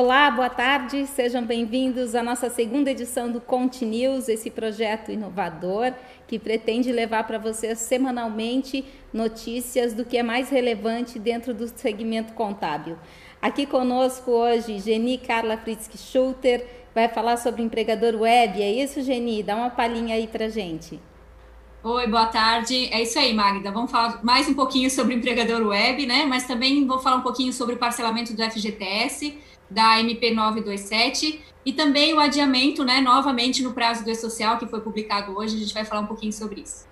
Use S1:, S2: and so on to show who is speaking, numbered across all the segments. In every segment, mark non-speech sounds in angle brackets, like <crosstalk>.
S1: Olá, boa tarde, sejam bem-vindos à nossa segunda edição do Conte News, esse projeto inovador que pretende levar para vocês semanalmente notícias do que é mais relevante dentro do segmento contábil. Aqui conosco hoje, Geni Carla Fritzky Schulter, vai falar sobre empregador web. É isso, Geni? Dá uma palhinha aí para gente.
S2: Oi, boa tarde. É isso aí, Magda. Vamos falar mais um pouquinho sobre empregador web, né? Mas também vou falar um pouquinho sobre o parcelamento do FGTS da MP 927 e também o adiamento, né, novamente no prazo do E-Social, que foi publicado hoje, a gente vai falar um pouquinho sobre isso.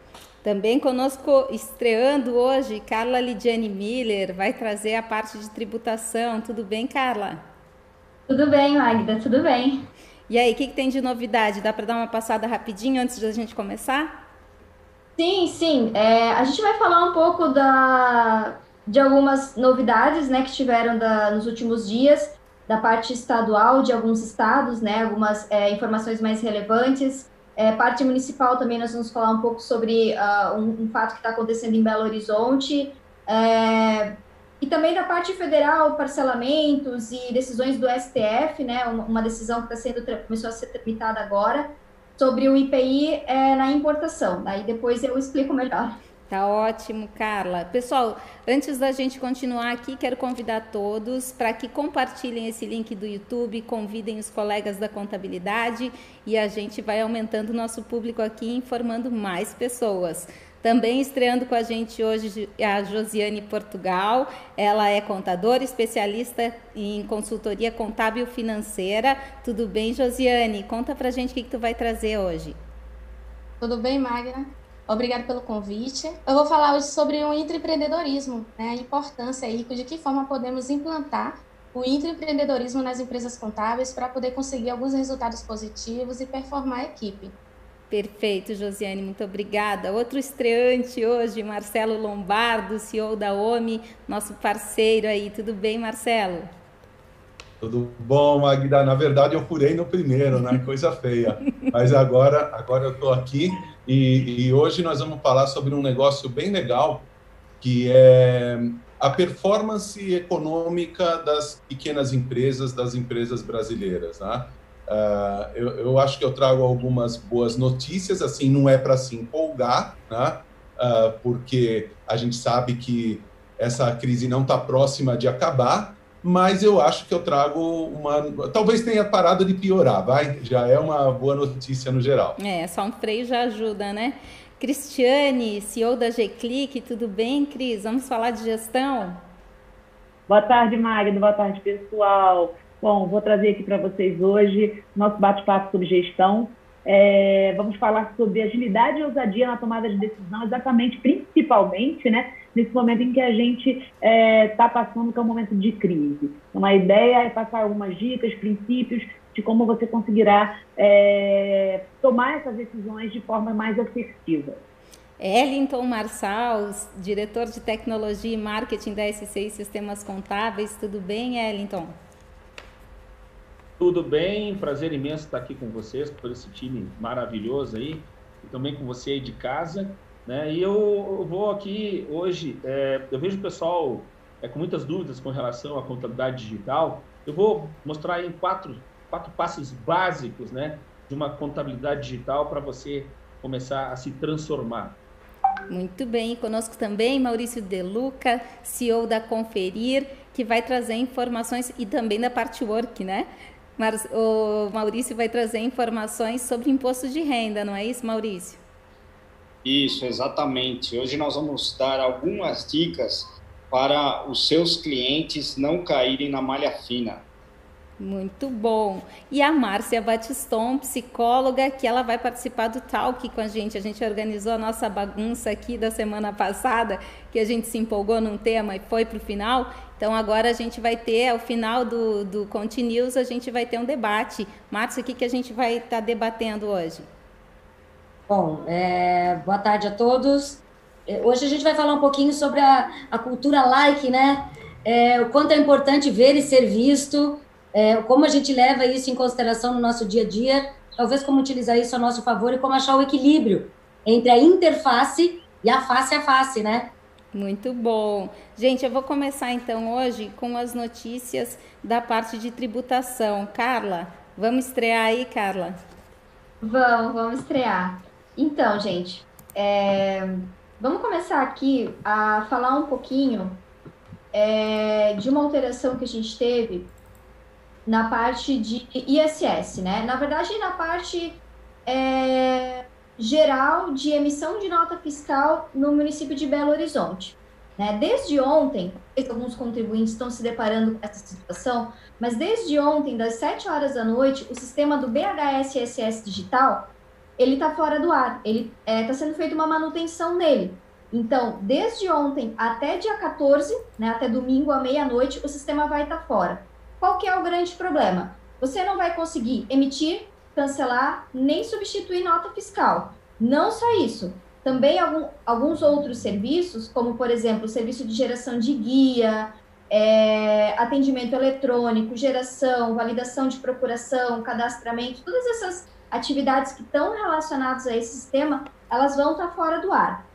S1: Também conosco, estreando hoje, Carla Lidiane Miller, vai trazer a parte de tributação. Tudo bem, Carla?
S3: Tudo bem, Magda, tudo bem.
S1: E aí, o que, que tem de novidade? Dá para dar uma passada rapidinho antes de a gente começar?
S3: Sim, sim. É, a gente vai falar um pouco da, de algumas novidades né, que tiveram da, nos últimos dias da parte estadual de alguns estados, né, algumas é, informações mais relevantes. É, parte municipal também nós vamos falar um pouco sobre uh, um, um, fato que está acontecendo em Belo Horizonte. É, e também da parte federal, parcelamentos e decisões do STF, né, uma, decisão que está sendo começou a ser tramitada agora sobre o IPI é, na importação. Aí depois eu explico melhor.
S1: Tá ótimo, Carla. Pessoal, antes da gente continuar aqui, quero convidar todos para que compartilhem esse link do YouTube, convidem os colegas da contabilidade e a gente vai aumentando o nosso público aqui, informando mais pessoas. Também estreando com a gente hoje a Josiane Portugal. Ela é contadora, especialista em consultoria contábil financeira. Tudo bem, Josiane? Conta pra gente o que, que tu vai trazer hoje.
S4: Tudo bem, Magna? Obrigada pelo convite. Eu vou falar hoje sobre o intraempreendedorismo, né? a importância aí, de que forma podemos implantar o intraempreendedorismo nas empresas contábeis para poder conseguir alguns resultados positivos e performar a equipe.
S1: Perfeito, Josiane, muito obrigada. Outro estreante hoje, Marcelo Lombardo, CEO da OMI, nosso parceiro aí. Tudo bem, Marcelo?
S5: Tudo bom, Magda? Na verdade, eu furei no primeiro, né? Coisa feia. <laughs> Mas agora, agora eu estou aqui e, e, hoje nós vamos falar sobre um negócio bem legal, que é a performance econômica das pequenas empresas, das empresas brasileiras. Né? Uh, eu, eu, acho que eu trago algumas boas notícias, assim, não é para se empolgar, né? Uh, porque a gente sabe que essa crise não está próxima de acabar, mas eu acho que eu trago uma. Talvez tenha parado de piorar, vai? Já é uma boa notícia no geral.
S1: É, só um freio já ajuda, né? Cristiane, CEO da G-Click, tudo bem, Cris? Vamos falar de gestão?
S6: Boa tarde, Magno. Boa tarde, pessoal. Bom, vou trazer aqui para vocês hoje nosso bate-papo sobre gestão. É, vamos falar sobre agilidade e ousadia na tomada de decisão, exatamente, principalmente, né, nesse momento em que a gente está é, tá passando por um momento de crise. Então, a ideia é passar algumas dicas, princípios de como você conseguirá é, tomar essas decisões de forma mais assertiva.
S1: Ellington Marçal, diretor de tecnologia e marketing da S6 Sistemas Contábeis. Tudo bem, Ellington?
S7: Tudo bem, prazer imenso estar aqui com vocês, por esse time maravilhoso aí, e também com você aí de casa, né? E eu, vou aqui hoje, é, eu vejo o pessoal é, com muitas dúvidas com relação à contabilidade digital, eu vou mostrar em quatro, quatro passos básicos, né, de uma contabilidade digital para você começar a se transformar.
S1: Muito bem, conosco também Maurício Deluca, CEO da Conferir, que vai trazer informações e também da parte work, né? Mas o Maurício vai trazer informações sobre imposto de renda, não é isso, Maurício?
S8: Isso, exatamente. Hoje nós vamos dar algumas dicas para os seus clientes não caírem na malha fina.
S1: Muito bom. E a Márcia Batiston, psicóloga, que ela vai participar do Talk com a gente. A gente organizou a nossa bagunça aqui da semana passada, que a gente se empolgou num tema e foi para o final. Então agora a gente vai ter, ao final do, do Continuous, a gente vai ter um debate. Márcia, o que, que a gente vai estar tá debatendo hoje?
S9: Bom, é, boa tarde a todos. É, hoje a gente vai falar um pouquinho sobre a, a cultura like, né? É, o quanto é importante ver e ser visto, é, como a gente leva isso em consideração no nosso dia a dia, talvez como utilizar isso a nosso favor e como achar o equilíbrio entre a interface e a face a face, né?
S1: Muito bom. Gente, eu vou começar então hoje com as notícias da parte de tributação. Carla, vamos estrear aí, Carla?
S3: Vamos, vamos estrear. Então, gente, é, vamos começar aqui a falar um pouquinho é, de uma alteração que a gente teve na parte de ISS, né? Na verdade, na parte é, geral de emissão de nota fiscal no município de Belo Horizonte. Né? Desde ontem, alguns contribuintes estão se deparando com essa situação, mas desde ontem, das 7 horas da noite, o sistema do BHSSS digital ele está fora do ar, ele está é, sendo feita uma manutenção nele. Então, desde ontem até dia 14, né, até domingo à meia-noite, o sistema vai estar tá fora. Qual que é o grande problema? Você não vai conseguir emitir, cancelar, nem substituir nota fiscal. Não só isso, também algum, alguns outros serviços, como, por exemplo, o serviço de geração de guia, é, atendimento eletrônico, geração, validação de procuração, cadastramento, todas essas atividades que estão relacionadas a esse sistema, elas vão estar fora do ar.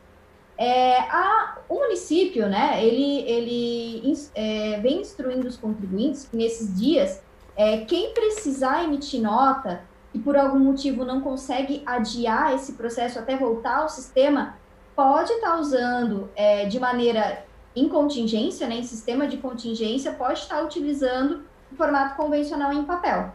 S3: É, a, o município, né, ele, ele é, vem instruindo os contribuintes que nesses dias, é, quem precisar emitir nota e por algum motivo não consegue adiar esse processo até voltar ao sistema, pode estar tá usando é, de maneira em contingência, né, em sistema de contingência, pode estar tá utilizando o formato convencional em papel.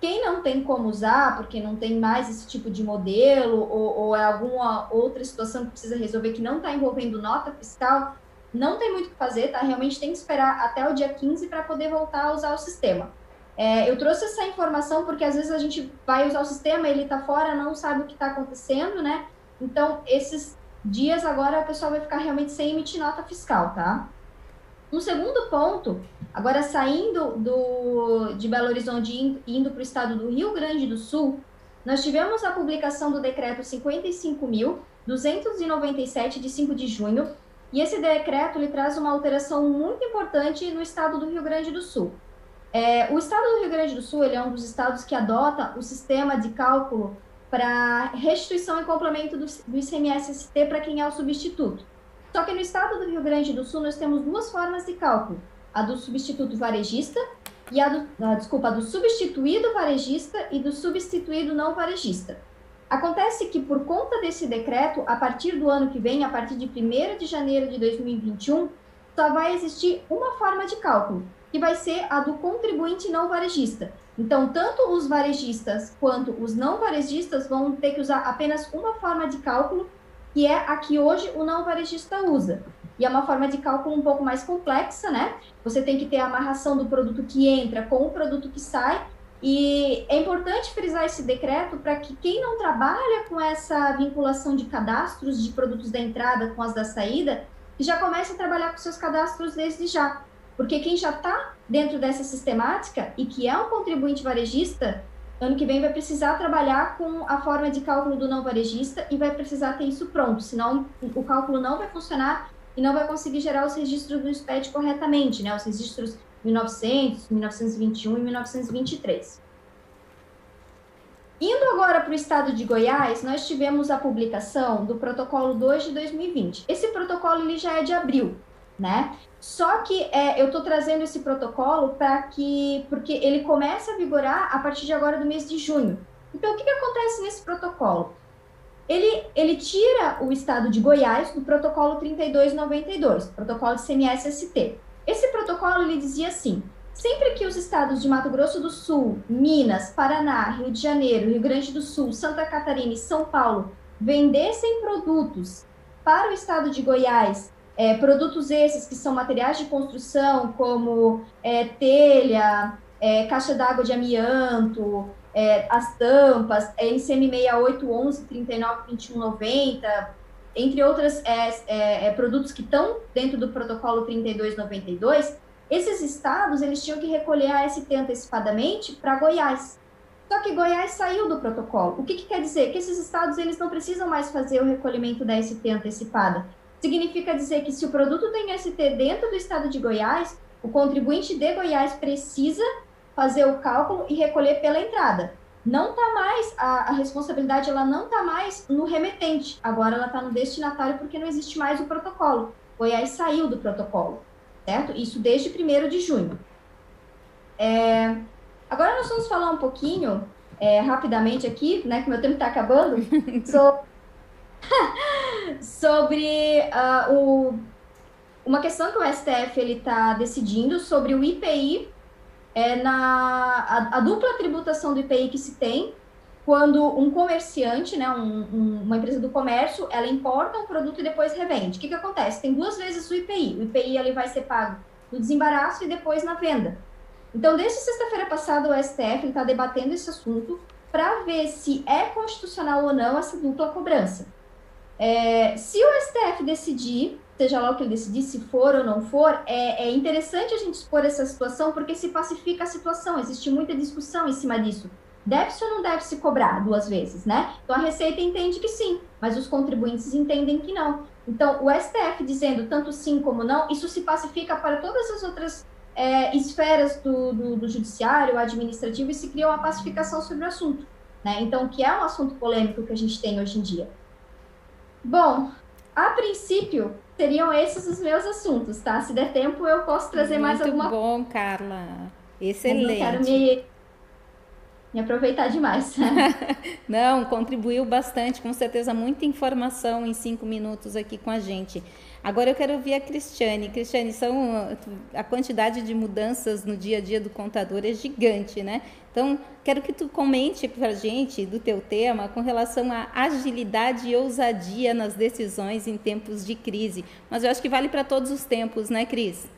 S3: Quem não tem como usar, porque não tem mais esse tipo de modelo, ou, ou é alguma outra situação que precisa resolver que não está envolvendo nota fiscal, não tem muito o que fazer, tá? Realmente tem que esperar até o dia 15 para poder voltar a usar o sistema. É, eu trouxe essa informação porque às vezes a gente vai usar o sistema, ele está fora, não sabe o que está acontecendo, né? Então, esses dias agora o pessoal vai ficar realmente sem emitir nota fiscal, tá? Um segundo ponto Agora, saindo do, de Belo Horizonte e indo para o estado do Rio Grande do Sul, nós tivemos a publicação do decreto 55.297, de 5 de junho, e esse decreto ele traz uma alteração muito importante no estado do Rio Grande do Sul. É, o estado do Rio Grande do Sul ele é um dos estados que adota o sistema de cálculo para restituição e complemento do, do ICMS-ST para quem é o substituto. Só que no estado do Rio Grande do Sul nós temos duas formas de cálculo a do substituto varejista e a do, a, desculpa, a do substituído varejista e do substituído não varejista. Acontece que, por conta desse decreto, a partir do ano que vem, a partir de 1 de janeiro de 2021, só vai existir uma forma de cálculo, que vai ser a do contribuinte não varejista. Então, tanto os varejistas quanto os não varejistas vão ter que usar apenas uma forma de cálculo, que é a que hoje o não varejista usa e é uma forma de cálculo um pouco mais complexa, né? Você tem que ter a amarração do produto que entra com o produto que sai, e é importante frisar esse decreto para que quem não trabalha com essa vinculação de cadastros de produtos da entrada com as da saída, já comece a trabalhar com seus cadastros desde já. Porque quem já está dentro dessa sistemática e que é um contribuinte varejista, ano que vem vai precisar trabalhar com a forma de cálculo do não varejista e vai precisar ter isso pronto, senão o cálculo não vai funcionar e não vai conseguir gerar os registros do SPED corretamente, né? Os registros 1900, 1921 e 1923. Indo agora para o estado de Goiás, nós tivemos a publicação do protocolo 2 de 2020. Esse protocolo ele já é de abril, né? Só que é, eu estou trazendo esse protocolo para que, porque ele começa a vigorar a partir de agora do mês de junho. Então, o que, que acontece nesse protocolo? ele, ele tira o estado de Goiás do protocolo 3292, protocolo de CMS-ST. Esse protocolo ele dizia assim: sempre que os estados de Mato Grosso do Sul, Minas, Paraná, Rio de Janeiro, Rio Grande do Sul, Santa Catarina e São Paulo vendessem produtos para o estado de Goiás, é, produtos esses que são materiais de construção, como é, telha, é, caixa d'água de amianto, é, as tampas, é, NCM 6811, 39, 21, 90, entre outros é, é, produtos que estão dentro do protocolo 3292, esses estados eles tinham que recolher a ST antecipadamente para Goiás. Só que Goiás saiu do protocolo. O que, que quer dizer? Que esses estados eles não precisam mais fazer o recolhimento da ST antecipada. Significa dizer que se o produto tem ST dentro do estado de Goiás, o contribuinte de Goiás precisa fazer o cálculo e recolher pela entrada. Não está mais, a, a, responsabilidade ela não está mais no remetente, agora ela está no destinatário porque não existe mais o protocolo. Goiás saiu do protocolo, certo? Isso desde 1 de junho. É, agora nós vamos falar um pouquinho, é, rapidamente aqui, né, que meu tempo está acabando, <laughs> so, <laughs> sobre uh, o, uma questão que o STF está decidindo sobre o IPI, é, na, a, a dupla tributação do IPI que se tem quando um comerciante, né, um, um, uma empresa do comércio, ela importa um produto e depois revende. O que, que acontece? Tem duas vezes o IPI. O IPI ele vai ser pago no desembaraço e depois na venda. Então, desde sexta-feira passada, o STF está debatendo esse assunto para ver se é constitucional ou não essa dupla cobrança. É, se o STF decidir, seja lá o que ele decidir, se for ou não for, é, é interessante a gente expor essa situação porque se pacifica a situação. Existe muita discussão em cima disso deve-se ou não deve se cobrar duas vezes, né? Então a Receita entende que sim, mas os contribuintes entendem que não. Então o STF dizendo tanto sim como não, isso se pacifica para todas as outras é, esferas do, do, do, judiciário, administrativo, e se cria uma pacificação sobre o assunto. Né? Então, que é um assunto polêmico que a gente tem hoje em dia. Bom, a princípio, seriam esses os meus assuntos, tá? Se der tempo, eu posso trazer
S1: Muito
S3: mais alguma
S1: coisa. Muito bom, Carla. Excelente. Eu
S3: não quero me me aproveitar demais. <laughs>
S1: Não, contribuiu bastante, com certeza, muita informação em cinco minutos aqui com a gente. Agora eu quero ouvir a Cristiane. Cristiane, são, a quantidade de mudanças no dia a dia do contador é gigante, né? Então, quero que tu comente para a gente do teu tema com relação à agilidade e ousadia nas decisões em tempos de crise. Mas eu acho que vale para todos os tempos, né, Cris?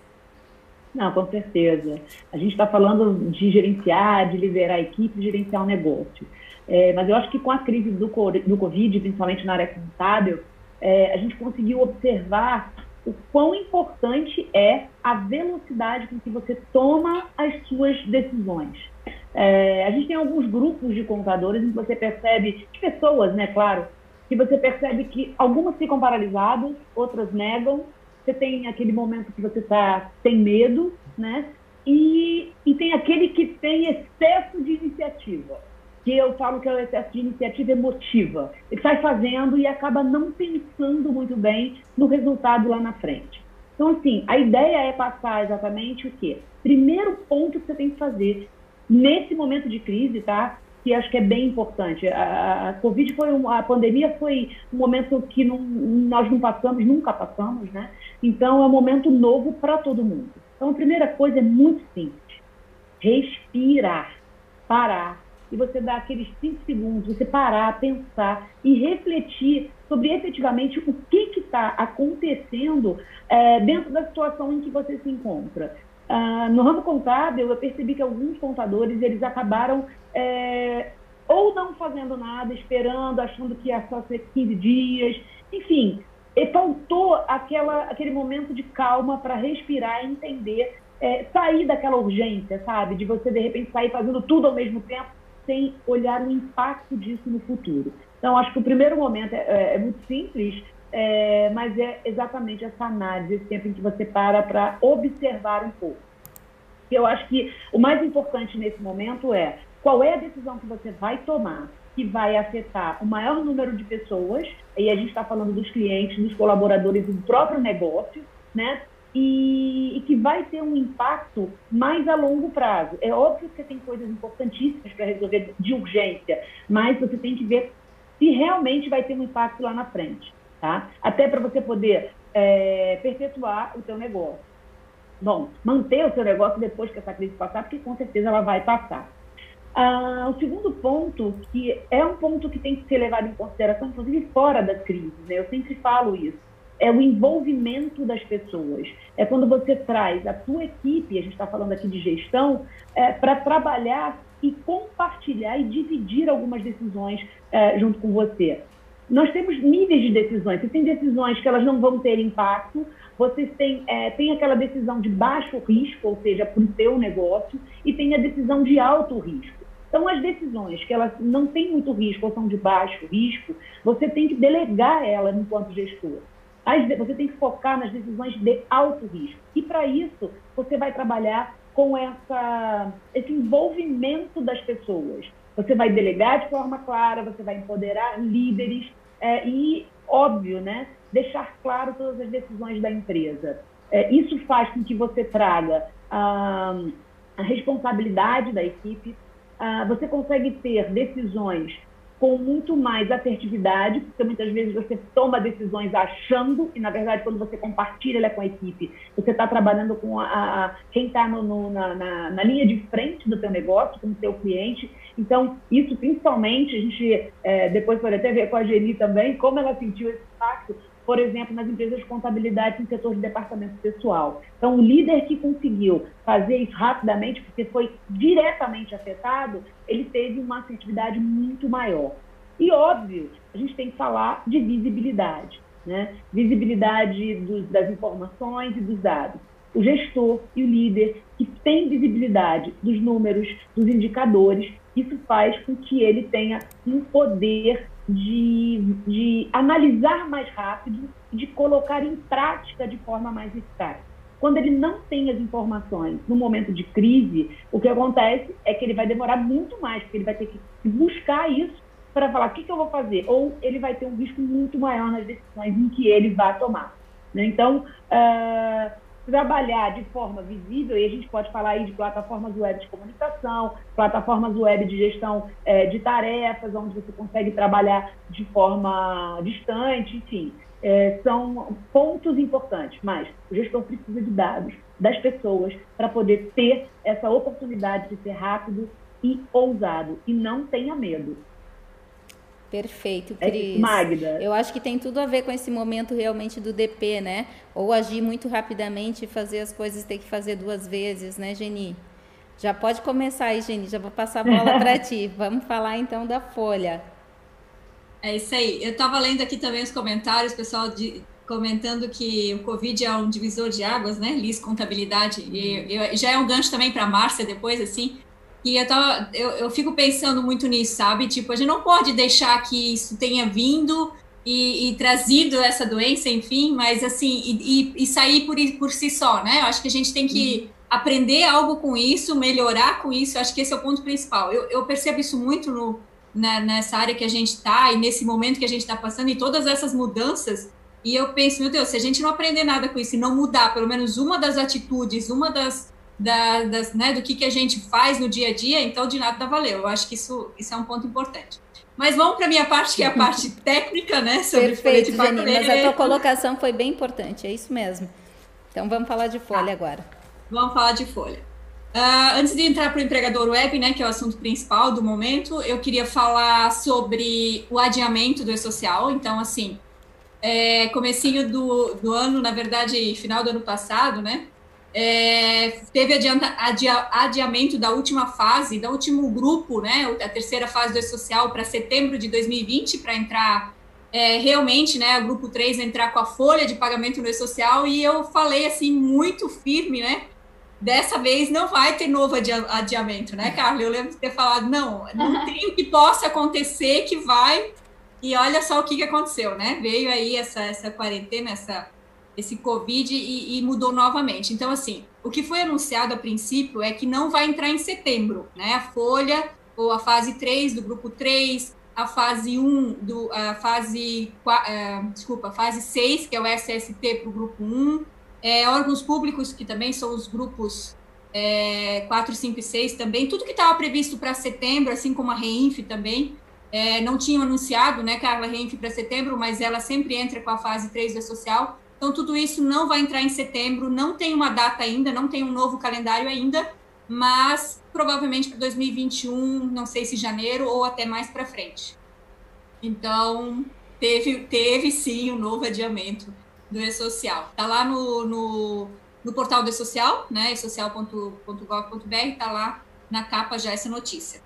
S6: Não, com certeza. A gente está falando de gerenciar, de liderar a equipe, de gerenciar o um negócio. É, mas eu acho que com a crise do, do Covid, principalmente na área contábil, é, a gente conseguiu observar o quão importante é a velocidade com que você toma as suas decisões. É, a gente tem alguns grupos de contadores em que você percebe, de pessoas, né, claro, que você percebe que algumas ficam paralisadas, outras negam, você tem aquele momento que você tá, tem medo, né? E, e tem aquele que tem excesso de iniciativa, que eu falo que é o excesso de iniciativa emotiva. Ele sai fazendo e acaba não pensando muito bem no resultado lá na frente. Então, assim, a ideia é passar exatamente o quê? Primeiro ponto que você tem que fazer nesse momento de crise, tá? que acho que é bem importante. A, a Covid foi um, a pandemia foi um momento que não, nós não passamos, nunca passamos, né? Então é um momento novo para todo mundo. Então a primeira coisa é muito simples: respirar, parar e você dá aqueles cinco segundos, você parar, pensar e refletir sobre efetivamente o que está acontecendo é, dentro da situação em que você se encontra. Ah, no ramo contábil, eu percebi que alguns contadores eles acabaram é, ou não fazendo nada, esperando, achando que ia só ser 15 dias, enfim, faltou aquela, aquele momento de calma para respirar e entender, é, sair daquela urgência, sabe? De você, de repente, sair fazendo tudo ao mesmo tempo, sem olhar o impacto disso no futuro. Então, acho que o primeiro momento é, é, é muito simples, é, mas é exatamente essa análise, esse tempo em que você para para observar um pouco. Eu acho que o mais importante nesse momento é qual é a decisão que você vai tomar que vai afetar o maior número de pessoas, e a gente está falando dos clientes, dos colaboradores do próprio negócio, né? E, e, que vai ter um impacto mais a longo prazo. É óbvio que você tem coisas importantíssimas para resolver de urgência, mas você tem que ver se realmente vai ter um impacto lá na frente tá? Até para você poder é, perpetuar o seu negócio. Bom, manter o seu negócio depois que essa crise passar, porque com certeza ela vai passar. Ah, o segundo ponto, que é um ponto que tem que ser levado em consideração, inclusive fora da crise, né? eu sempre falo isso, é o envolvimento das pessoas. É quando você traz a sua equipe, a gente está falando aqui de gestão, é, para trabalhar e compartilhar e dividir algumas decisões é, junto com você nós temos níveis de decisões. Você tem decisões que elas não vão ter impacto, vocês têm, é, tem aquela decisão de baixo risco, ou seja, para o seu negócio, e tem a decisão de alto risco. Então, as decisões que elas não têm muito risco ou são de baixo risco, você tem que delegar ela enquanto gestor. As, você tem que focar nas decisões de alto risco. E, para isso, você vai trabalhar com essa, esse envolvimento das pessoas. Você vai delegar de forma clara, você vai empoderar líderes, é, e óbvio, né, deixar claro todas as decisões da empresa. É, isso faz com que você traga a, a responsabilidade da equipe, a, você consegue ter decisões com muito mais assertividade, porque muitas vezes você toma decisões achando, e na verdade, quando você compartilha ela com a equipe, você está trabalhando com a, a quem está na, na, na, linha de frente do teu negócio, com o teu cliente. Então, isso principalmente, a gente é, depois pode até ver com a Geni também, como ela sentiu esse impacto, por exemplo, nas empresas de contabilidade no setor de departamento pessoal. Então, o líder que conseguiu fazer isso rapidamente, porque foi diretamente afetado, ele teve uma assertividade muito maior. E, óbvio, a gente tem que falar de visibilidade, né? visibilidade dos, das informações e dos dados. O gestor e o líder que tem visibilidade dos números, dos indicadores, isso faz com que ele tenha um poder de, de analisar mais rápido de colocar em prática de forma mais eficaz. Quando ele não tem as informações no momento de crise, o que acontece é que ele vai demorar muito mais, porque ele vai ter que buscar isso para falar o que, que, eu vou fazer, ou ele vai ter um risco muito maior nas decisões em que ele vai tomar. Né? Então, uh, trabalhar de forma visível, e a gente pode falar aí de plataformas web de comunicação, plataformas web de gestão é, de tarefas, onde você consegue trabalhar de forma distante, enfim, é, são pontos importantes, mas o gestor precisa de dados das pessoas para poder ter essa oportunidade de ser rápido e ousado, e não tenha medo.
S1: Perfeito, é Cris.
S6: É, Magda.
S1: Eu acho que tem tudo a ver com esse momento realmente do DP, né? Ou agir muito rapidamente e fazer as coisas ter que fazer duas vezes, né, Geni? Já pode começar aí, Geni. Já vou passar a bola para <laughs> ti. Vamos falar então da Folha.
S2: É isso aí. Eu estava lendo aqui também os comentários, pessoal de, comentando que o Covid é um divisor de águas, né? Liz Contabilidade. E, e já é um gancho também para a Márcia depois, assim. E eu, tava, eu, eu fico pensando muito nisso, sabe? Tipo, a gente não pode deixar que isso tenha vindo e, e trazido essa doença, enfim, mas assim, e, e, sair por, por si só, né? Eu acho que a gente tem que uhum. aprender algo com isso, melhorar com isso, eu acho que esse é o ponto principal. Eu, eu percebo isso muito no, na, nessa área que a gente está e nesse momento que a gente está passando e todas essas mudanças. E eu penso, meu Deus, se a gente não aprender nada com isso e não mudar pelo menos uma das atitudes, uma das da, das, né, do que, que a gente faz no dia a dia, então de nada valeu. Eu acho que isso, isso é um ponto importante. Mas vamos para a minha parte, que é a parte <laughs> técnica, né?
S1: Sobre Perfeito, Jenny, mas a tua colocação foi bem importante, é isso mesmo. Então vamos falar de folha tá. agora.
S2: Vamos falar de folha. Uh, antes de entrar para o empregador web, né, que é o assunto principal do momento, eu queria falar sobre o adiamento do e-social. Então, assim, é, comecinho do, do ano, na verdade, final do ano passado, né, é, teve adianta, adia, adiamento da última fase, do último grupo, né, a terceira fase do E-Social para setembro de 2020, para entrar é, realmente, né, o grupo 3 entrar com a folha de pagamento no E-Social, e eu falei assim, muito firme, né, dessa vez não vai ter novo adiamento, né, Carla? Eu lembro de ter falado, não, não tem o que possa acontecer que vai, e olha só o que, que aconteceu, né, veio aí essa, essa quarentena, essa esse Covid e, e, mudou novamente. Então, assim, o que foi anunciado a princípio é que não vai entrar em setembro, né? A folha, ou a fase 3 do grupo 3, a fase 1 do a fase uh, desculpa, a fase 6, que é o SST para o grupo 1, é, órgãos públicos, que também são os grupos é, 4, 5 e 6 também, tudo que estava previsto para setembro, assim como a REINF também, é, não tinham anunciado, né, Carla, REINF para setembro, mas ela sempre entra com a fase 3 da social, então, tudo isso não vai entrar em setembro, não tem uma data ainda, não tem um novo calendário ainda, mas provavelmente para 2021, não sei se janeiro ou até mais para frente. Então, teve, teve sim um novo adiamento do E-Social. Está lá no, no, no, portal do E-Social, né, esocial.gov.br, está lá na capa já essa notícia.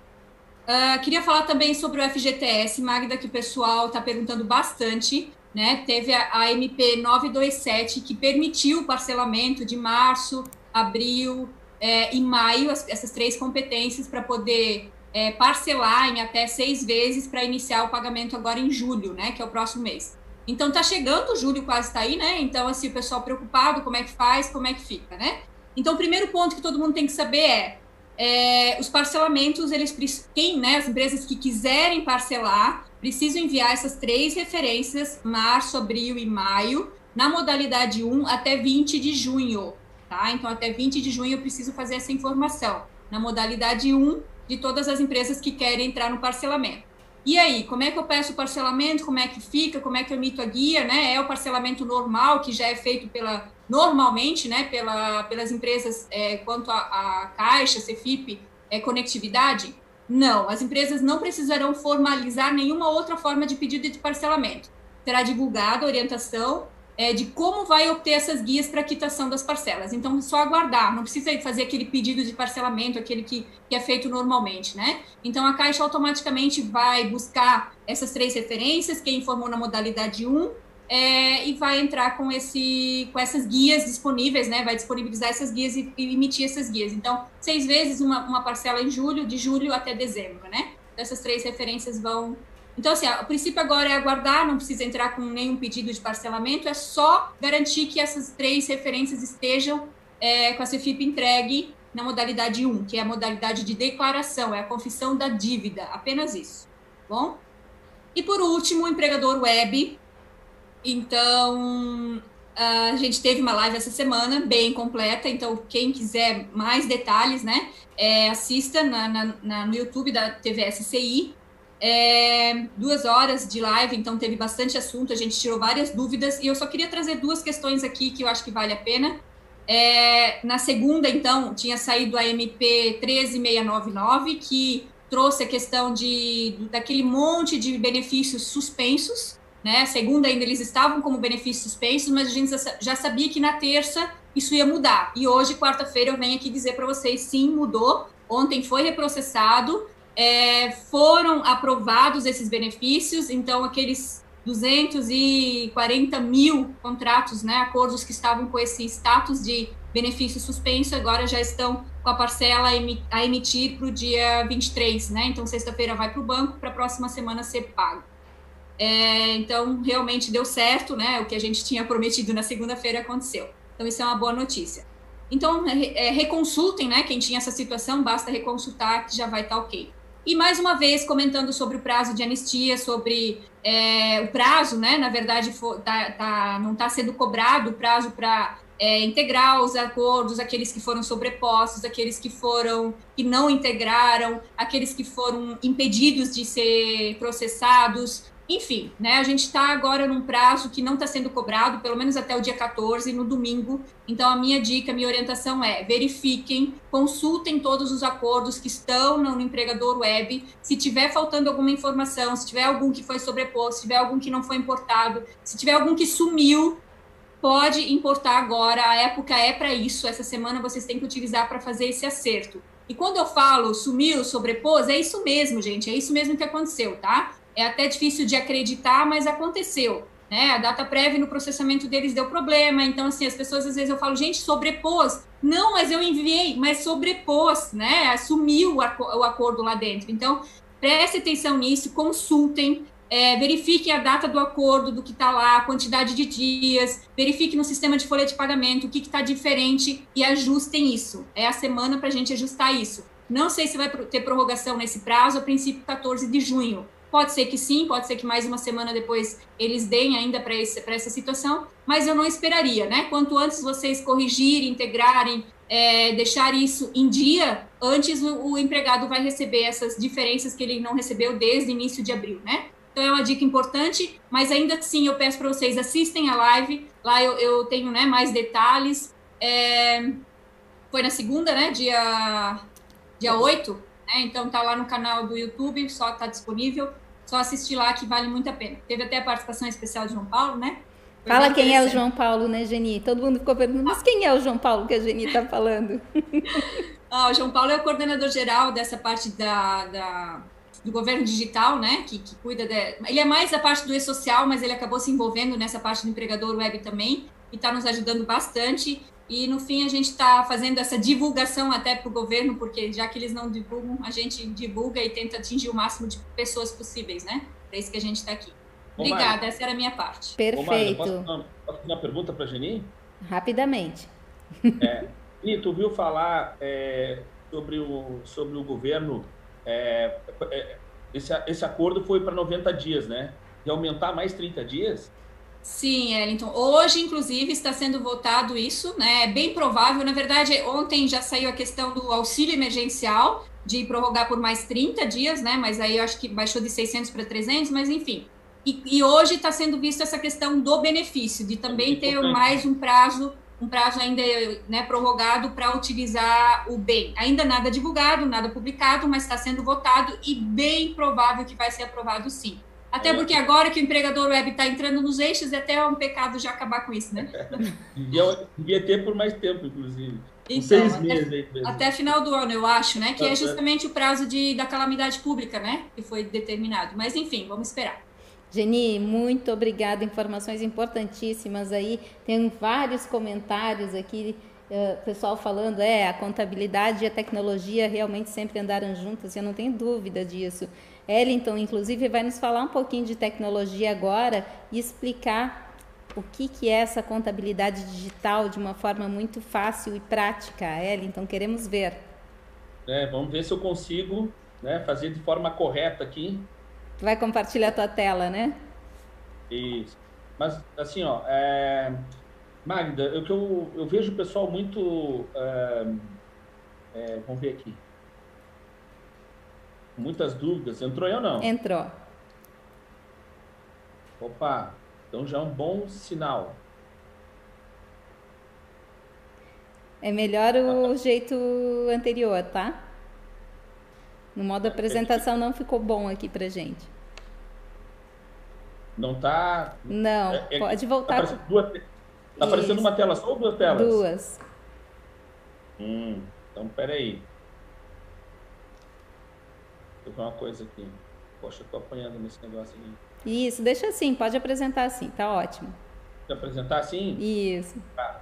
S2: Uh, queria falar também sobre o FGTS, Magda, que o pessoal está perguntando bastante né? Teve a, a MP 927 que permitiu o parcelamento de março, abril é, e maio, as, essas três competências para poder é, parcelar em até seis vezes para iniciar o pagamento agora em julho, né? Que é o próximo mês. Então tá chegando, julho quase está aí, né? Então assim o pessoal preocupado, como é que faz, como é que fica, né? Então o primeiro ponto que todo mundo tem que saber é, é os parcelamentos, eles quem, né? As empresas que quiserem parcelar preciso enviar essas três referências, março, abril e maio, na modalidade 1 até 20 de junho, tá? Então, até 20 de junho eu preciso fazer essa informação. Na modalidade 1 de todas as empresas que querem entrar no parcelamento. E aí, como é que eu peço o parcelamento? Como é que fica? Como é que eu emito a guia? Né? É o parcelamento normal, que já é feito pela normalmente, né, pela, pelas empresas é, quanto a, a Caixa, Cefip, é, conectividade? Não, as empresas não precisarão formalizar nenhuma outra forma de pedido de parcelamento. Será divulgada a orientação é, de como vai obter essas guias para quitação das parcelas. Então, só aguardar, não precisa fazer aquele pedido de parcelamento, aquele que, que é feito normalmente, né? Então, a Caixa automaticamente vai buscar essas três referências, quem informou na modalidade 1, é, e vai entrar com, esse, com essas guias disponíveis, né? Vai disponibilizar essas guias e, e emitir essas guias. Então, seis vezes uma, uma parcela em julho, de julho até dezembro, né? Essas três referências vão então, assim, o princípio agora é aguardar, não precisa entrar com nenhum pedido de parcelamento, é só garantir que essas três referências estejam é, com a CFIP entregue na modalidade 1, que é a modalidade de declaração, é a confissão da dívida, apenas isso. Bom? E por último, o empregador web. Então, a gente teve uma live essa semana, bem completa, então quem quiser mais detalhes, né, é, assista na, na, na, no YouTube da TVSCI, é, duas horas de live, então teve bastante assunto, a gente tirou várias dúvidas, e eu só queria trazer duas questões aqui que eu acho que vale a pena. É, na segunda, então, tinha saído a MP 13699, que trouxe a questão de daquele monte de benefícios suspensos, né? Segunda ainda eles estavam como benefícios suspensos, mas a gente já sabia que na terça isso ia mudar. E hoje, quarta-feira, eu venho aqui dizer para vocês, sim, mudou. Ontem foi reprocessado é, foram aprovados esses benefícios, então aqueles 240 mil contratos, né, acordos que estavam com esse status de benefício suspenso, agora já estão com a parcela a emitir para o dia 23, né? Então, sexta-feira vai para o banco, para a próxima semana ser pago. É, então, realmente deu certo, né? O que a gente tinha prometido na segunda-feira aconteceu. Então, isso é uma boa notícia. Então, é, reconsultem, né? Quem tinha essa situação, basta reconsultar que já vai estar tá ok. E mais uma vez comentando sobre o prazo de anistia, sobre é, o prazo, né? Na verdade, for, tá, tá, não está sendo cobrado o prazo para é, integrar os acordos, aqueles que foram sobrepostos, aqueles que foram que não integraram, aqueles que foram impedidos de ser processados, enfim, né, a gente está agora num prazo que não está sendo cobrado, pelo menos até o dia 14, no domingo. Então, a minha dica, minha orientação é verifiquem, consultem todos os acordos que estão no empregador web. Se tiver faltando alguma informação, se tiver algum que foi sobreposto, se tiver algum que não foi importado, se tiver algum que sumiu, pode importar agora. A época é para isso. Essa semana vocês têm que utilizar para fazer esse acerto. E quando eu falo sumiu, sobrepôs, é isso mesmo, gente. É isso mesmo que aconteceu, tá? É até difícil de acreditar, mas aconteceu. Né? A data prévia no processamento deles deu problema, então assim, as pessoas às vezes eu falo, gente, sobrepôs. Não, mas eu enviei, mas sobrepôs, né? Assumiu o acordo lá dentro. Então, preste atenção nisso, consultem, é, verifique a data do acordo, do que está lá, a quantidade de dias, verifique no sistema de folha de pagamento o que está diferente e ajustem isso. É a semana para a gente ajustar isso. Não sei se vai ter prorrogação nesse prazo, a princípio 14 de junho. Pode ser que sim, pode ser que mais uma semana depois eles deem ainda para essa situação, mas eu não esperaria, né? Quanto antes vocês corrigirem, integrarem, é, deixar isso em dia, antes o, o, empregado vai receber essas diferenças que ele não recebeu desde início de abril, né? Então é uma dica importante, mas ainda assim eu peço para vocês assistem a live, lá eu, eu tenho né, mais detalhes. É, foi na segunda, né? Dia, dia 8, né? Então tá lá no canal do YouTube, só tá disponível. Só assistir lá que vale muito a pena. Teve até a participação especial de João Paulo, né?
S1: Foi Fala quem é o João Paulo, né, Geni? Todo mundo ficou perguntando, mas quem é o João Paulo que a Geni está falando? <laughs>
S2: ah, o João Paulo é o coordenador geral dessa parte da, da do governo digital, né, que, que cuida de... Ele é mais a parte do e-social, mas ele acabou se envolvendo nessa parte do empregador web também, e está nos ajudando bastante. E no fim a gente está fazendo essa divulgação até para o governo, porque já que eles não divulgam, a gente divulga e tenta atingir o máximo de pessoas possíveis, né? É isso que a gente está aqui. Obrigada, essa era a minha parte.
S1: Perfeito.
S7: Ô, posso, posso fazer uma pergunta para a Geni?
S1: Rapidamente.
S7: É, e tu viu falar é, sobre, o, sobre o governo é, é, esse, esse acordo foi para 90 dias, né? E aumentar mais 30 dias?
S2: Sim, Ellington. Hoje, inclusive, está sendo votado isso, né? É bem provável. Na verdade, ontem já saiu a questão do auxílio emergencial, de prorrogar por mais 30 dias, né? Mas aí eu acho que baixou de 600 para 300, mas enfim. E, e hoje está sendo vista essa questão do benefício, de também é ter mais um prazo, um prazo ainda né, prorrogado para utilizar o bem. Ainda nada divulgado, nada publicado, mas está sendo votado e bem provável que vai ser aprovado sim. Até porque agora que o empregador web está entrando nos eixos, é até um pecado já acabar com isso, né?
S7: devia, devia ter por mais tempo, inclusive.
S2: Então, seis até, meses até final do ano, eu acho, né? Que é justamente o prazo de, da calamidade pública, né? Que foi determinado. Mas, enfim, vamos esperar.
S1: Geni, muito obrigada. Informações importantíssimas aí. Tem vários comentários aqui. Uh, pessoal falando, é, a contabilidade e a tecnologia realmente sempre andaram juntas, eu não tenho dúvida disso. Ellington, inclusive, vai nos falar um pouquinho de tecnologia agora e explicar o que, que é essa contabilidade digital de uma forma muito fácil e prática. Ellington, queremos ver.
S7: É, vamos ver se eu consigo né, fazer de forma correta aqui.
S1: Vai compartilhar a tua tela, né?
S7: Isso. Mas, assim, ó, é... Magda, eu, eu, eu vejo o pessoal muito... É... É, vamos ver aqui muitas dúvidas. Entrou aí ou não?
S1: Entrou.
S7: Opa, então já é um bom sinal.
S1: É melhor o ah. <laughs> jeito anterior, tá? No modo apresentação não ficou bom aqui pra gente.
S7: Não tá.
S1: Não, é, é, pode voltar. Tá
S7: aparecendo, duas, tá aparecendo uma tela só ou duas telas?
S1: Duas.
S7: Hum, então peraí. Deixa eu ver uma coisa aqui. Poxa, eu tô apanhando nesse negócio aqui.
S1: Isso, deixa assim, pode apresentar assim, tá ótimo.
S7: Pode apresentar assim?
S1: Isso.
S7: Tá.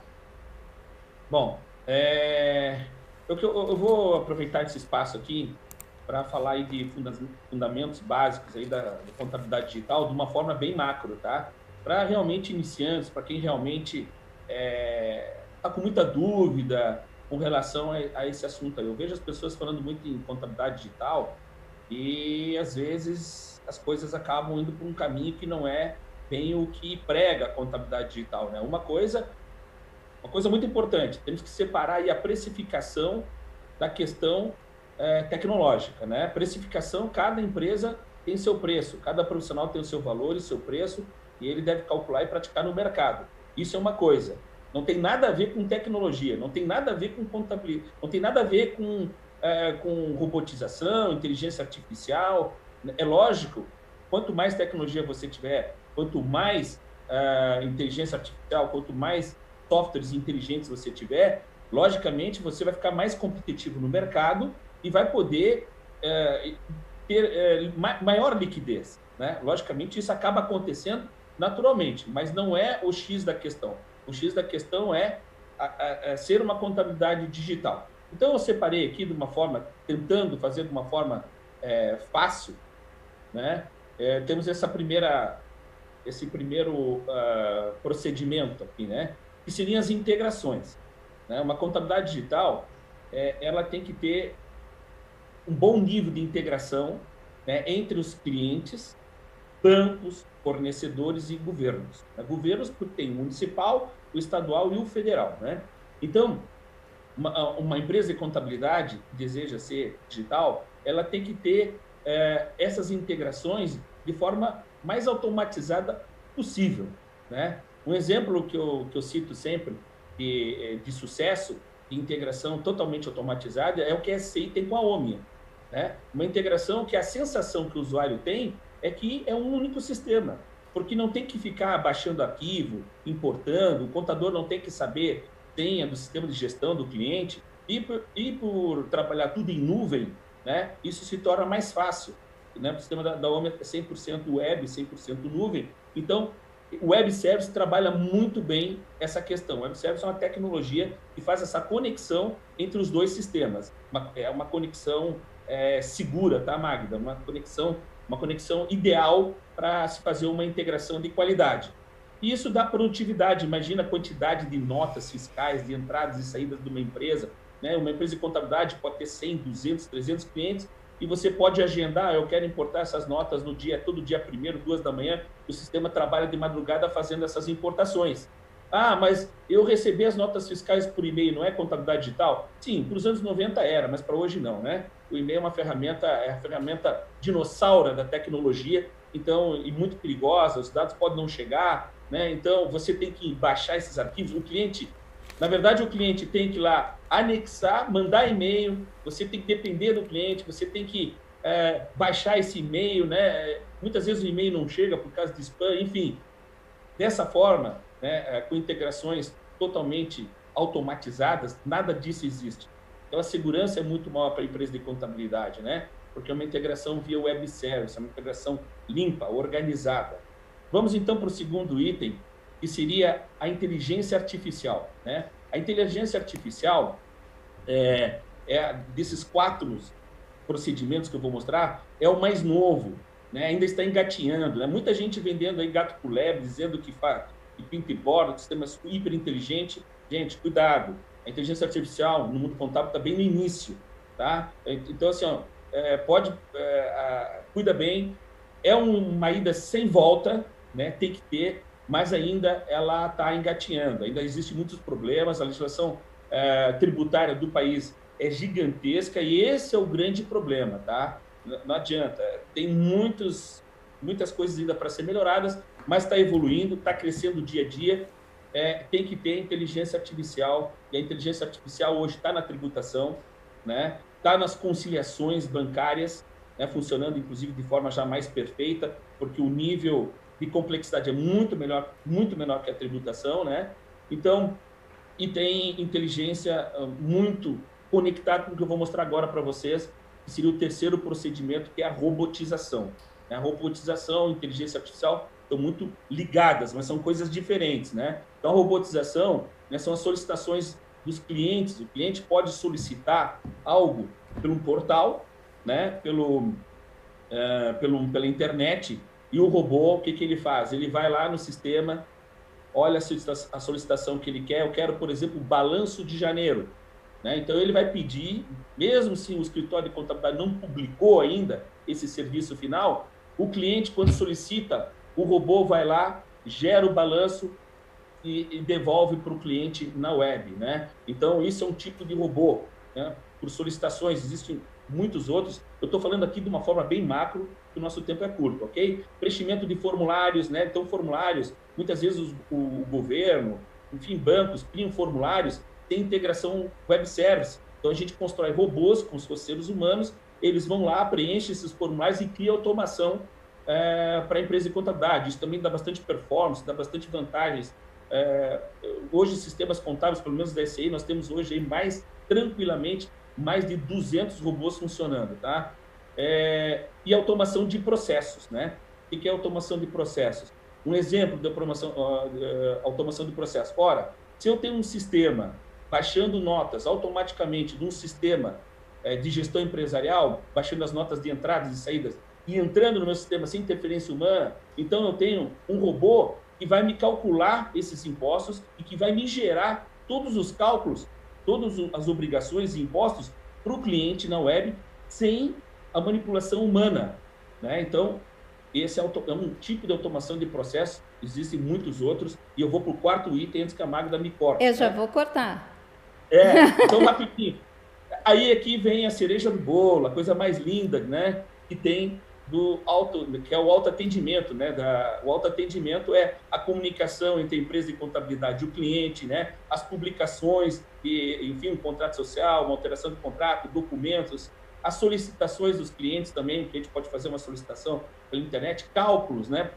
S7: Bom, é... eu, eu, eu vou aproveitar esse espaço aqui para falar aí de fundamentos básicos aí da, da, contabilidade digital de uma forma bem macro, tá? Para realmente iniciantes, para quem realmente está é, tá com muita dúvida com relação a, a, esse assunto aí. Eu vejo as pessoas falando muito em contabilidade digital e às vezes as coisas acabam indo por um caminho que não é bem o que prega a contabilidade digital, né? Uma coisa, uma coisa muito importante, temos que separar aí a precificação da questão é, tecnológica, né? Precificação, cada empresa tem seu preço, cada profissional tem o seu valor e seu preço e ele deve calcular e praticar no mercado. Isso é uma coisa. Não tem nada a ver com tecnologia, não tem nada a ver com contabilidade, não tem nada a ver com é, com robotização, inteligência artificial. É lógico, quanto mais tecnologia você tiver, quanto mais é, inteligência artificial, quanto mais softwares inteligentes você tiver, logicamente você vai ficar mais competitivo no mercado e vai poder é, ter é, maior liquidez. Né? Logicamente, isso acaba acontecendo naturalmente, mas não é o X da questão. O X da questão é a, a, a ser uma contabilidade digital. Então, eu separei aqui de uma forma, tentando fazer de uma forma é, fácil, né? É, temos essa primeira, esse primeiro uh, procedimento aqui, né? Que seriam as integrações. Né? Uma contabilidade digital, é, ela tem que ter um bom nível de integração né, entre os clientes, bancos, fornecedores e governos. Né? Governos porque tem o municipal, o estadual e o federal, né? Então, uma, uma empresa de contabilidade deseja ser digital, ela tem que ter é, essas integrações de forma mais automatizada possível. Né? Um exemplo que eu, que eu cito sempre de, é, de sucesso, de integração totalmente automatizada, é o que a SCI tem com a Omnia. Né? Uma integração que a sensação que o usuário tem é que é um único sistema, porque não tem que ficar baixando arquivo, importando, o contador não tem que saber tenha do sistema de gestão do cliente e por, e por trabalhar tudo em nuvem, né, isso se torna mais fácil. Né? O sistema da, da OMI é 100% web, 100% nuvem. Então, o Web Service trabalha muito bem essa questão. O Web Service é uma tecnologia que faz essa conexão entre os dois sistemas. Uma, é uma conexão é, segura, tá, Magda? Uma conexão, uma conexão ideal para se fazer uma integração de qualidade. E isso dá produtividade. Imagina a quantidade de notas fiscais, de entradas e saídas de uma empresa. Né? Uma empresa de contabilidade pode ter 100, 200, 300 clientes e você pode agendar, eu quero importar essas notas no dia, todo dia primeiro, duas da manhã, o sistema trabalha de madrugada fazendo essas importações. Ah, mas eu recebi as notas fiscais por e-mail, não é contabilidade digital? Sim, para os anos 90 era, mas para hoje não, né? O e-mail é uma ferramenta, é a ferramenta dinossauro da tecnologia, então, e muito perigosa, os dados podem não chegar, né? Então, você tem que baixar esses arquivos. O cliente, na verdade, o cliente tem que ir lá anexar, mandar e-mail, você tem que depender do cliente, você tem que é, baixar esse e-mail, né? Muitas vezes o e-mail não chega por causa de spam, enfim. Dessa forma, né, é, com integrações totalmente automatizadas, nada disso existe. Então a segurança é muito maior para a empresa de contabilidade, né? Porque é uma integração via web service, é uma integração limpa, organizada. Vamos então para o segundo item, que seria a inteligência artificial, né? A inteligência artificial é, é desses quatro procedimentos que eu vou mostrar é o mais novo, né? Ainda está engatinhando, né? Muita gente vendendo aí gato por lebre, dizendo que faz pinta e borda, sistema hiper inteligente. Gente, cuidado a inteligência artificial no mundo contábil está bem no início, tá? Então, assim, ó, é, pode, é, a, cuida bem, é uma ida sem volta, né? Tem que ter, mas ainda ela está engatinhando, ainda existem muitos problemas, a legislação é, tributária do país é gigantesca e esse é o grande problema, tá? Não adianta, tem muitos, muitas coisas ainda para ser melhoradas, mas está evoluindo, está crescendo dia a dia é, tem que ter inteligência artificial, e a inteligência artificial hoje está na tributação, né? está nas conciliações bancárias, né? funcionando inclusive de forma já mais perfeita, porque o nível de complexidade é muito melhor, muito menor que a tributação, né? Então, e tem inteligência ah, muito conectada com o que eu vou mostrar agora para vocês, que seria o terceiro procedimento, que é a robotização. A robotização, inteligência artificial, estão muito ligadas, mas são coisas diferentes, né? Então, a robotização né, são as solicitações dos clientes. O cliente pode solicitar algo pelo portal, né? Pelo, é, pelo pela internet e o robô, o que, que ele faz? Ele vai lá no sistema, olha a solicitação que ele quer. Eu quero, por exemplo, o balanço de janeiro. Né? Então, ele vai pedir, mesmo se o escritório de contabilidade não publicou ainda esse serviço final, o cliente, quando solicita o robô vai lá, gera o balanço e, e devolve para o cliente na web, né? Então, isso é um tipo de robô, né? Por solicitações, existem muitos outros. Eu estou falando aqui de uma forma bem macro, que o nosso tempo é curto, ok? Preenchimento de formulários, né? Então, formulários, muitas vezes o, o, governo, enfim, bancos criam formulários, tem integração web service. Então, a gente constrói robôs com os seres humanos, eles vão lá, preenchem esses formulários e cria automação é, para a empresa de contabilidade. Isso também dá bastante performance, dá bastante vantagens. É, hoje, sistemas contábeis, pelo menos da SCI, nós temos hoje aí mais tranquilamente mais de 200 robôs funcionando, tá? É, e automação de processos, né? O que é automação de processos? Um exemplo de automação, uh, automação de processos. Ora, se eu tenho um sistema baixando notas automaticamente de um sistema uh, de gestão empresarial, baixando as notas de entradas e saídas e entrando no meu sistema sem interferência humana, então eu tenho um robô que vai me calcular esses impostos e que vai me gerar todos os cálculos, todas as obrigações e impostos para o cliente na web sem a manipulação humana. Né? Então, esse é, é um tipo de automação de processo, existem muitos outros, e eu vou para o quarto item antes que a Magda me corte.
S1: Eu já né? vou cortar.
S7: É, <laughs> então rapidinho. Aí aqui vem a cereja do bolo, a coisa mais linda, né? Que tem do auto, que é o autoatendimento, né? Da, o autoatendimento é a comunicação entre a empresa de contabilidade e o cliente, né? As publicações, e, enfim, um contrato social, uma alteração de contrato, documentos, as solicitações dos clientes também, o cliente pode fazer uma solicitação pela internet, cálculos, né?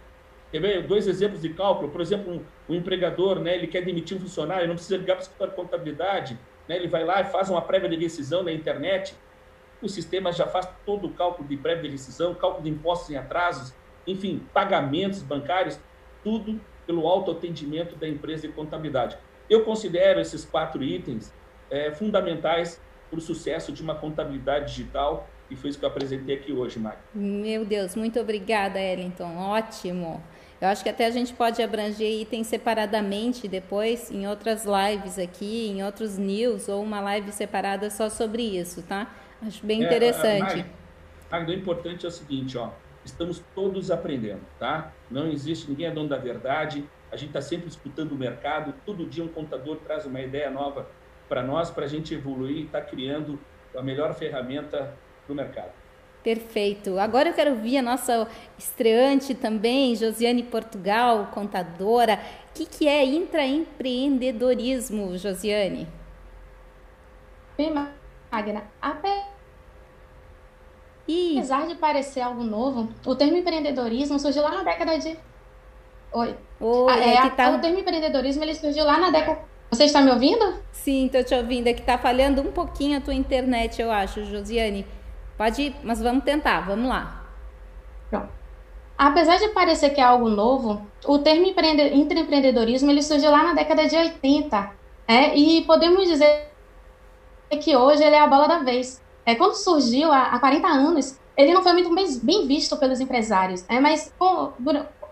S7: Dois exemplos de cálculo? Por exemplo, um, um empregador, né? Ele quer demitir um funcionário, não precisa ligar para o escritório de contabilidade, né? Ele vai lá e faz uma prévia de decisão na internet, o sistema já faz todo o cálculo de de decisão, cálculo de impostos em atrasos, enfim, pagamentos bancários, tudo pelo autoatendimento da empresa de contabilidade. Eu considero esses quatro itens é, fundamentais para o sucesso de uma contabilidade digital e foi isso que eu apresentei aqui hoje, Mari.
S1: Meu Deus, muito obrigada, Ellington. Ótimo. Eu acho que até a gente pode abranger itens separadamente depois em outras lives aqui, em outros news ou uma live separada só sobre isso, tá? Acho bem é, interessante.
S7: Magda, o importante é o seguinte, ó, estamos todos aprendendo, tá? Não existe, ninguém é dono da verdade, a gente está sempre escutando o mercado, todo dia um contador traz uma ideia nova para nós, para a gente evoluir e estar tá criando a melhor ferramenta para o mercado.
S1: Perfeito. Agora eu quero ouvir a nossa estreante também, Josiane Portugal, contadora. O que, que é intraempreendedorismo, Josiane?
S4: Bem, Magna, apesar de parecer algo novo, o termo empreendedorismo surgiu lá na década de... Oi.
S1: Oi
S4: ah, é, é tá... O termo empreendedorismo ele surgiu lá na década... Você está me ouvindo?
S1: Sim, estou te ouvindo. É que está falhando um pouquinho a tua internet, eu acho, Josiane. Pode ir, mas vamos tentar, vamos lá.
S4: Pronto. Apesar de parecer que é algo novo, o termo empreendedorismo ele surgiu lá na década de 80, é, e podemos dizer que hoje ele é a bola da vez. É, quando surgiu há, há 40 anos, ele não foi muito bem, bem visto pelos empresários, é, mas com,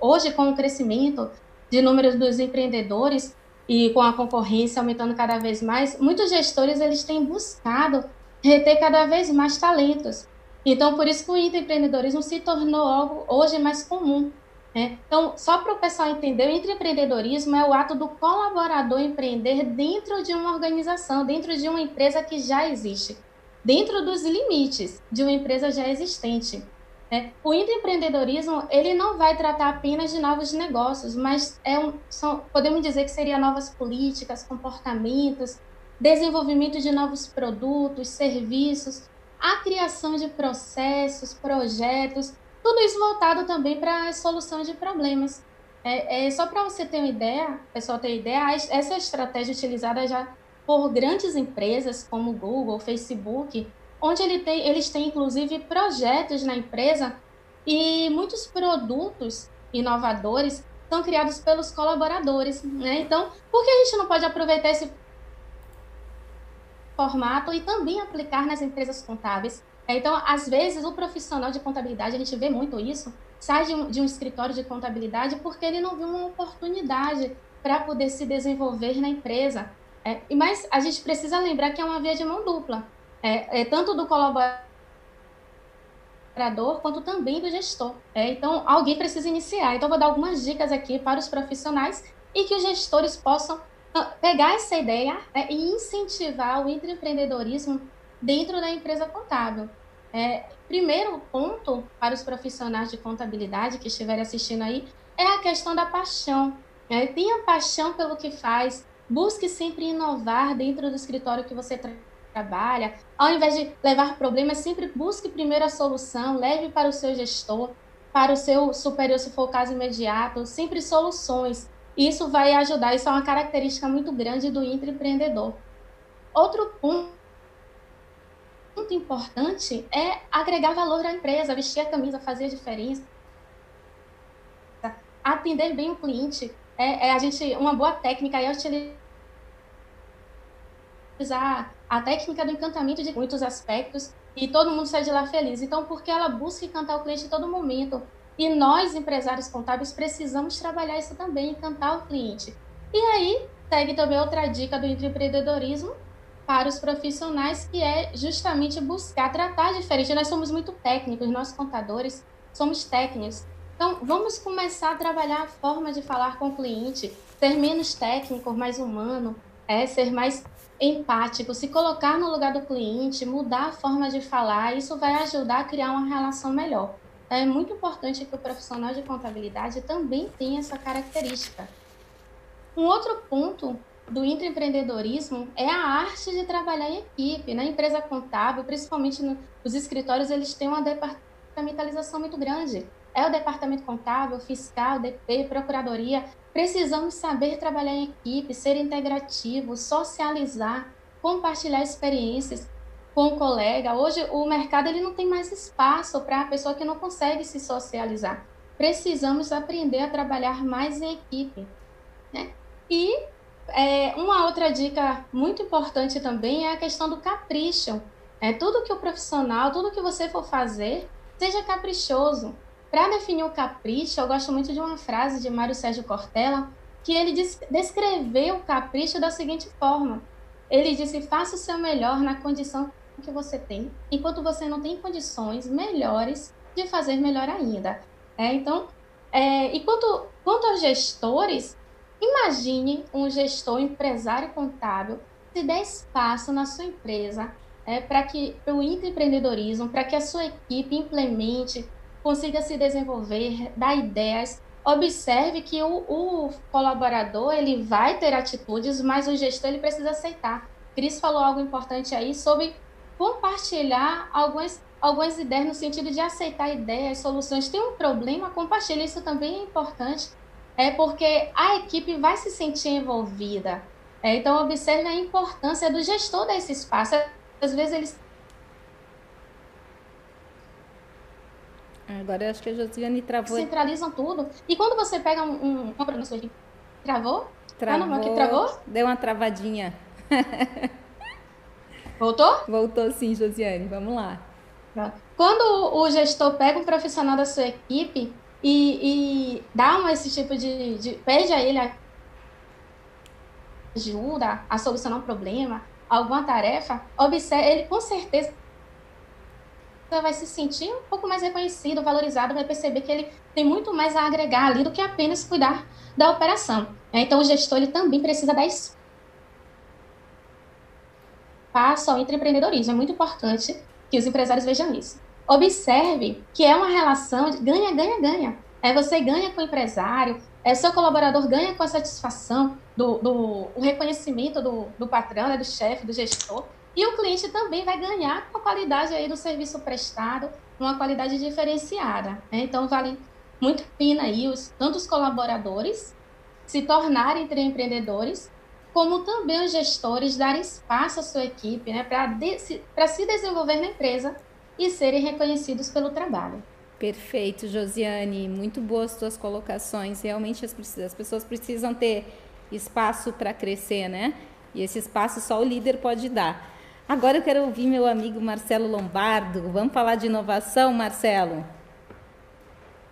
S4: hoje, com o crescimento de números dos empreendedores e com a concorrência aumentando cada vez mais, muitos gestores eles têm buscado reter cada vez mais talentos. Então, por isso que o empreendedorismo se tornou algo hoje mais comum. Né? Então, só para o pessoal entender, o empreendedorismo é o ato do colaborador empreender dentro de uma organização, dentro de uma empresa que já existe, dentro dos limites de uma empresa já existente. Né? O empreendedorismo ele não vai tratar apenas de novos negócios, mas é um, são, podemos dizer que seria novas políticas, comportamentos, desenvolvimento de novos produtos, serviços, a criação de processos, projetos, tudo isso voltado também para a solução de problemas. É, é só para você ter uma ideia, pessoal ter ideia, essa estratégia utilizada já por grandes empresas como Google, Facebook, onde ele tem, eles têm inclusive projetos na empresa e muitos produtos inovadores são criados pelos colaboradores, né? Então, por que a gente não pode aproveitar esse formato e também aplicar nas empresas contábeis. Então, às vezes, o profissional de contabilidade, a gente vê muito isso, sai de um, de um escritório de contabilidade porque ele não viu uma oportunidade para poder se desenvolver na empresa. É, mas a gente precisa lembrar que é uma via de mão dupla, é, é tanto do colaborador quanto também do gestor. É, então, alguém precisa iniciar. Então, vou dar algumas dicas aqui para os profissionais e que os gestores possam pegar essa ideia né, e incentivar o empreendedorismo dentro da empresa contábil. É, primeiro ponto para os profissionais de contabilidade que estiverem assistindo aí é a questão da paixão. É, tenha paixão pelo que faz, busque sempre inovar dentro do escritório que você tra trabalha. Ao invés de levar problemas, sempre busque primeiro a solução, leve para o seu gestor, para o seu superior, se for o caso imediato, sempre soluções. Isso vai ajudar, isso é uma característica muito grande do intraempreendedor. Outro ponto muito importante é agregar valor à empresa, vestir a camisa, fazer a diferença, atender bem o cliente. É, é a gente uma boa técnica é utilizar a técnica do encantamento de muitos aspectos e todo mundo sai de lá feliz. Então, porque ela busca encantar o cliente em todo momento, e nós, empresários contábeis, precisamos trabalhar isso também, encantar o cliente. E aí, segue também outra dica do empreendedorismo para os profissionais, que é justamente buscar tratar diferente. Nós somos muito técnicos, nós contadores somos técnicos. Então, vamos começar a trabalhar a forma de falar com o cliente, ser menos técnico, mais humano, é ser mais empático, se colocar no lugar do cliente, mudar a forma de falar, isso vai ajudar a criar uma relação melhor é muito importante que o profissional de contabilidade também tenha essa característica. Um outro ponto do intraempreendedorismo é a arte de trabalhar em equipe. Na empresa contábil, principalmente nos escritórios, eles têm uma departamentalização muito grande. É o departamento contábil, fiscal, DP, procuradoria. Precisamos saber trabalhar em equipe, ser integrativo, socializar, compartilhar experiências com o colega. Hoje o mercado ele não tem mais espaço para a pessoa que não consegue se socializar. Precisamos aprender a trabalhar mais em equipe. Né? E é, uma outra dica muito importante também é a questão do capricho. É, tudo que o profissional, tudo que você for fazer, seja caprichoso. Para definir o capricho, eu gosto muito de uma frase de Mário Sérgio Cortella, que ele descreveu o capricho da seguinte forma: ele disse, faça o seu melhor na condição que você tem, enquanto você não tem condições melhores de fazer melhor ainda. É, então, é, e quanto, quanto aos gestores, imagine um gestor, empresário contábil, se der espaço na sua empresa é, para que o intraempreendedorismo, para que a sua equipe implemente, consiga se desenvolver, dar ideias. Observe que o, o colaborador ele vai ter atitudes, mas o gestor ele precisa aceitar. Cris falou algo importante aí sobre compartilhar algumas, algumas ideias no sentido de aceitar ideias, soluções. Tem um problema, compartilhe. Isso também é importante, é porque a equipe vai se sentir envolvida. É, então, observe a importância do gestor desse espaço. Às vezes eles
S1: Agora eu acho que a Josiane travou.
S4: Centralizam tudo. E quando você pega um, um, travou?
S1: Travou. Ah, não, aqui travou? Deu uma travadinha. <laughs>
S4: Voltou?
S1: Voltou sim, Josiane. Vamos lá.
S4: Quando o gestor pega um profissional da sua equipe e, e dá uma, esse tipo de, de. pede a ele ajuda a solucionar um problema, alguma tarefa, observe, ele com certeza vai se sentir um pouco mais reconhecido, valorizado, vai perceber que ele tem muito mais a agregar ali do que apenas cuidar da operação. Então, o gestor ele também precisa dar espaço ao empreendedorismo. É muito importante que os empresários vejam isso. Observe que é uma relação de ganha, ganha, ganha. É você ganha com o empresário, é seu colaborador ganha com a satisfação do, do o reconhecimento do, do patrão, né, do chefe, do gestor, e o cliente também vai ganhar com a qualidade aí do serviço prestado, uma qualidade diferenciada. Né? Então, vale muito a pena aí os, tanto os colaboradores se tornarem empreendedores, como também os gestores darem espaço à sua equipe né, para de, se, se desenvolver na empresa e serem reconhecidos pelo trabalho.
S1: Perfeito, Josiane. Muito boas suas colocações. Realmente as, as pessoas precisam ter espaço para crescer, né? E esse espaço só o líder pode dar. Agora eu quero ouvir meu amigo Marcelo Lombardo. Vamos falar de inovação, Marcelo?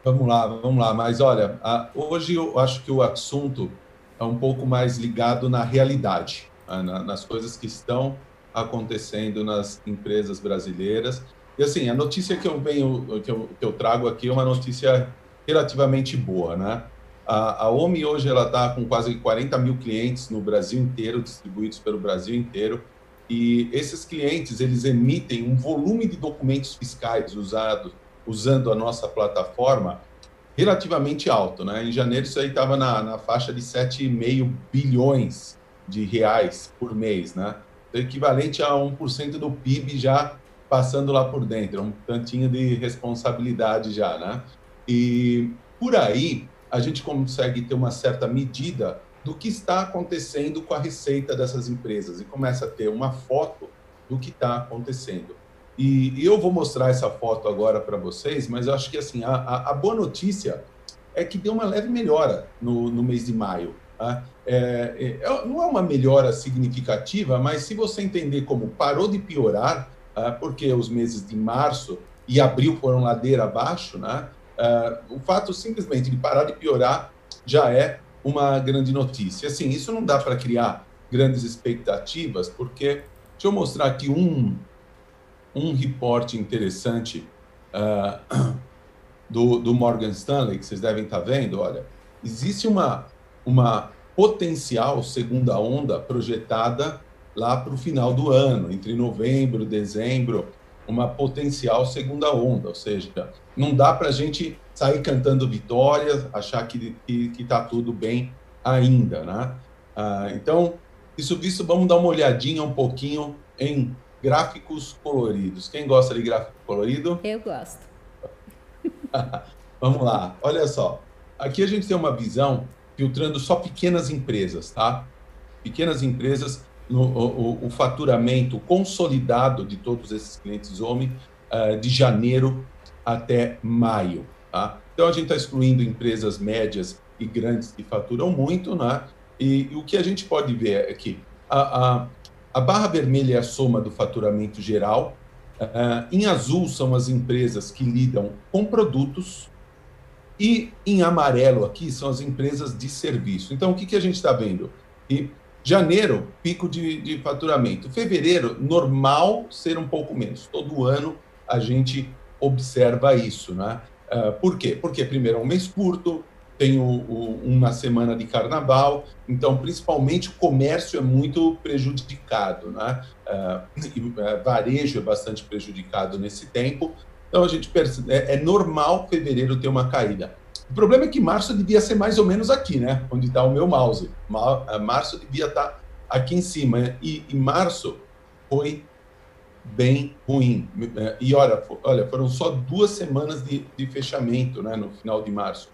S5: Vamos lá, vamos lá. Mas olha, a, hoje eu acho que o assunto é um pouco mais ligado na realidade, né, na, nas coisas que estão acontecendo nas empresas brasileiras. E assim, a notícia que eu venho, que eu, que eu trago aqui é uma notícia relativamente boa, né? A, a OMI hoje ela está com quase 40 mil clientes no Brasil inteiro, distribuídos pelo Brasil inteiro. E esses clientes eles emitem um volume de documentos fiscais usados usando a nossa plataforma relativamente alto, né? Em janeiro isso aí estava na, na faixa de 7,5 bilhões de reais por mês, né? Então, equivalente a 1% do PIB já passando lá por dentro, é um tantinho de responsabilidade já, né? E por aí a gente consegue ter uma certa medida do que está acontecendo com a receita dessas empresas e começa a ter uma foto do que está acontecendo. E, eu vou mostrar essa foto agora para vocês, mas eu acho que assim a, a, a, boa notícia é que deu uma leve melhora no, no mês de maio. Tá? É, é, é não é uma melhora significativa, mas se você entender como parou de piorar? Porque os meses de março e abril foram ladeira abaixo, né? É, o fato simplesmente de parar de piorar já é uma grande notícia. Assim, isso não dá para criar grandes expectativas, porque deixa eu mostrar aqui um um reporte interessante uh, <clears throat> do, do Morgan Stanley, que vocês devem estar tá vendo, olha, existe uma, uma potencial segunda onda projetada lá para o final do ano, entre novembro e dezembro, uma potencial segunda onda, ou seja, não dá para a gente sair cantando vitórias, achar que está tudo bem ainda, né? Ah, então, isso visto, vamos dar uma olhadinha um pouquinho em gráficos coloridos. Quem gosta de gráfico colorido?
S1: Eu gosto. <laughs>
S5: Vamos lá, olha só. Aqui a gente tem uma visão filtrando só pequenas empresas, tá? Pequenas empresas, no, o, o faturamento consolidado de todos esses clientes homem uh, de janeiro até maio, tá? Então a gente está excluindo empresas médias e grandes que faturam muito, né? E, e o que a gente pode ver é que a, a a barra vermelha é a soma do faturamento geral. Uh, em azul são as empresas que lidam com produtos. E em amarelo aqui são as empresas de serviço. Então, o que, que a gente está vendo? E Janeiro, pico de, de faturamento. Fevereiro, normal ser um pouco menos. Todo ano a gente observa isso, né? Uh, por quê? Porque, primeiro, é um mês curto, tem o, o, uma semana de carnaval, então, principalmente, o comércio é muito prejudicado, né? Uh, e, uh, varejo é bastante prejudicado nesse tempo, então a gente percebe, é, é, normal fevereiro ter uma caída. O problema é que março devia ser mais ou menos aqui, né? Onde está o meu mouse. março devia estar tá aqui em cima, né? e, e março foi bem ruim. E olha, olha foram só duas semanas de, de fechamento né, no final de março.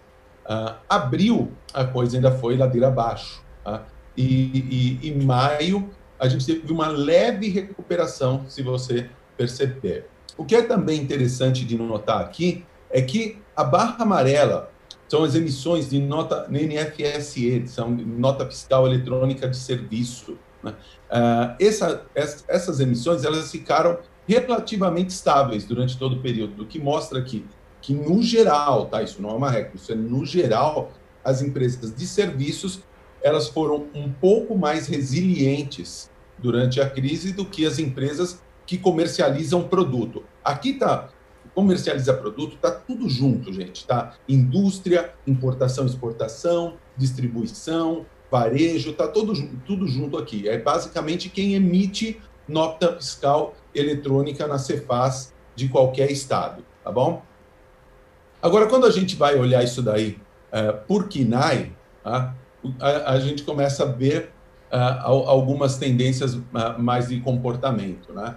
S5: Uh, abril, a coisa ainda foi ladeira abaixo. Tá? E, e maio, a gente teve uma leve recuperação, se você perceber. O que é também interessante de notar aqui é que a barra amarela são as emissões de nota NFSE, são nota fiscal eletrônica de serviço. Né? Uh, essa, essas emissões elas ficaram relativamente estáveis durante todo o período, o que mostra que que no geral, tá? Isso não é uma regra, isso é no geral, as empresas de serviços elas foram um pouco mais resilientes durante a crise do que as empresas que comercializam produto. Aqui tá comercializa produto, tá tudo junto, gente, tá? Indústria, importação, exportação, distribuição, varejo, tá todo tudo junto aqui. É basicamente quem emite nota fiscal eletrônica na Cefaz de qualquer estado, tá bom? Agora, quando a gente vai olhar isso daí uh, por KINAI, uh, a, a, gente começa a ver uh, algumas tendências uh, mais de comportamento. Né?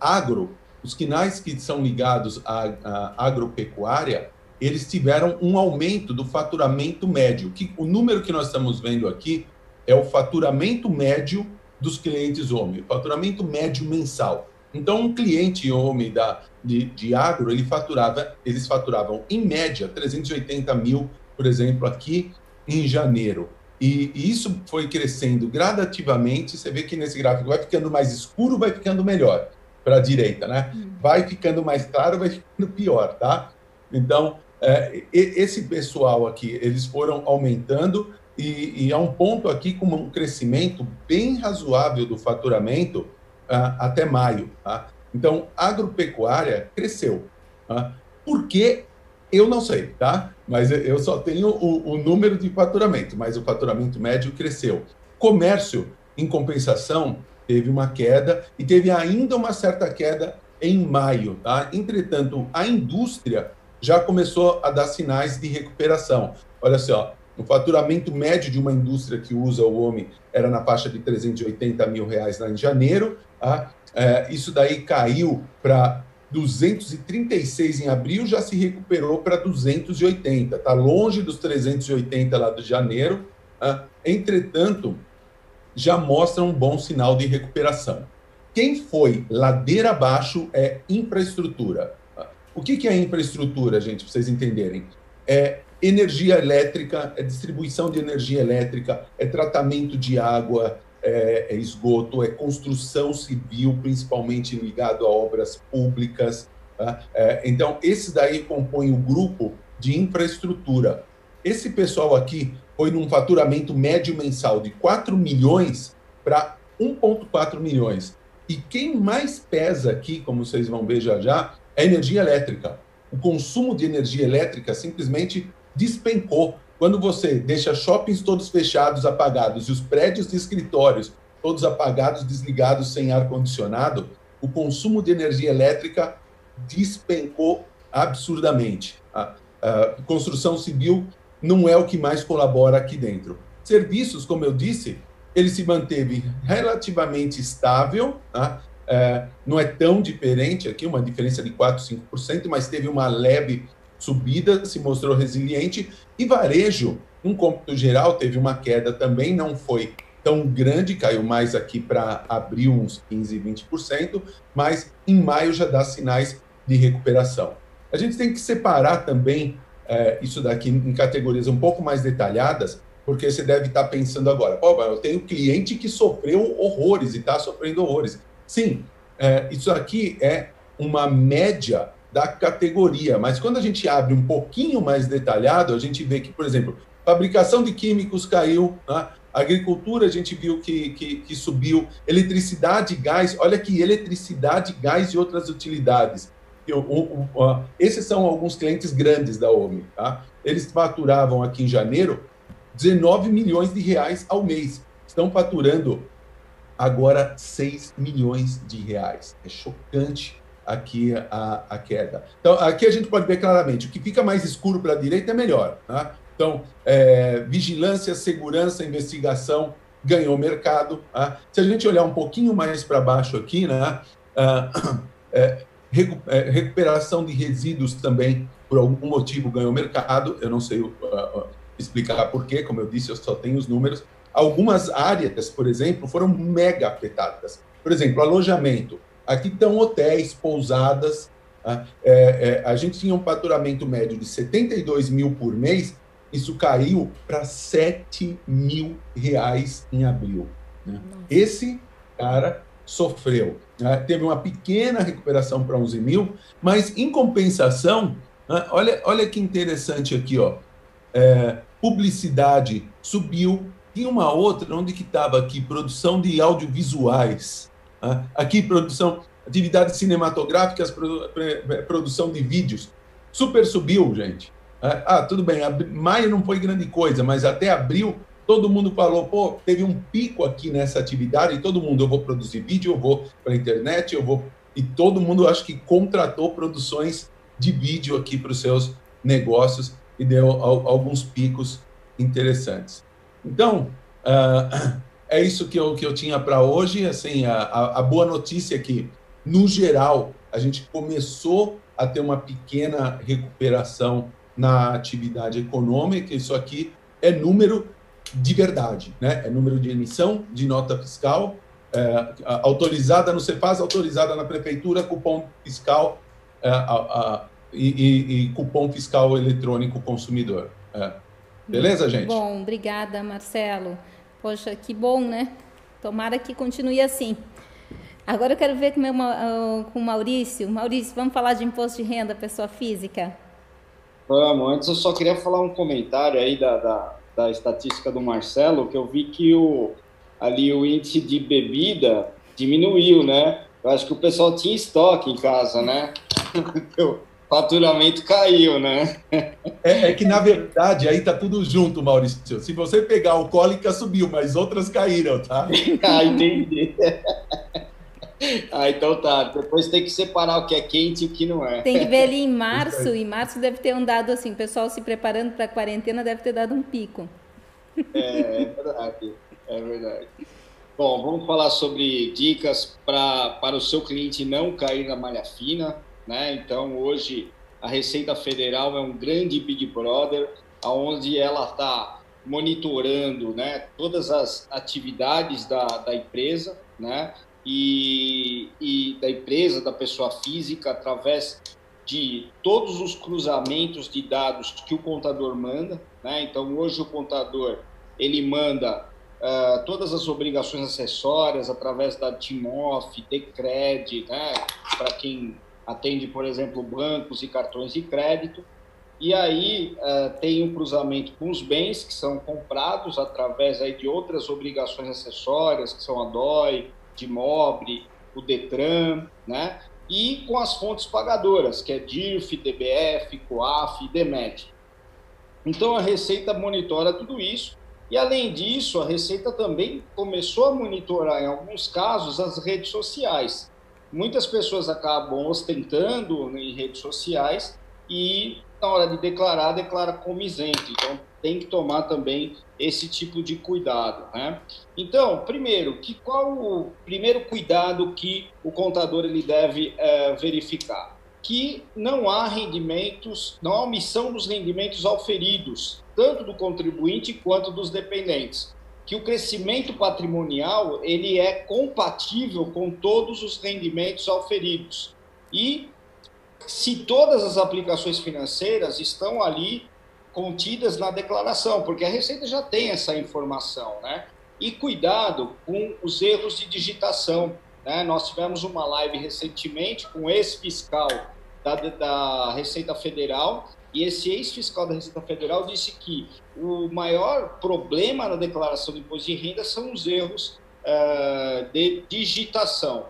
S5: agro, os KINAIs que são ligados à, à, agropecuária, eles tiveram um aumento do faturamento médio. Que, o número que nós estamos vendo aqui é o faturamento médio dos clientes homem, faturamento médio mensal. Então, um cliente homem da, de, de agro, ele faturava, eles faturavam, em média, 380 mil, por exemplo, aqui em janeiro. E, e, isso foi crescendo gradativamente. Você vê que nesse gráfico vai ficando mais escuro, vai ficando melhor para a direita, né? Hum. Vai ficando mais claro, vai ficando pior, tá? Então, é, esse pessoal aqui, eles foram aumentando e, e há um ponto aqui com um crescimento bem razoável do faturamento, uh, até maio. Tá? Então, agropecuária cresceu. Tá? Por que? Eu não sei, tá? Mas eu só tenho o, o número de faturamento, mas o faturamento médio cresceu. Comércio, em compensação, teve uma queda e teve ainda uma certa queda em maio. Tá? Entretanto, a indústria já começou a dar sinais de recuperação. Olha só, o faturamento médio de uma indústria que usa o homem era na faixa de 380 mil reais lá em janeiro, Tá? É, isso daí caiu para 236 em abril, já se recuperou para 280. Está longe dos 380 lá de janeiro. Tá? Entretanto, já mostra um bom sinal de recuperação. Quem foi ladeira abaixo é infraestrutura. O que, que é infraestrutura, gente, para vocês entenderem? É energia elétrica, é distribuição de energia elétrica, é tratamento de água, é, é esgoto, é construção civil, principalmente ligado a obras públicas. Tá? É, então, esse daí compõe o grupo de infraestrutura. Esse pessoal aqui foi num faturamento médio mensal de 4 milhões para 1,4 milhões. E quem mais pesa aqui, como vocês vão ver já já, é a energia elétrica. O consumo de energia elétrica simplesmente despencou. Quando você deixa shoppings todos fechados, apagados, e os prédios de escritórios todos apagados, desligados, sem ar-condicionado, o consumo de energia elétrica despencou absurdamente. A, a, construção civil não é o que mais colabora aqui dentro. Serviços, como eu disse, ele se manteve relativamente estável, tá? é, não é tão diferente aqui, uma diferença de 4, 5%, mas teve uma leve subida, se mostrou resiliente, e varejo, num cômputo geral, teve uma queda também, não foi tão grande, caiu mais aqui para abril, uns 15, 20%, mas em maio já dá sinais de recuperação. A gente tem que separar também é, isso daqui em categorias um pouco mais detalhadas, porque você deve estar pensando agora, pô, eu tenho cliente que sofreu horrores e está sofrendo horrores. Sim, é, isso aqui é uma média da categoria. Mas quando a gente abre um pouquinho mais detalhado, a gente vê que, por exemplo, fabricação de químicos caiu, né? agricultura a gente viu que, que, que subiu, eletricidade, gás, olha que eletricidade, gás e outras utilidades. Eu, o, o, esses são alguns clientes grandes da OMI. Tá? Eles faturavam aqui em janeiro 19 milhões de reais ao mês. Estão faturando agora 6 milhões de reais. É chocante aqui a, a queda. Então, aqui a gente pode ver claramente, o que fica mais escuro para a direita é melhor. Tá? Então, é, vigilância, segurança, investigação ganhou mercado. Tá? Se a gente olhar um pouquinho mais para baixo aqui, né, <clears throat> é, é, recuperação de resíduos também, por algum motivo, ganhou mercado. Eu não sei uh, uh, explicar por quê, como eu disse, eu só tenho os números. Algumas áreas, por exemplo, foram mega afetadas. Por exemplo, alojamento. Aqui estão hotéis, pousadas. Tá? É, é, a gente tinha um faturamento médio de 72 mil por mês, isso caiu para 7 mil reais em abril. Né? Esse cara sofreu. Né? Teve uma pequena recuperação para 11 mil, mas em compensação, né? olha, olha que interessante aqui, ó. É, publicidade subiu. Tinha uma outra, onde que estava aqui? Produção de audiovisuais. Né? Aqui, produção, atividades cinematográficas, produção de vídeos. Super subiu, gente. Né? Ah, tudo bem, maio não foi grande coisa, mas até abril todo mundo falou, pô, teve um pico aqui nessa atividade e todo mundo, eu vou produzir vídeo, eu vou para a internet, eu vou... E todo mundo, acho que contratou produções de vídeo aqui para os seus negócios e deu alguns picos interessantes. Então, uh, <clears throat> é isso que eu, que eu tinha para hoje. Assim, a, a, boa notícia é que, no geral, a gente começou a ter uma pequena recuperação na atividade econômica. Isso aqui é número de verdade, né? É número de emissão de nota fiscal é, autorizada no Cefaz, autorizada na prefeitura, cupom fiscal é, a, a, e, e, e, cupom fiscal eletrônico consumidor. É. Beleza, gente?
S1: Bom, obrigada, Marcelo. Poxa, que bom, né? Tomara que continue assim. Agora eu quero ver com, meu, uh, com o Maurício. Maurício, vamos falar de imposto de renda pessoa física?
S8: Vamos, antes eu só queria falar um comentário aí da, da da estatística do Marcelo, que eu vi que o, ali o índice de bebida diminuiu, né? Eu acho que o pessoal tinha estoque em casa, né? <laughs> o faturamento caiu, né?
S5: É, é, que, na verdade, aí tá tudo junto, Maurício. Se você pegar alcoólica, subiu, mas outras caíram, tá? <laughs>
S8: ah, entendi. Ah, então tá. Depois tem que separar o que é quente e o que não é.
S1: Tem que ver ali em <laughs> março. Em março deve ter um dado assim, o pessoal se preparando para a quarentena deve ter dado um pico.
S8: É, é verdade. É verdade. Bom, vamos falar sobre dicas pra, para o seu cliente não cair na malha fina. Né? Então, hoje, a Receita Federal é um grande Big Brother, onde ela está monitorando né, todas as atividades da, da empresa, né? E, e da empresa, da pessoa física, através de todos os cruzamentos de dados que o contador manda. Né? Então, hoje o contador ele manda uh, todas as obrigações acessórias através da TIMOF, Decred, né? para quem atende, por exemplo, bancos e cartões de crédito. E aí uh, tem um cruzamento com os bens que são comprados através aí de outras obrigações acessórias, que são a DOI, de Mobre, o Detran, né? E com as fontes pagadoras, que é DIRF, DBF, COAF e DEMET. Então a Receita monitora tudo isso e além disso, a Receita também começou a monitorar em alguns casos as redes sociais. Muitas pessoas acabam ostentando em redes sociais e na hora de declarar, declara como isento. Então tem que tomar também esse tipo de cuidado. Né? Então, primeiro, que qual o primeiro cuidado que o contador ele deve é, verificar? Que não há rendimentos, não há omissão dos rendimentos auferidos, tanto do contribuinte quanto dos dependentes. Que o crescimento patrimonial ele é compatível com todos os rendimentos auferidos. E se todas as aplicações financeiras estão ali contidas na declaração, porque a Receita já tem essa informação, né? E cuidado com os erros de digitação. Né? Nós tivemos uma live recentemente com esse fiscal da, da Receita Federal e esse ex-fiscal da Receita Federal disse que o maior problema na declaração do imposto de renda são os erros uh, de digitação.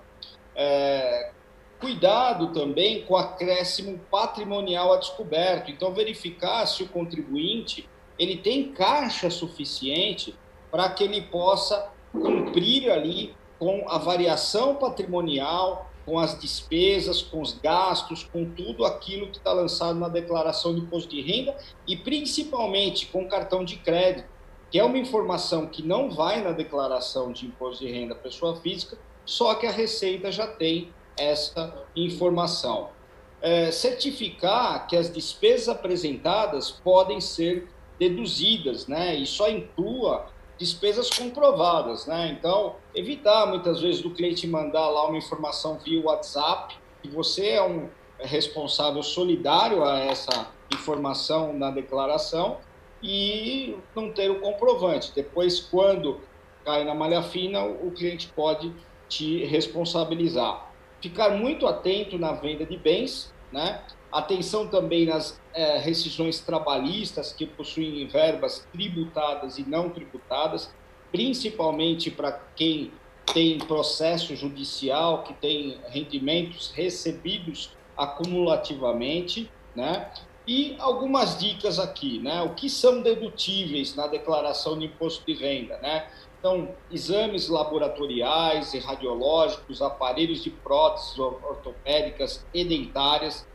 S8: Uh, cuidado também com o acréscimo patrimonial a descoberto. Então, verificar se o contribuinte ele tem caixa suficiente para que ele possa cumprir ali com a variação patrimonial, com as despesas, com os gastos, com tudo aquilo que está lançado na declaração de imposto de renda e principalmente com cartão de crédito, que é uma informação que não vai na declaração de imposto de renda pessoa física, só que a Receita já tem essa informação. É, certificar que as despesas apresentadas podem ser deduzidas, né? E só inclua despesas comprovadas, né? Então, evitar muitas vezes do cliente mandar lá uma informação via WhatsApp, que você é um responsável solidário a essa informação na declaração e não ter o comprovante. Depois, quando cai na malha fina, o cliente pode te responsabilizar. Ficar muito atento na venda de bens, né? Atenção também nas é, rescisões trabalhistas que possuem verbas tributadas e não tributadas, principalmente para quem tem processo judicial, que tem rendimentos recebidos acumulativamente, né? E algumas dicas aqui, né? O que são dedutíveis na declaração de imposto de renda, né? Então, exames laboratoriais e radiológicos, aparelhos de próteses ortopédicas e dentárias,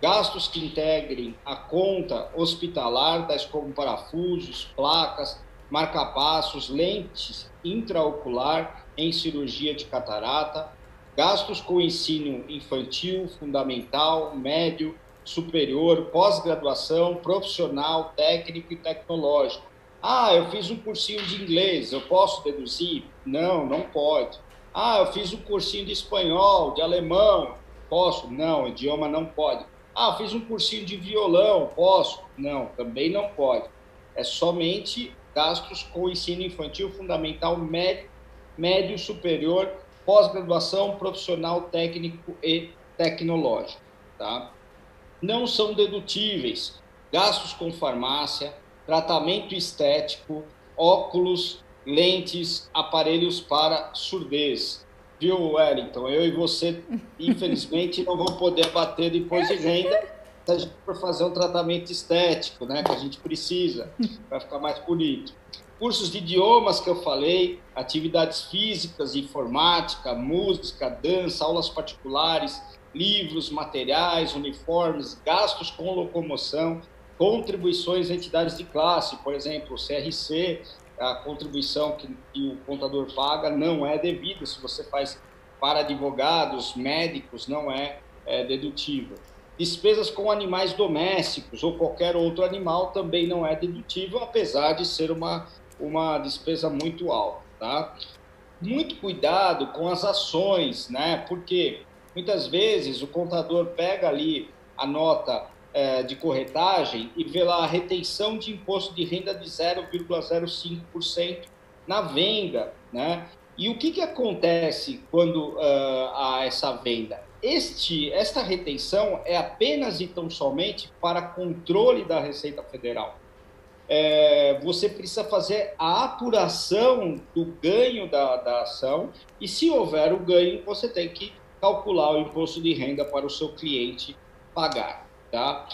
S8: gastos que integrem a conta hospitalar, tais como parafusos, placas, marcapassos, lentes intraocular em cirurgia de catarata, gastos com ensino infantil, fundamental, médio, superior, pós-graduação, profissional, técnico e tecnológico. Ah, eu fiz um cursinho de inglês, eu posso deduzir? Não, não pode. Ah, eu fiz um cursinho de espanhol, de alemão, posso? Não, idioma não pode. Ah, fiz um cursinho de violão, posso? Não, também não pode. É somente gastos com ensino infantil fundamental, médio, médio superior, pós-graduação, profissional, técnico e tecnológico. Tá? Não são dedutíveis gastos com farmácia, tratamento estético, óculos, lentes, aparelhos para surdez, Viu, Wellington? Eu e você, <laughs> infelizmente, não vamos poder bater depois de renda se a gente for fazer um tratamento estético, né? Que a gente precisa, para ficar mais bonito. Cursos de idiomas que eu falei, atividades físicas, informática, música, dança, aulas particulares, livros, materiais, uniformes, gastos com locomoção, contribuições a entidades de classe, por exemplo, CRC, a contribuição que, que o contador paga não é devida. Se você faz para advogados, médicos, não é, é dedutível. Despesas com animais domésticos ou qualquer outro animal também não é dedutível, apesar de ser uma, uma despesa muito alta. Tá? Muito cuidado com as ações, né? porque muitas vezes o contador pega ali a nota é, de corretagem e vê lá a retenção de imposto de renda de 0,05% na venda, né? E o que, que acontece quando uh, há essa venda? Este, esta retenção é apenas e tão somente para controle da Receita Federal. É, você precisa fazer a apuração do ganho da, da ação e, se houver o ganho, você tem que calcular o imposto de renda para o seu cliente pagar. Tá?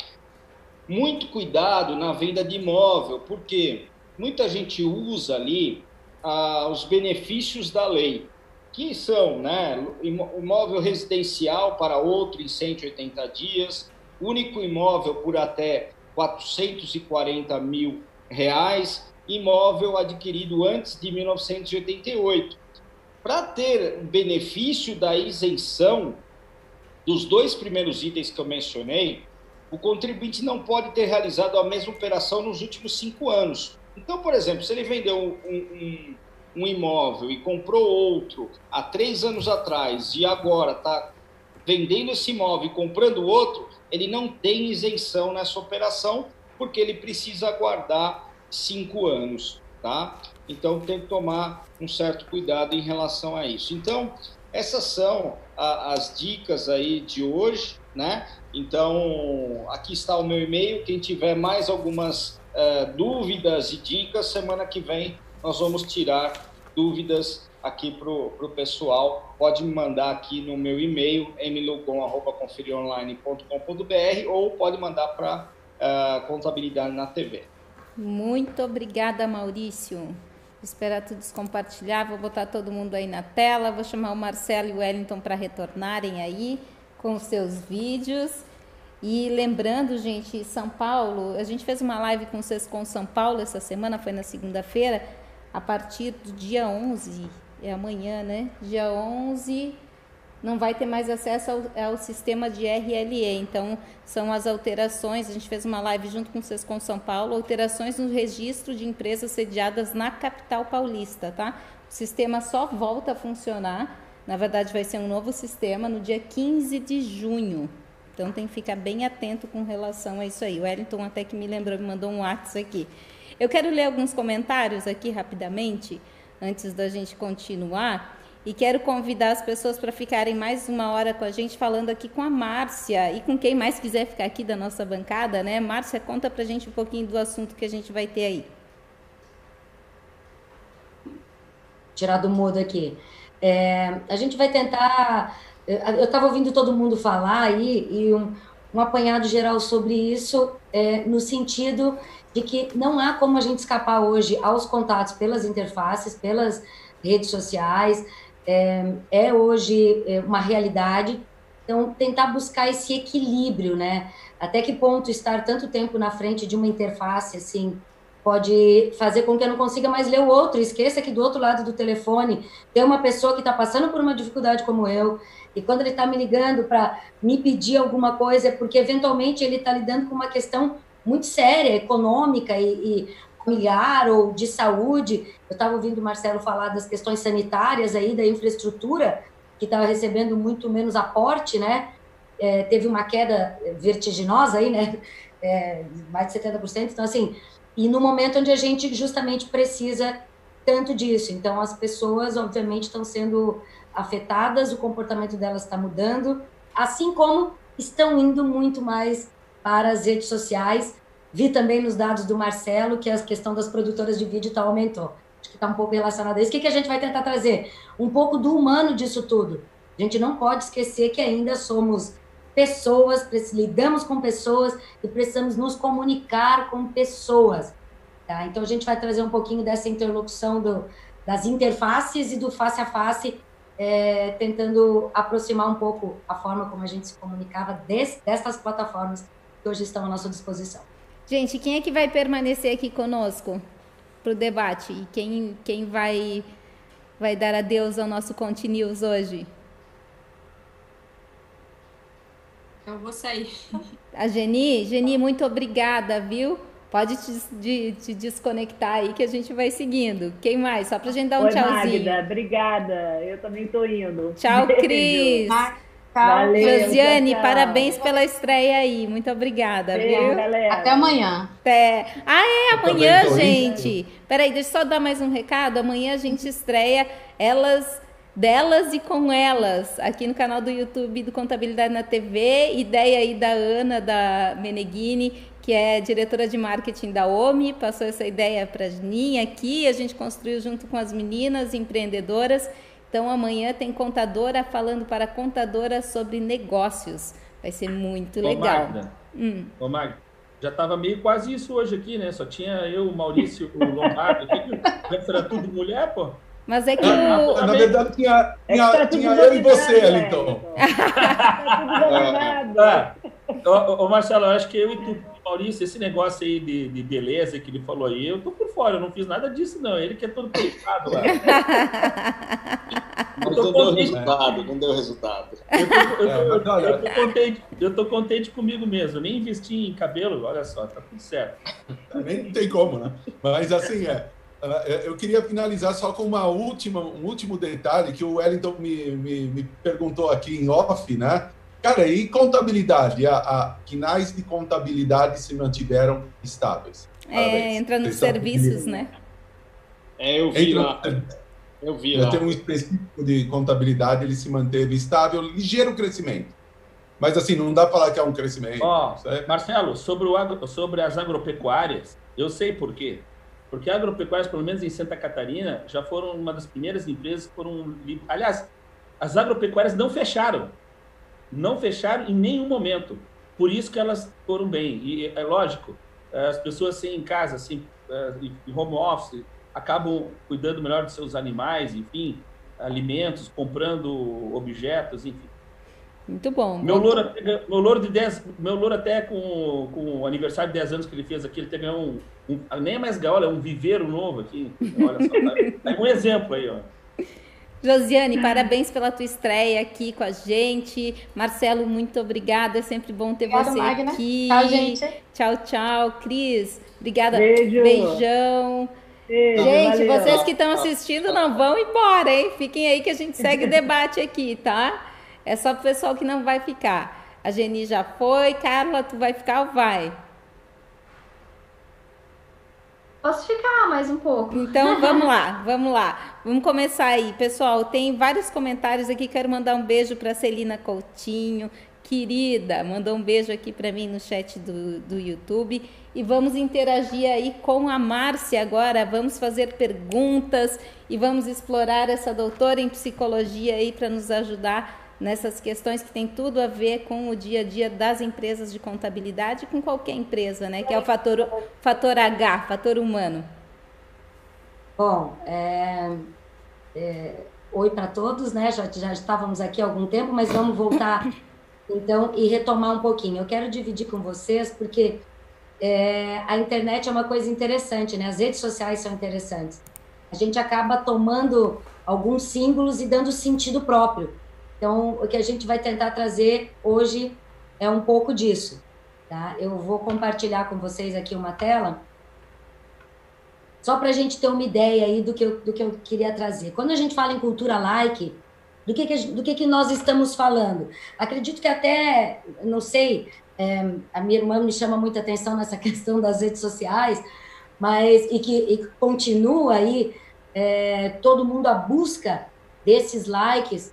S8: Muito cuidado na venda de imóvel, porque muita gente usa ali ah, os benefícios da lei, que são né, imóvel residencial para outro em 180 dias, único imóvel por até 440 mil reais, imóvel adquirido antes de 1988. Para ter benefício da isenção dos dois primeiros itens que eu mencionei, o contribuinte não pode ter realizado a mesma operação nos últimos cinco anos. Então, por exemplo, se ele vendeu um, um, um imóvel e comprou outro há três anos atrás e agora está vendendo esse imóvel e comprando outro, ele não tem isenção nessa operação porque ele precisa aguardar cinco anos, tá? Então tem que tomar um certo cuidado em relação a isso. Então essas são a, as dicas aí de hoje, né? Então, aqui está o meu e-mail. Quem tiver mais algumas uh, dúvidas e dicas, semana que vem nós vamos tirar dúvidas aqui para o pessoal. Pode me mandar aqui no meu e-mail, mlugon.conferionline.com.br ou pode mandar para uh, Contabilidade na TV.
S1: Muito obrigada, Maurício. Esperar todos compartilhar, vou botar todo mundo aí na tela, vou chamar o Marcelo e o Wellington para retornarem aí com os seus vídeos. E lembrando, gente, São Paulo, a gente fez uma live com vocês com São Paulo essa semana, foi na segunda-feira, a partir do dia 11, é amanhã, né? Dia 11 não vai ter mais acesso ao, ao, sistema de RLE. Então, são as alterações. A gente fez uma live junto com vocês com São Paulo, alterações no registro de empresas sediadas na capital paulista, tá? O sistema só volta a funcionar. Na verdade, vai ser um novo sistema no dia 15 de junho. Então, tem que ficar bem atento com relação a isso aí. O Wellington até que me lembrou, me mandou um WhatsApp aqui. Eu quero ler alguns comentários aqui rapidamente, antes da gente continuar. E quero convidar as pessoas para ficarem mais uma hora com a gente, falando aqui com a Márcia e com quem mais quiser ficar aqui da nossa bancada, né? Márcia, conta para a gente um pouquinho do assunto que a gente vai ter aí.
S9: Tirar do mudo aqui. É, a gente vai tentar. Eu estava ouvindo todo mundo falar aí e um, um apanhado geral sobre isso, é, no sentido de que não há como a gente escapar hoje aos contatos pelas interfaces, pelas redes sociais é, é hoje é, uma realidade. Então, tentar buscar esse equilíbrio, né? Até que ponto estar tanto tempo na frente de uma interface, assim, pode fazer com que eu não consiga mais ler o outro. Esqueça que do outro lado do telefone tem uma pessoa que está passando por uma dificuldade como eu, e quando ele está me ligando para me pedir alguma coisa, é porque eventualmente ele está lidando com uma questão muito séria, econômica e, e familiar ou de saúde. Eu estava ouvindo o Marcelo falar das questões sanitárias aí, da infraestrutura, que estava recebendo muito menos aporte, né? É, teve uma queda vertiginosa aí, né? É, mais de 70%. Então, assim, e no momento onde a gente justamente precisa tanto disso. Então, as pessoas, obviamente, estão sendo afetadas, o comportamento delas está mudando, assim como estão indo muito mais para as redes sociais, Vi também nos dados do Marcelo que a questão das produtoras de vídeo tá, aumentou. Acho que está um pouco relacionado a isso. O que, que a gente vai tentar trazer? Um pouco do humano disso tudo. A gente não pode esquecer que ainda somos pessoas, lidamos com pessoas e precisamos nos comunicar com pessoas. Tá? Então a gente vai trazer um pouquinho dessa interlocução do, das interfaces e do face a face, é, tentando aproximar um pouco a forma como a gente se comunicava des, dessas plataformas que hoje estão à nossa disposição.
S1: Gente, quem é que vai permanecer aqui conosco para o debate? E quem, quem vai, vai dar adeus ao nosso Continuous hoje?
S2: Eu vou sair.
S1: A Geni? Geni, muito obrigada, viu? Pode te, de, te, desconectar aí que a gente vai seguindo. Quem mais? Só para a gente dar um
S6: Oi,
S1: tchauzinho.
S6: Magda, obrigada. Eu também estou indo.
S1: Tchau, Cris.
S6: Valeu,
S1: Josiane,
S6: tchau, tchau.
S1: parabéns pela estreia aí. Muito obrigada,
S6: Beijo,
S1: viu?
S6: galera.
S4: Até amanhã.
S1: Até. Ah, é, amanhã,
S5: tô
S1: gente. Peraí, deixa eu só dar mais um recado. Amanhã a gente estreia Elas, Delas e Com Elas, aqui no canal do YouTube do Contabilidade na TV. Ideia aí da Ana, da Meneghini, que é diretora de marketing da OMI, passou essa ideia para a Janinha aqui. A gente construiu junto com as meninas empreendedoras. Então amanhã tem contadora falando para contadora sobre negócios. Vai ser muito
S7: Ô,
S1: legal.
S7: Magda,
S1: Hum.
S7: ô, Magda, já estava meio quase isso hoje aqui, né? Só tinha eu, o Maurício, o Lombardo aqui. Resto <laughs> era tudo mulher, pô.
S1: Mas é que
S7: Ah,
S1: o,
S5: Na verdade, tinha,
S6: É que
S5: tinha,
S6: tá
S5: tinha eu e você,
S6: dominado,
S5: Wellington.
S6: Wellington. <laughs> Tá tudo dominado.
S7: Ah, ô, ô, ô, Marcelo, eu acho que eu e tu, Maurício, esse negócio aí de, de beleza que ele falou aí, eu tô por fora, eu não fiz nada disso, não. Ele que é todo peitado lá. <laughs>
S8: Mas não deu resultado, não deu resultado.
S7: Eu tô,
S5: É,
S7: contente, eu tô contente comigo mesmo. Nem investi em cabelo, olha só, tá tudo certo.
S5: Nem tem como, né? Mas assim, é. Eu queria finalizar só com uma última, um último detalhe que o Wellington me, me, me perguntou aqui em off, né? Cara, e contabilidade? A, a quinais de contabilidade se mantiveram estáveis.
S1: é, entra nos serviços, né?
S8: É, eu vi
S5: Entra-
S8: lá. Eu vi.
S5: Eu tenho um específico de contabilidade, ele se manteve estável, ligeiro crescimento. Mas assim, não dá para falar que é um crescimento.
S7: Ó, Marcelo, sobre, o agro, sobre as agropecuárias, eu sei por quê. Porque agropecuárias, pelo menos em Santa Catarina, já foram uma das primeiras empresas que foram. Aliás, as agropecuárias não fecharam. Não fecharam em nenhum momento. Por isso que elas foram bem. E é lógico, as pessoas sem em casa, assim, em home office, acabam cuidando melhor dos seus animais, enfim, alimentos, comprando objetos, enfim.
S1: Muito bom.
S7: Meu louro, até, meu louro de 10, meu louro até com, com o aniversário de 10 anos que ele fez aqui, ele teve um, um nem é mais gaiola, é um viveiro novo aqui. Olha só, tá, tá um exemplo aí, ó.
S1: Josiane, parabéns pela tua estreia aqui com a gente. Marcelo, muito obrigada. É sempre bom ter você Magna. aqui.
S4: Tchau, gente.
S1: Tchau, tchau. Cris, obrigada.
S6: Beijo.
S1: Beijão. Beijo, gente, valeu. vocês que estão assistindo não vão embora, hein? Fiquem aí que a gente segue o debate aqui, tá? É só o pessoal que não vai ficar. A Geni já foi. Carla, tu vai ficar ou vai?
S3: Posso ficar mais um pouco.
S1: Então <laughs> vamos lá, vamos lá. Vamos começar aí. Pessoal, tem vários comentários aqui. Quero mandar um beijo para Celina Coutinho, querida. Mandou um beijo aqui para mim no chat do, do YouTube. E vamos interagir aí com a Márcia agora. Vamos fazer perguntas e vamos explorar essa doutora em psicologia aí para nos ajudar nessas questões que tem tudo a ver com o dia a dia das empresas de contabilidade, com qualquer empresa, né? Que é o fator, fator H, fator humano.
S9: Bom, é, é, oi para todos, né? Já, já estávamos aqui há algum tempo, mas vamos voltar <coughs> então e retomar um pouquinho. Eu quero dividir com vocês porque é, a internet é uma coisa interessante, né? As redes sociais são interessantes. A gente acaba tomando alguns símbolos e dando sentido próprio. Então, o que a gente vai tentar trazer hoje é um pouco disso. Tá? Eu vou compartilhar com vocês aqui uma tela, só para a gente ter uma ideia aí do que, eu, do que eu queria trazer. Quando a gente fala em cultura like, do que, que, do que, que nós estamos falando? Acredito que até, não sei, é, a minha irmã me chama muita atenção nessa <laughs> questão das redes sociais, mas e que e continua aí é, todo mundo à busca desses likes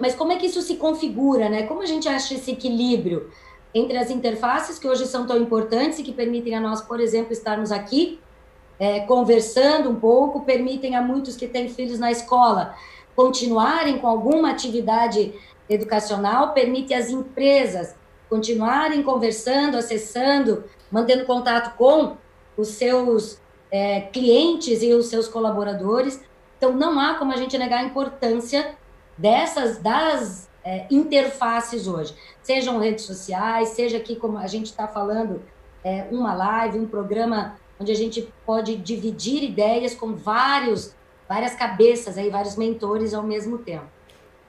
S9: mas como é que isso se configura, né? Como a gente acha esse equilíbrio entre as interfaces que hoje são tão importantes e que permitem a nós, por exemplo, estarmos aqui é, conversando um pouco, permitem a muitos que têm filhos na escola continuarem com alguma atividade educacional, permite às empresas continuarem conversando, acessando, mantendo contato com os seus é, clientes e os seus colaboradores. Então, não há como a gente negar a importância dessas das é, interfaces hoje, sejam redes sociais, seja aqui como a gente está falando, é, uma live, um programa onde a gente pode dividir ideias com vários, várias cabeças aí, vários mentores ao mesmo tempo.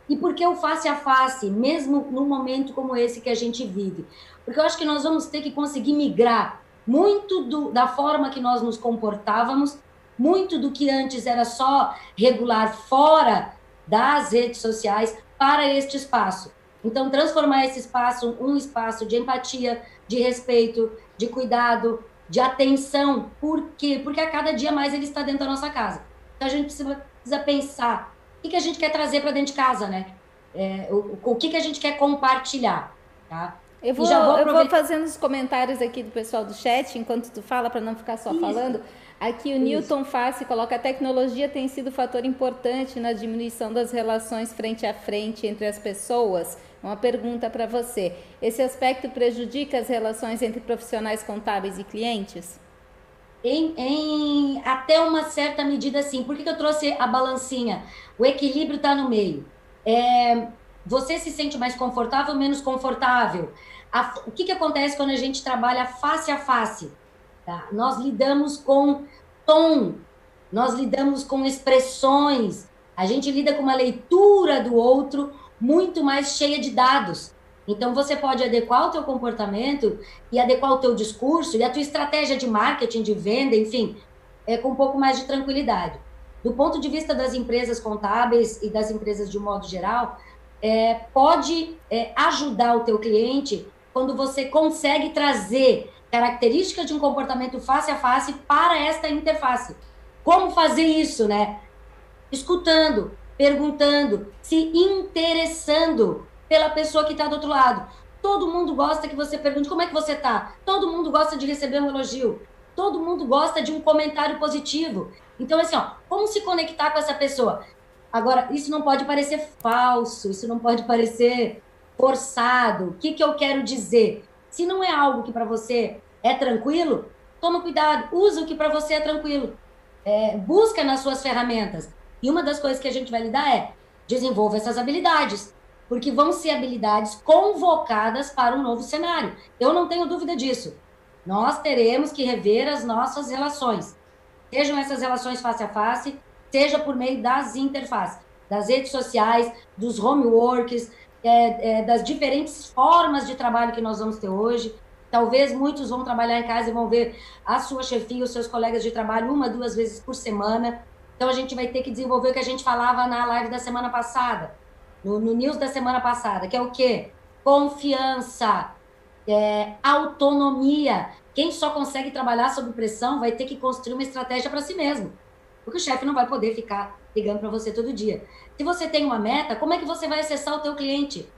S9: E por que o face a face, mesmo num momento como esse que a gente vive? Porque eu acho que nós vamos ter que conseguir migrar muito do, da forma que nós nos comportávamos, muito do que antes era só regular fora das redes sociais para este espaço. Então, transformar esse espaço um espaço de empatia, de respeito, de cuidado, de atenção. Por quê? Porque a cada dia mais ele está dentro da nossa casa. Então, a gente precisa, precisa pensar o que, a gente quer trazer para dentro de casa, né? É, o, o que, que a gente quer compartilhar, tá?
S1: Eu vou, vou eu vou fazendo os comentários aqui do pessoal do chat enquanto tu fala, para não ficar só Isso. falando. Aqui o Isso. Newton Face coloca: a tecnologia tem sido fator importante na diminuição das relações frente a frente entre as pessoas. Uma pergunta para você: esse aspecto prejudica as relações entre profissionais contábeis e clientes?
S9: Em, em até uma certa medida, sim. Por que, que eu trouxe a balancinha? O equilíbrio está no meio. É, você se sente mais confortável ou menos confortável? A, o que, que acontece quando a gente trabalha face a face? Tá? Nós lidamos com tom, nós lidamos com expressões, a gente lida com uma leitura do outro muito mais cheia de dados. Então você pode adequar o teu comportamento e adequar o teu discurso e a tua estratégia de marketing, de venda, enfim, é com um pouco mais de tranquilidade. Do ponto de vista das empresas contábeis e das empresas de um modo geral, é, pode é, ajudar o teu cliente quando você consegue trazer características de um comportamento face a face para esta interface. Como fazer isso, né? escutando, perguntando, se interessando pela pessoa que está do outro lado. Todo mundo gosta que você pergunte como é que você está. Todo mundo gosta de receber um elogio. Todo mundo gosta de um comentário positivo. Então, assim, ó, como se conectar com essa pessoa? Agora, isso não pode parecer falso, isso não pode parecer forçado. O que, que eu quero dizer? Se não é algo que para você é tranquilo, toma cuidado, usa o que para você é tranquilo. É, busca nas suas ferramentas. E uma das coisas que a gente vai lidar é desenvolva essas habilidades, porque vão ser habilidades convocadas para um novo cenário. Eu não tenho dúvida disso. Nós teremos que rever as nossas relações. Sejam essas relações face a face, seja por meio das interfaces, das redes sociais, dos homeworks, é, é, das diferentes formas de trabalho que nós vamos ter hoje. Talvez muitos vão trabalhar em casa e vão ver a sua chefia, os seus colegas de trabalho uma, duas vezes por semana. Então a gente vai ter que desenvolver o que a gente falava na live da semana passada, no, no news da semana passada, que é o quê? Confiança, é, autonomia. Quem só consegue trabalhar sob pressão vai ter que construir uma estratégia para si mesmo. Porque o chefe não vai poder ficar ligando para você todo dia. Se você tem uma meta, como é que você vai acessar o teu cliente?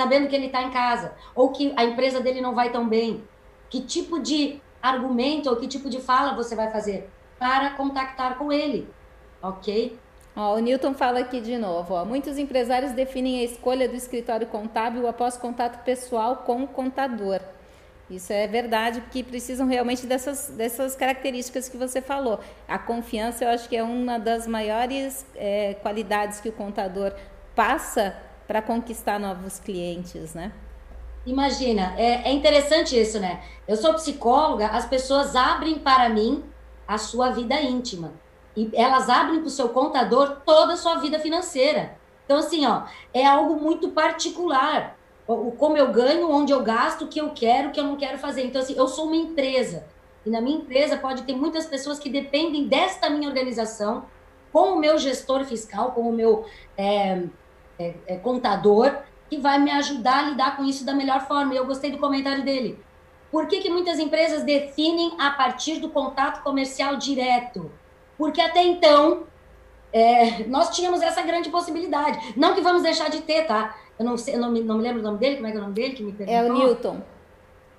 S9: Sabendo que ele está em casa, ou que a empresa dele não vai tão bem. Que tipo de argumento ou que tipo de fala você vai fazer para contactar com ele? Ok?
S1: Ó, o Newton fala aqui de novo. Ó. Muitos empresários definem a escolha do escritório contábil após contato pessoal com o contador. Isso é verdade, porque precisam realmente dessas, dessas características que você falou. A confiança, eu acho que é uma das maiores é, qualidades que o contador passa para conquistar novos clientes, né?
S9: Imagina, é, é interessante isso, né? Eu sou psicóloga, as pessoas abrem para mim a sua vida íntima. E elas abrem para o seu contador toda a sua vida financeira. Então, assim, ó, é algo muito particular o, como eu ganho, onde eu gasto, o que eu quero, o que eu não quero fazer. Então, assim, eu sou uma empresa. E na minha empresa pode ter muitas pessoas que dependem desta minha organização, com o meu gestor fiscal, com o meu é, é, é, contador, que vai me ajudar a lidar com isso da melhor forma. E eu gostei do comentário dele. Por que, que muitas empresas definem a partir do contato comercial direto? Porque até então é, nós tínhamos essa grande possibilidade. Não que vamos deixar de ter, tá? Eu não, sei, eu não, me, não me lembro o nome dele, como é que é o nome dele que me perguntou?
S1: É o Newton.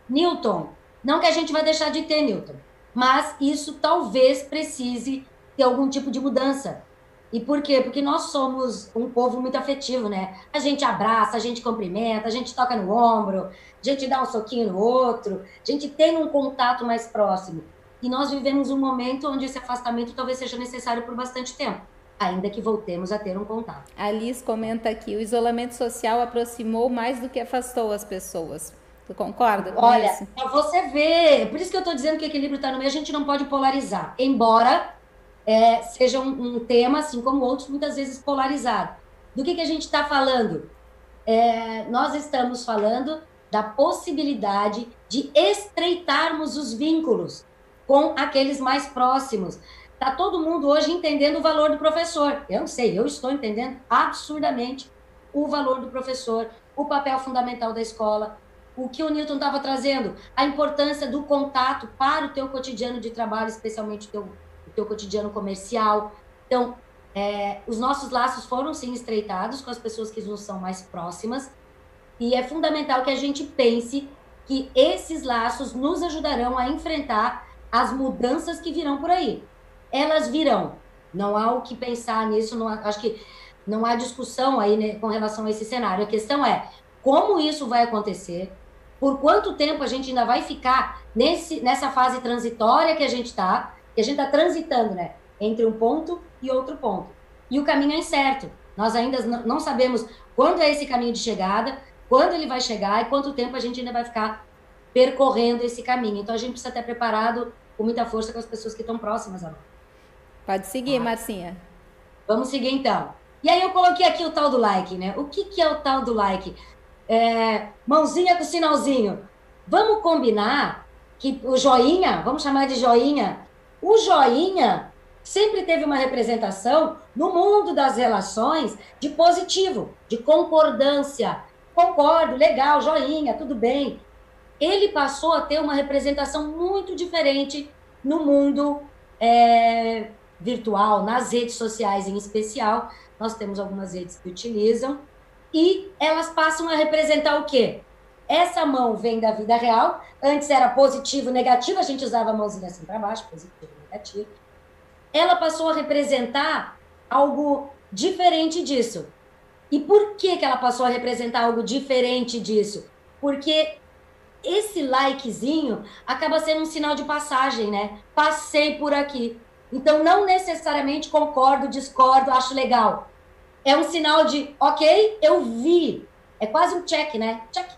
S9: Newton. Não que a gente vai deixar de ter, Newton. Mas isso talvez precise ter algum tipo de mudança. E por quê? Porque nós somos um povo muito afetivo, né? A gente abraça, a gente cumprimenta, a gente toca no ombro, a gente dá um soquinho no outro, a gente tem um contato mais próximo. E nós vivemos um momento onde esse afastamento talvez seja necessário por bastante tempo ainda que voltemos a ter um contato.
S1: A Liz comenta aqui: o isolamento social aproximou mais do que afastou as pessoas. Tu concorda com
S9: Olha,
S1: isso?
S9: Olha, você vê, por isso que eu estou dizendo que o equilíbrio está no meio, a gente não pode polarizar, embora é, seja um, um, tema, assim como outros, muitas vezes polarizado. Do que, que a gente está falando? É, nós estamos falando da possibilidade de estreitarmos os vínculos com aqueles mais próximos, Está todo mundo hoje entendendo o valor do professor. Eu não sei, eu estou entendendo absurdamente o valor do professor, o papel fundamental da escola, o que o Newton estava trazendo, a importância do contato para o teu cotidiano de trabalho, especialmente o teu, o teu cotidiano comercial. Então, é, os nossos laços foram sim estreitados com as pessoas que nos são mais próximas, e é fundamental que a gente pense que esses laços nos ajudarão a enfrentar as mudanças que virão por aí elas virão. Não há o que pensar nisso, não há, acho que não há discussão aí né, com relação a esse cenário. A questão é como isso vai acontecer, por quanto tempo a gente ainda vai ficar nesse, nessa fase transitória que a gente está, que a gente está transitando, né, entre um ponto e outro ponto. E o caminho é incerto. Nós ainda não sabemos quando é esse caminho de chegada, quando ele vai chegar e quanto tempo a gente ainda vai ficar percorrendo esse caminho. Então a gente precisa estar preparado com muita força com as pessoas que estão próximas a nós.
S1: Pode seguir, ah. Marcinha.
S9: Vamos seguir então. E aí eu coloquei aqui o tal do like, né? O que, que é o tal do like? É, mãozinha com sinalzinho. Vamos combinar que o joinha, vamos chamar de joinha, o joinha sempre teve uma representação no mundo das relações de positivo, de concordância. Concordo, legal, joinha, tudo bem. Ele passou a ter uma representação muito diferente no mundo é, virtual, nas redes sociais em especial, nós temos algumas redes que utilizam, e elas passam a representar o quê? Essa mão vem da vida real, antes era positivo, negativo, a gente usava a mãozinha assim para baixo, positivo, negativo. Ela passou a representar algo diferente disso. E por que, que ela passou a representar algo diferente disso? Porque esse likezinho acaba sendo um sinal de passagem, né? Passei por aqui. Então, não necessariamente concordo, discordo, acho legal. É um sinal de, ok, eu vi. É quase um check, né? Check.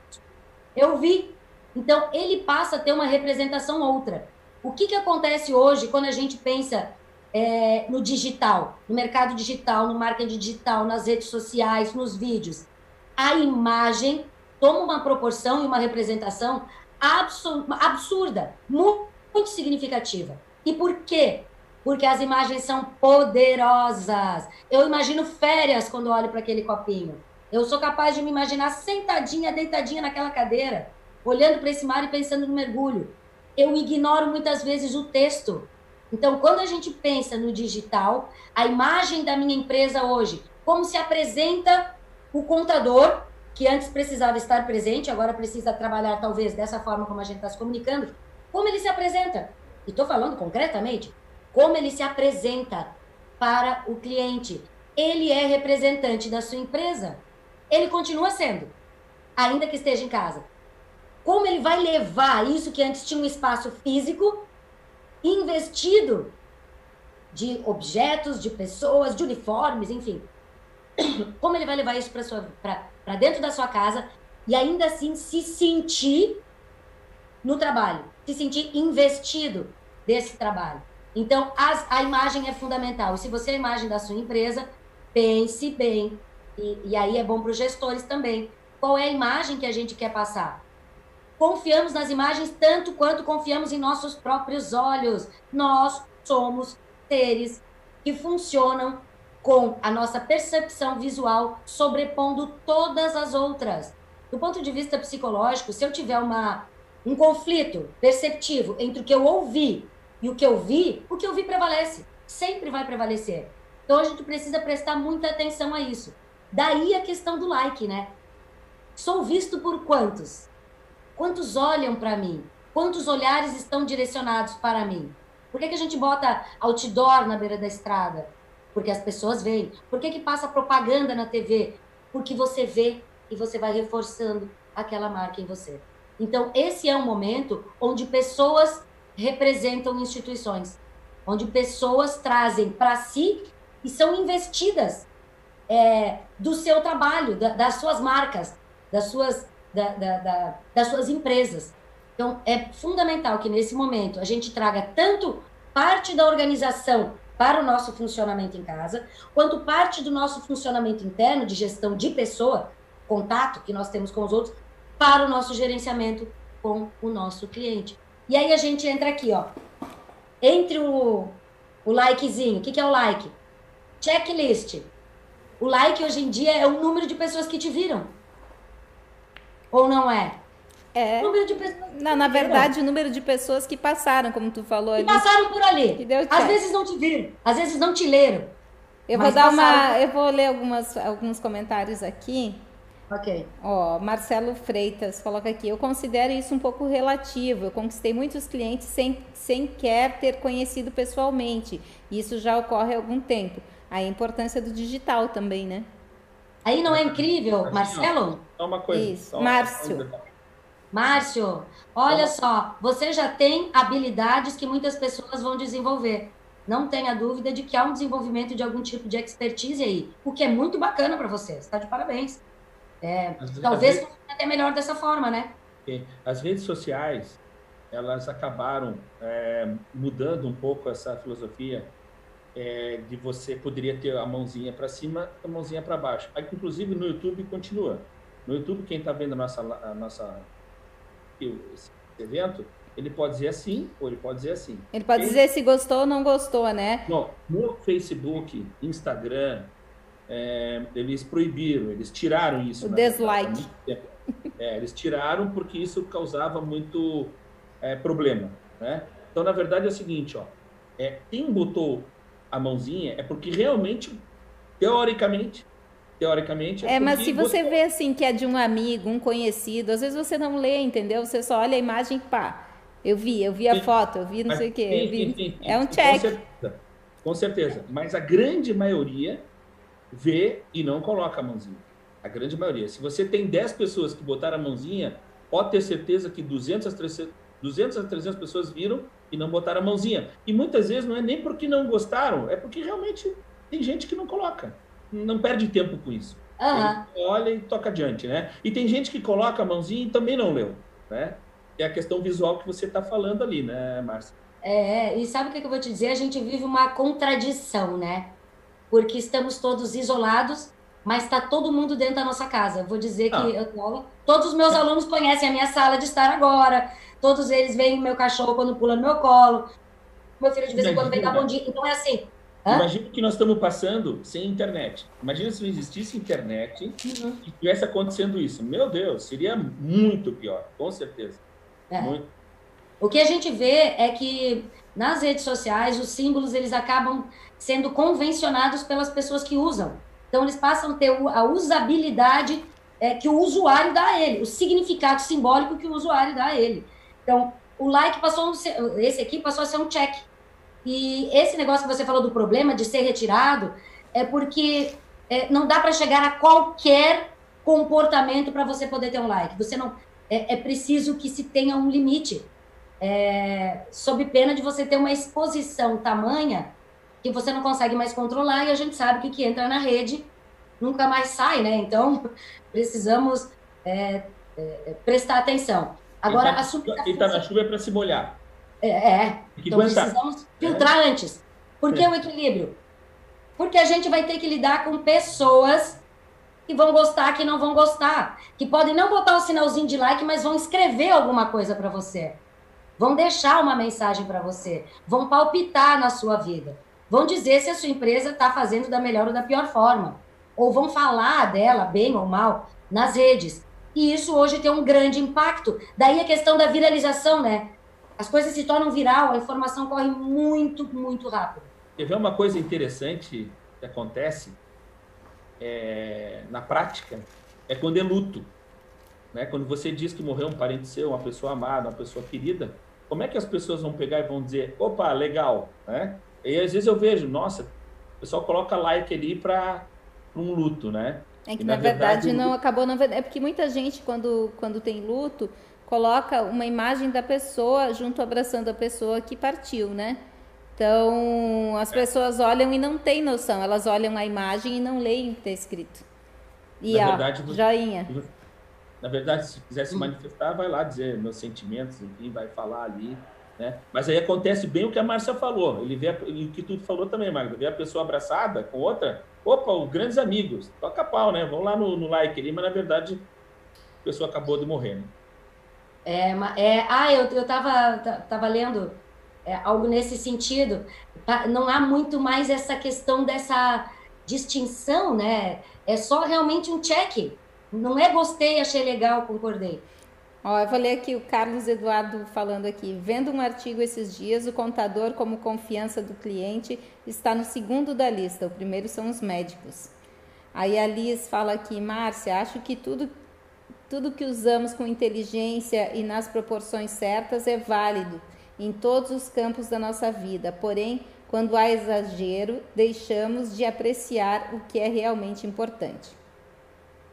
S9: Eu vi. Então, ele passa a ter uma representação outra. O que, que acontece hoje quando a gente pensa é, no digital, no mercado digital, no marketing digital, nas redes sociais, nos vídeos? A imagem toma uma proporção e uma representação absurda, muito, muito significativa. E por quê? Porque as imagens são poderosas. Eu imagino férias quando olho para aquele copinho. Eu sou capaz de me imaginar sentadinha, deitadinha naquela cadeira, olhando para esse mar e pensando no mergulho. Eu ignoro muitas vezes o texto. Então, quando a gente pensa no digital, a imagem da minha empresa hoje, como se apresenta o contador que antes precisava estar presente, agora precisa trabalhar talvez dessa forma como a gente está se comunicando, como ele se apresenta. E estou falando concretamente, como ele se apresenta para o cliente. Ele é representante da sua empresa. Ele continua sendo, ainda que esteja em casa. Como ele vai levar isso que antes tinha um espaço físico investido de objetos, de pessoas, de uniformes, enfim. <coughs> Como ele vai levar isso para dentro da sua casa e ainda assim se sentir no trabalho, se sentir investido desse trabalho. Então, as, a imagem é fundamental. E se você é a imagem da sua empresa, pense bem. E, e aí é bom para os gestores também. Qual é a imagem que a gente quer passar? Confiamos nas imagens tanto quanto confiamos em nossos próprios olhos. Nós somos seres que funcionam com a nossa percepção visual sobrepondo todas as outras. Do ponto de vista psicológico, se eu tiver uma, um conflito perceptivo entre o que eu ouvi e o que eu vi, o que eu vi prevalece, sempre vai prevalecer. Então a gente precisa prestar muita atenção a isso. Daí a questão do like, né? Sou visto por quantos? Quantos olham para mim? Quantos olhares estão direcionados para mim? Por que, que a gente bota outdoor na beira da estrada? porque as pessoas veem. Por que, que passa propaganda na TV? Porque você vê e você vai reforçando aquela marca em você. Então, esse é um momento onde pessoas representam instituições, onde pessoas trazem para si e são investidas é, do seu trabalho, da, das suas marcas, das suas, da, da, das suas empresas. Então, é fundamental que nesse momento a gente traga tanto parte da organização para o nosso funcionamento em casa, quanto parte do nosso funcionamento interno de gestão de pessoa, contato que nós temos com os outros, para o nosso gerenciamento com o nosso cliente. E aí a gente entra aqui, ó. Entre o, o likezinho, o que, que é o like? Checklist. O like hoje em dia é o número de pessoas que te viram. Ou não é?
S1: É. Número de pessoas. Não, na verdade, o número de pessoas que passaram, como tu falou.
S9: Que passaram por ali. Às vezes não te viram, às vezes não te leram.
S1: Eu vou dar uma. Eu vou ler algumas, alguns comentários aqui.
S9: Ok.
S1: Ó, Marcelo Freitas coloca aqui. Eu considero isso um pouco relativo. Eu conquistei muitos clientes sem, sem quer ter conhecido pessoalmente. Isso já ocorre há algum tempo. A importância do digital também, né?
S9: Aí não é incrível, Marcelo?
S7: Só uma coisa.
S1: Isso. Márcio.
S9: Márcio, olha só, você já tem habilidades que muitas pessoas vão desenvolver. Não tenha dúvida de que há um desenvolvimento de algum tipo de expertise aí, o que é muito bacana para você. Está de parabéns. É, talvez vezes, até melhor dessa forma, né?
S7: As redes sociais, elas acabaram é, mudando um pouco essa filosofia é, de você poderia ter a mãozinha para cima, a mãozinha para baixo. Aí, inclusive no YouTube continua. No YouTube, quem está vendo a nossa, a nossa esse evento, ele pode dizer assim ou ele pode dizer assim.
S1: Ele pode dizer se gostou ou não gostou, né?
S7: Não, no Facebook, Instagram, é, eles proibiram, eles tiraram isso.
S1: O dislike.
S7: É, eles tiraram porque isso causava muito é, problema, né? Então, na verdade, é o seguinte, ó, é, quem botou a mãozinha, é porque realmente, teoricamente, teoricamente.
S1: É, é mas se você, você vê assim que é de um amigo, um conhecido, às vezes você não lê, entendeu? Você só olha a imagem, pá. Eu vi, eu vi a sim. foto, eu vi não sei o quê. Vi... Sim, sim, é um check.
S7: Com certeza, com certeza. Mas a grande maioria vê e não coloca a mãozinha. A grande maioria. Se você tem 10 pessoas que botaram a mãozinha, pode ter certeza que 200 a 300, 200 a 300 pessoas viram e não botaram a mãozinha. E muitas vezes não é nem porque não gostaram, é porque realmente tem gente que não coloca. Não perde tempo com isso. Uhum. Olha e toca adiante, né? E tem gente que coloca a mãozinha e também não leu, né? É a questão visual que você está falando ali, né, Márcia?
S9: É, e sabe o que eu vou te dizer? A gente vive uma contradição, né? Porque estamos todos isolados, mas está todo mundo dentro da nossa casa. Vou dizer que ah. eu, todos os meus alunos conhecem a minha sala de estar agora, todos eles veem meu cachorro quando pula no meu colo, meu filho de vez em quando vem dar bom dia. Então é assim,
S7: Imagina o que nós estamos passando sem internet. Imagina se não existisse internet uhum. e estivesse acontecendo isso. Meu Deus, seria muito pior, com certeza.
S9: É. Muito. O que a gente vê é que nas redes sociais os símbolos eles acabam sendo convencionados pelas pessoas que usam. Então eles passam a ter a usabilidade é, que o usuário dá a ele, o significado simbólico que o usuário dá a ele. Então o like passou ser, esse aqui passou a ser um check e esse negócio que você falou do problema de ser retirado é porque é, não dá para chegar a qualquer comportamento para você poder ter um like. Você não é, é preciso que se tenha um limite, é, sob pena de você ter uma exposição tamanha que você não consegue mais controlar e a gente sabe que o que entra na rede nunca mais sai, né? Então <laughs> precisamos é, é, prestar atenção. Agora,
S7: quem está tá na chuva é para se molhar.
S9: É, é. então precisamos filtrar é. antes. Por que é. o equilíbrio? Porque a gente vai ter que lidar com pessoas que vão gostar, que não vão gostar, que podem não botar o um sinalzinho de like, mas vão escrever alguma coisa para você. Vão deixar uma mensagem para você, vão palpitar na sua vida, vão dizer se a sua empresa está fazendo da melhor ou da pior forma, ou vão falar dela bem ou mal nas redes. E isso hoje tem um grande impacto. Daí a questão da viralização, né? as coisas se tornam viral, a informação corre muito, muito rápido.
S7: Quer ver uma coisa interessante que acontece é, na prática? É quando é luto. Né? Quando você diz que morreu um parente seu, uma pessoa amada, uma pessoa querida, como é que as pessoas vão pegar e vão dizer, opa, legal, né? E às vezes eu vejo, nossa, o pessoal coloca like ali para um luto, né?
S1: É que e, na, na, verdade, verdade não acabou, não é porque muita gente quando quando tem luto coloca uma imagem da pessoa junto abraçando a pessoa que partiu, né? Então, as pessoas olham e não têm noção, elas olham a imagem e não leem o que está escrito. E na a verdade, joinha.
S7: Na verdade, se quiser se manifestar, vai lá dizer meus sentimentos, enfim, vai falar ali, né? Mas aí acontece bem o que a Márcia falou, ele vê, o que tu falou também, Magda, vê a pessoa abraçada com outra, opa, os grandes amigos, toca pau, né? Vão lá no, no like ali, mas na verdade a pessoa acabou de morrer, né?
S9: É, é, ah, eu, eu tava, tava lendo é, algo nesse sentido. Tá, não há muito mais essa questão dessa distinção, né? É só realmente um check. Não é gostei, achei legal, concordei.
S1: Ó, eu vou ler aqui o Carlos Eduardo falando aqui. Vendo um artigo esses dias, o contador, como confiança do cliente, está no segundo da lista. O primeiro são os médicos. Aí a Liz fala aqui, Márcia, acho que tudo tudo que usamos com inteligência e nas proporções certas é válido em todos os campos da nossa vida. Porém, quando há exagero, deixamos de apreciar o que é realmente importante.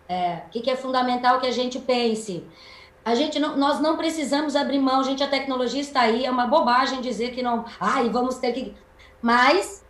S9: É, o que é fundamental que a gente pense? A gente não, nós não precisamos abrir mão, gente, a tecnologia está aí, é uma bobagem dizer que não, ai, vamos ter que. Mas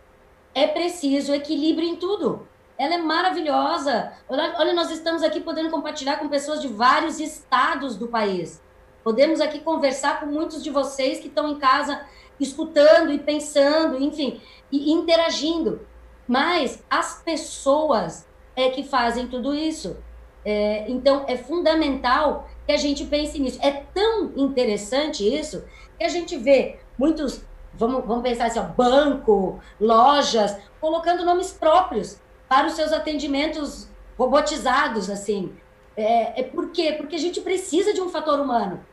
S9: é preciso equilíbrio em tudo. Ela é maravilhosa. Olha, olha, nós estamos aqui podendo compartilhar com pessoas de vários estados do país. Podemos aqui conversar com muitos de vocês que estão em casa escutando e pensando, enfim, e interagindo. Mas as pessoas é que fazem tudo isso. É, então, é fundamental que a gente pense nisso. É tão interessante isso que a gente vê muitos, vamos, vamos pensar assim, ó, banco, lojas, colocando nomes próprios para os seus atendimentos robotizados, assim. É, é por quê? Porque a gente precisa de um fator humano.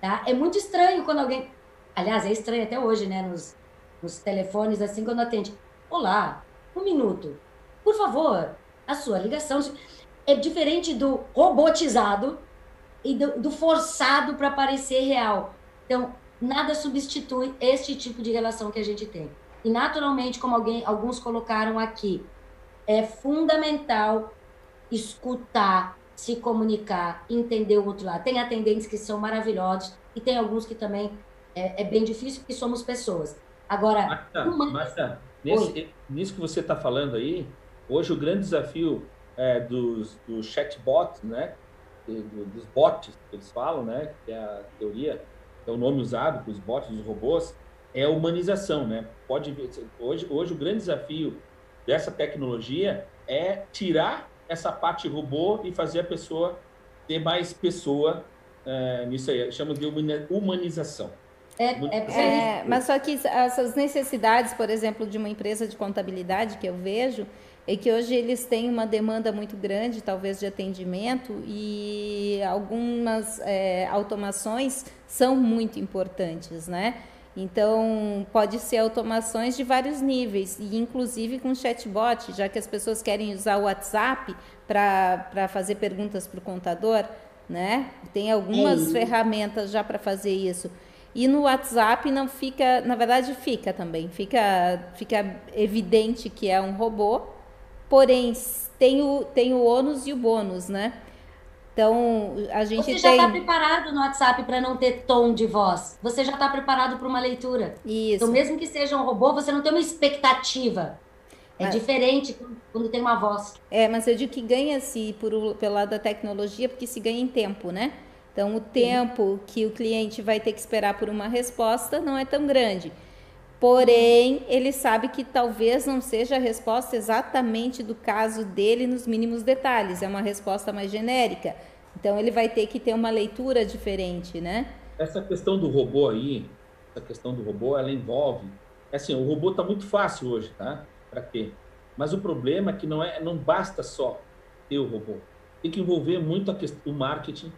S9: Tá? É muito estranho quando alguém. Aliás, é estranho até hoje, né? Nos, nos telefones, assim, quando atende. Olá, um minuto. Por favor, a sua ligação é diferente do robotizado e do, do forçado para parecer real. Então, nada substitui este tipo de relação que a gente tem. E naturalmente, como alguém, alguns colocaram aqui, é fundamental escutar, se comunicar, entender o outro lado. Tem atendentes que são maravilhosos e tem alguns que também é, é bem difícil porque somos pessoas. Agora,
S7: Marta, uma... Marta nesse, nisso que você está falando aí, hoje o grande desafio é, dos, dos chatbots, né, dos bots que eles falam, né, que é a teoria, é o nome usado para os bots, dos robôs, é a humanização, né? Pode hoje, hoje o grande desafio dessa tecnologia é tirar essa parte robô e fazer a pessoa ter mais pessoa é, nisso aí. Chama de humanização.
S1: É, é, é, mas só que essas necessidades, por exemplo, de uma empresa de contabilidade que eu vejo, é que hoje eles têm uma demanda muito grande, talvez, de atendimento, e algumas é, automações são muito importantes, né? Então, pode ser automações de vários níveis, e inclusive com chatbot, já que as pessoas querem usar o WhatsApp para fazer perguntas para o contador, né? Tem algumas ferramentas já para fazer isso. E no WhatsApp não fica, na verdade fica também, fica, fica evidente que é um robô, porém tem o, tem o ônus e o bônus, né? Então, a gente
S9: Você já está preparado no WhatsApp para não ter tom de voz. Você já está preparado para uma leitura.
S1: Isso.
S9: Então, mesmo que seja um robô, você não tem uma expectativa. É mas... diferente quando tem uma voz.
S1: É, mas eu digo que ganha-se pelo lado da tecnologia, porque se ganha em tempo, né? Então, o tempo Sim. que o cliente vai ter que esperar por uma resposta não é tão grande. Porém, ele sabe que talvez não seja a resposta exatamente do caso dele nos mínimos detalhes, é uma resposta mais genérica. Então, ele vai ter que ter uma leitura diferente, né?
S7: Essa questão do robô aí, essa questão do robô, ela envolve. É assim, o robô está muito fácil hoje, tá? Para quê? Mas o problema é que não, é, não basta só ter o robô. Tem que envolver muito a questão, o marketing,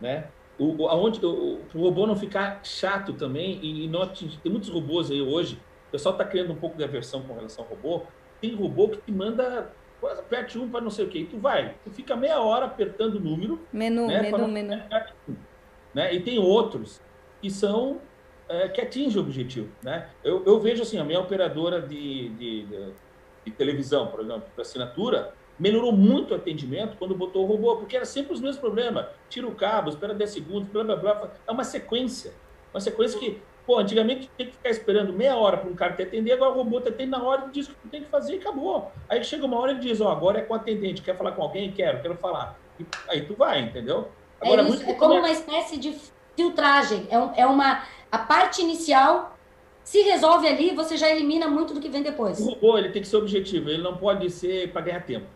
S7: né? O, aonde, o, o robô não ficar chato também e, e não atingir. Tem muitos robôs aí hoje, o pessoal está criando um pouco de aversão com relação ao robô. Tem robô que te manda aperte um para não sei o que, e tu vai, tu fica meia hora apertando o número.
S1: Menu, né, menu, menu.
S7: Né? E tem outros que são é, que atingem o objetivo, né? Eu, eu vejo assim, a minha operadora de, de, de, de televisão, por exemplo, para assinatura, melhorou muito o atendimento quando botou o robô, porque era sempre os mesmos problemas. Tira o cabo, espera 10 segundos, blá, blá, blá. É uma sequência. Uma sequência que, pô, antigamente tinha que ficar esperando meia hora para um cara te atender, agora o robô te atende na hora e diz o que tem que fazer e acabou. Aí chega uma hora e diz, ó, oh, agora é com o atendente, quer falar com alguém? Quero, quero falar. E aí tu vai, entendeu?
S9: Agora, é, isso, é como uma espécie de filtragem. É, um, é uma... A parte inicial se resolve ali, você já elimina muito do que vem depois.
S7: O robô ele tem que ser objetivo, ele não pode ser para ganhar tempo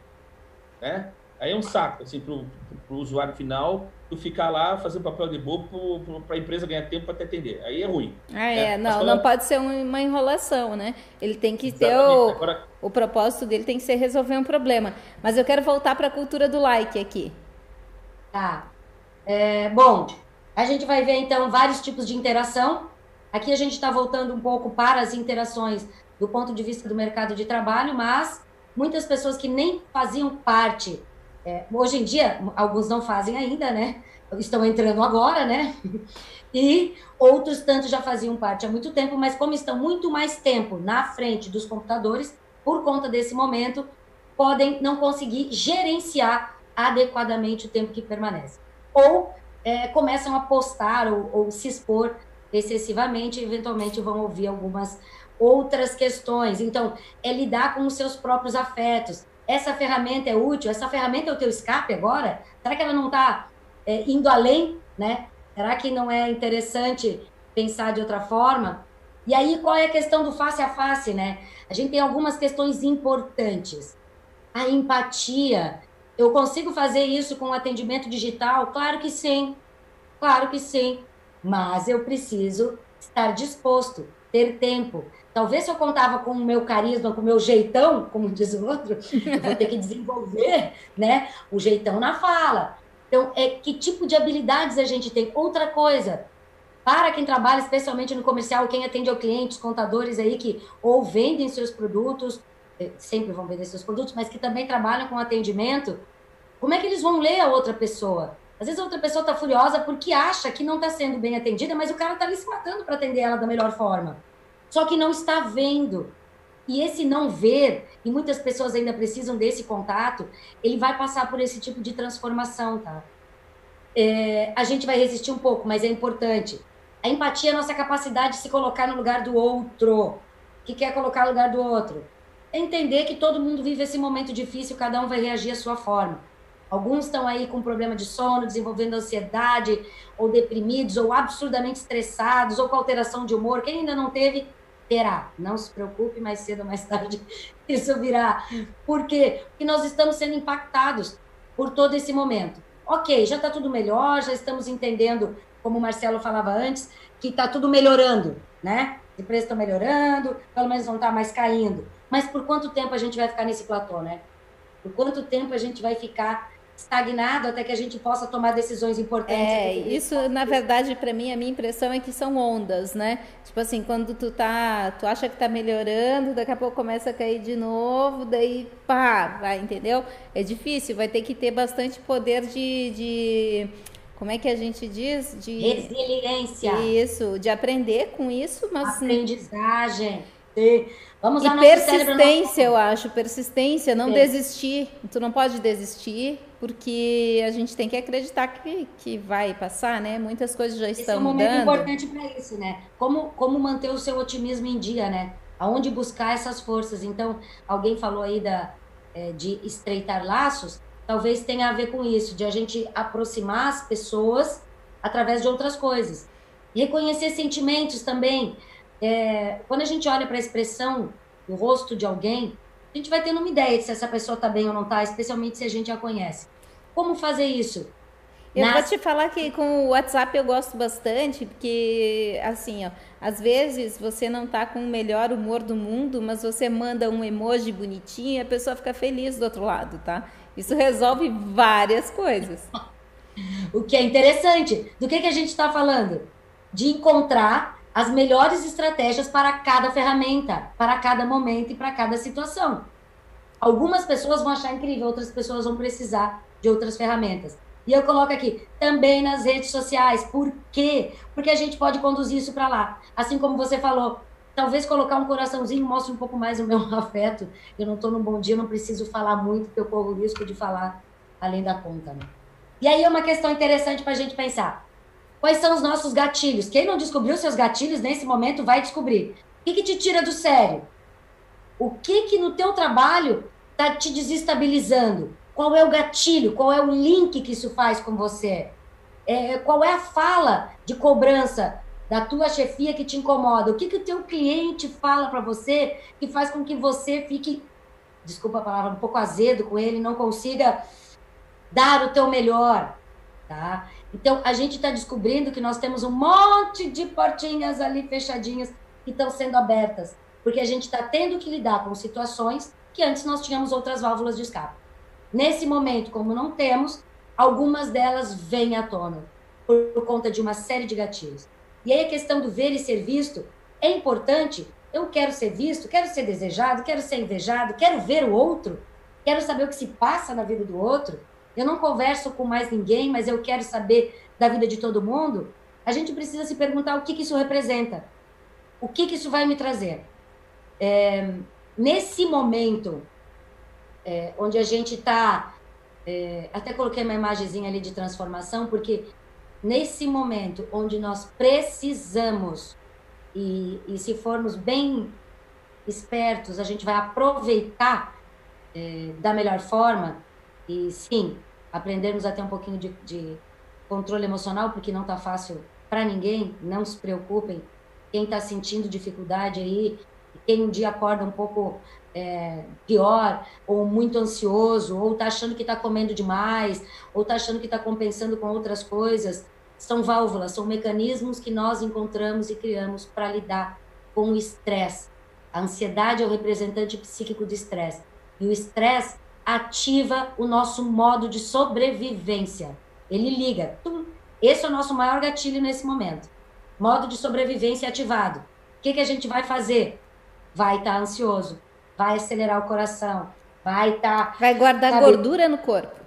S7: né? Aí é um saco, assim, para o usuário final, tu ficar lá fazendo papel de bobo para a empresa ganhar tempo para te atender. Aí é ruim.
S1: Ah, é. é. Não, não pode ser uma enrolação, né? Ele tem que Exatamente. ter o, Agora... o propósito dele tem que ser resolver um problema. Mas eu quero voltar para a cultura do like aqui.
S9: Tá. É, bom, a gente vai ver então vários tipos de interação. Aqui a gente está voltando um pouco para as interações do ponto de vista do mercado de trabalho, mas muitas pessoas que nem faziam parte. É, hoje em dia, alguns não fazem ainda, né? Estão entrando agora, né? <laughs> E outros tanto já faziam parte há muito tempo, mas como estão muito mais tempo na frente dos computadores, por conta desse momento, podem não conseguir gerenciar adequadamente o tempo que permanece. Ou é, começam a postar ou, ou se expor excessivamente, e eventualmente vão ouvir algumas outras questões. Então, é lidar com os seus próprios afetos. Essa ferramenta é útil? Essa ferramenta é o teu escape agora? Será que ela não está é, indo além, né? Será que não é interessante pensar de outra forma? E aí, qual é a questão do face a face, né? A gente tem algumas questões importantes. A empatia. Eu consigo fazer isso com o atendimento digital? Claro que sim. Claro que sim. Mas eu preciso estar disposto, ter tempo, Talvez se eu contava com o meu carisma, com o meu jeitão, como diz o outro, <laughs> eu vou ter que desenvolver né, o jeitão na fala. Então, é que tipo de habilidades a gente tem? Outra coisa, para quem trabalha especialmente no comercial, quem atende ao cliente, os contadores aí que ou vendem seus produtos, eh, sempre vão vender seus produtos, mas que também trabalham com atendimento, como é que eles vão ler a outra pessoa? Às vezes a outra pessoa está furiosa porque acha que não está sendo bem atendida, mas o cara está ali se matando para atender ela da melhor forma. Só que não está vendo. E esse não ver, e muitas pessoas ainda precisam desse contato, ele vai passar por esse tipo de transformação, tá? É, a gente vai resistir um pouco, mas é importante. A empatia é a nossa capacidade de se colocar no lugar do outro, que quer colocar no lugar do outro. É entender que todo mundo vive esse momento difícil, cada um vai reagir à sua forma. Alguns estão aí com problema de sono, desenvolvendo ansiedade, ou deprimidos, ou absurdamente estressados, ou com alteração de humor. Quem ainda não teve, terá. Não se preocupe, mais cedo ou mais tarde <laughs> isso virá. Por quê? Porque nós estamos sendo impactados por todo esse momento. Ok, já está tudo melhor, já estamos entendendo, como o Marcelo falava antes, que está tudo melhorando, né? Os preços estão melhorando, pelo menos não está mais caindo. Mas por quanto tempo a gente vai ficar nesse platô, né? Por quanto tempo a gente vai ficar estagnado até que a gente possa tomar decisões importantes.
S1: É, isso na verdade para mim a minha impressão é que são ondas, né? Tipo assim, quando tu tá, tu acha que tá melhorando, daqui a pouco começa a cair de novo, daí pá, vai, entendeu? É difícil, vai ter que ter bastante poder de, de como é que a gente diz?
S9: De resiliência.
S1: Isso, de aprender com isso, mas
S9: aprendizagem. Sim.
S1: Vamos e persistência, eu acho, persistência, não desistir. Tu não pode desistir, porque a gente tem que acreditar que, que vai passar, né? Muitas coisas já estão mudando. Esse é um
S9: momento importante para isso, né? Como, como manter o seu otimismo em dia, né? Aonde buscar essas forças. Então, alguém falou aí da, é, de estreitar laços, talvez tenha a ver com isso, de a gente aproximar as pessoas através de outras coisas. Reconhecer sentimentos também. É, quando a gente olha para a expressão do rosto de alguém, a gente vai tendo uma ideia de se essa pessoa está bem ou não está, especialmente se a gente a conhece. Como fazer isso?
S1: Eu Nas... vou te falar que com o WhatsApp eu gosto bastante, porque assim, ó, às vezes você não tá com o melhor humor do mundo, mas você manda um emoji bonitinho e a pessoa fica feliz do outro lado, tá? Isso <laughs> resolve várias coisas. <laughs>
S9: o que é interessante. Do que, que a gente está falando? De encontrar as melhores estratégias para cada ferramenta, para cada momento e para cada situação. Algumas pessoas vão achar incrível, outras pessoas vão precisar de outras ferramentas. E eu coloco aqui, também nas redes sociais. Por quê? Porque a gente pode conduzir isso para lá. Assim como você falou, talvez colocar um coraçãozinho mostre um pouco mais o meu <laughs> afeto. Eu não estou num bom dia, não preciso falar muito, porque eu corro o risco de falar além da conta. Né? E aí é uma questão interessante para a gente pensar. Quais são os nossos gatilhos? Quem não descobriu seus gatilhos nesse momento vai descobrir. O que, que te tira do sério? O que que no teu trabalho está te desestabilizando? Qual é o gatilho? Qual é o link que isso faz com você? É, qual é a fala de cobrança da tua chefia que te incomoda? O que, que o teu cliente fala para você que faz com que você fique, desculpa a palavra, um pouco azedo com ele, não consiga dar o teu melhor, tá? Então, a gente está descobrindo que nós temos um monte de portinhas ali fechadinhas que estão sendo abertas, porque a gente está tendo que lidar com situações que antes nós tínhamos outras válvulas de escape. Nesse momento, como não temos, algumas delas vêm à tona por, conta de uma série de gatilhos. E aí a questão do ver e ser visto é importante. Eu quero ser visto, quero ser desejado, quero ser invejado, quero ver o outro, quero saber o que se passa na vida do outro eu não converso com mais ninguém, mas eu quero saber da vida de todo mundo, a gente precisa se perguntar o que, que isso representa. O que, que isso vai me trazer? É, nesse momento, é, onde a gente está. É, até coloquei uma imagenzinha ali de transformação, porque nesse momento onde nós precisamos, e, e se formos bem espertos, a gente vai aproveitar é, da melhor forma, e sim, aprendermos a ter um pouquinho de, de controle emocional, porque não está fácil para ninguém, não se preocupem. Quem está sentindo dificuldade aí, quem um dia acorda um pouco é, pior, ou muito ansioso, ou está achando que está comendo demais, ou está achando que está compensando com outras coisas, são válvulas, são mecanismos que nós encontramos e criamos para lidar com o estresse. A ansiedade é o representante psíquico do estresse. E o estresse ativa o nosso modo de sobrevivência. Ele liga. Tum. Esse é o nosso maior gatilho nesse momento. modo de sobrevivência ativado. O que, que a gente vai fazer? Vai estar tá ansioso, vai acelerar o coração, vai estar. Tá,
S1: vai guardar sabe, gordura no corpo.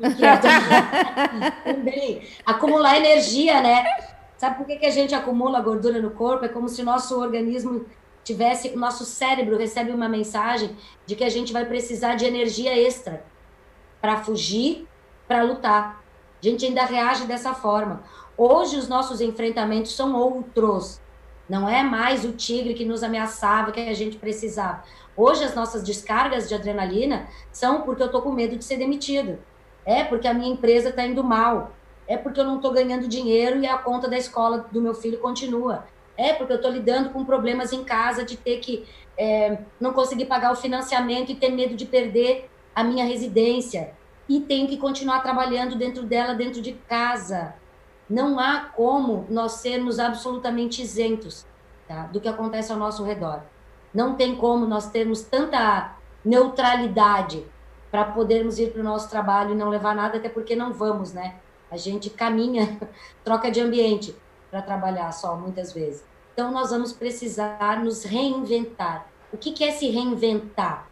S1: <laughs>
S9: Também. Acumular energia, né? Sabe por que, que a gente acumula gordura no corpo? É como se o nosso organismo tivesse, o nosso cérebro recebe uma mensagem de que a gente vai precisar de energia extra para fugir, para lutar. A gente ainda reage dessa forma. Hoje os nossos enfrentamentos são outros. Não é mais o tigre que nos ameaçava, que a gente precisava. Hoje as nossas descargas de adrenalina são porque eu estou com medo de ser demitido. É porque a minha empresa está indo mal. É porque eu não estou ganhando dinheiro e a conta da escola do meu filho continua. É porque eu estou lidando com problemas em casa de ter que é, não conseguir pagar o financiamento e ter medo de perder a minha residência. E tenho que continuar trabalhando dentro dela, dentro de casa. Não há como nós sermos absolutamente isentos tá, do que acontece ao nosso redor. Não tem como nós termos tanta neutralidade para podermos ir para o nosso trabalho e não levar nada, até porque não vamos, né? A gente caminha, <laughs> troca de ambiente para trabalhar só, muitas vezes. Então, nós vamos precisar nos reinventar. O que, que é se reinventar?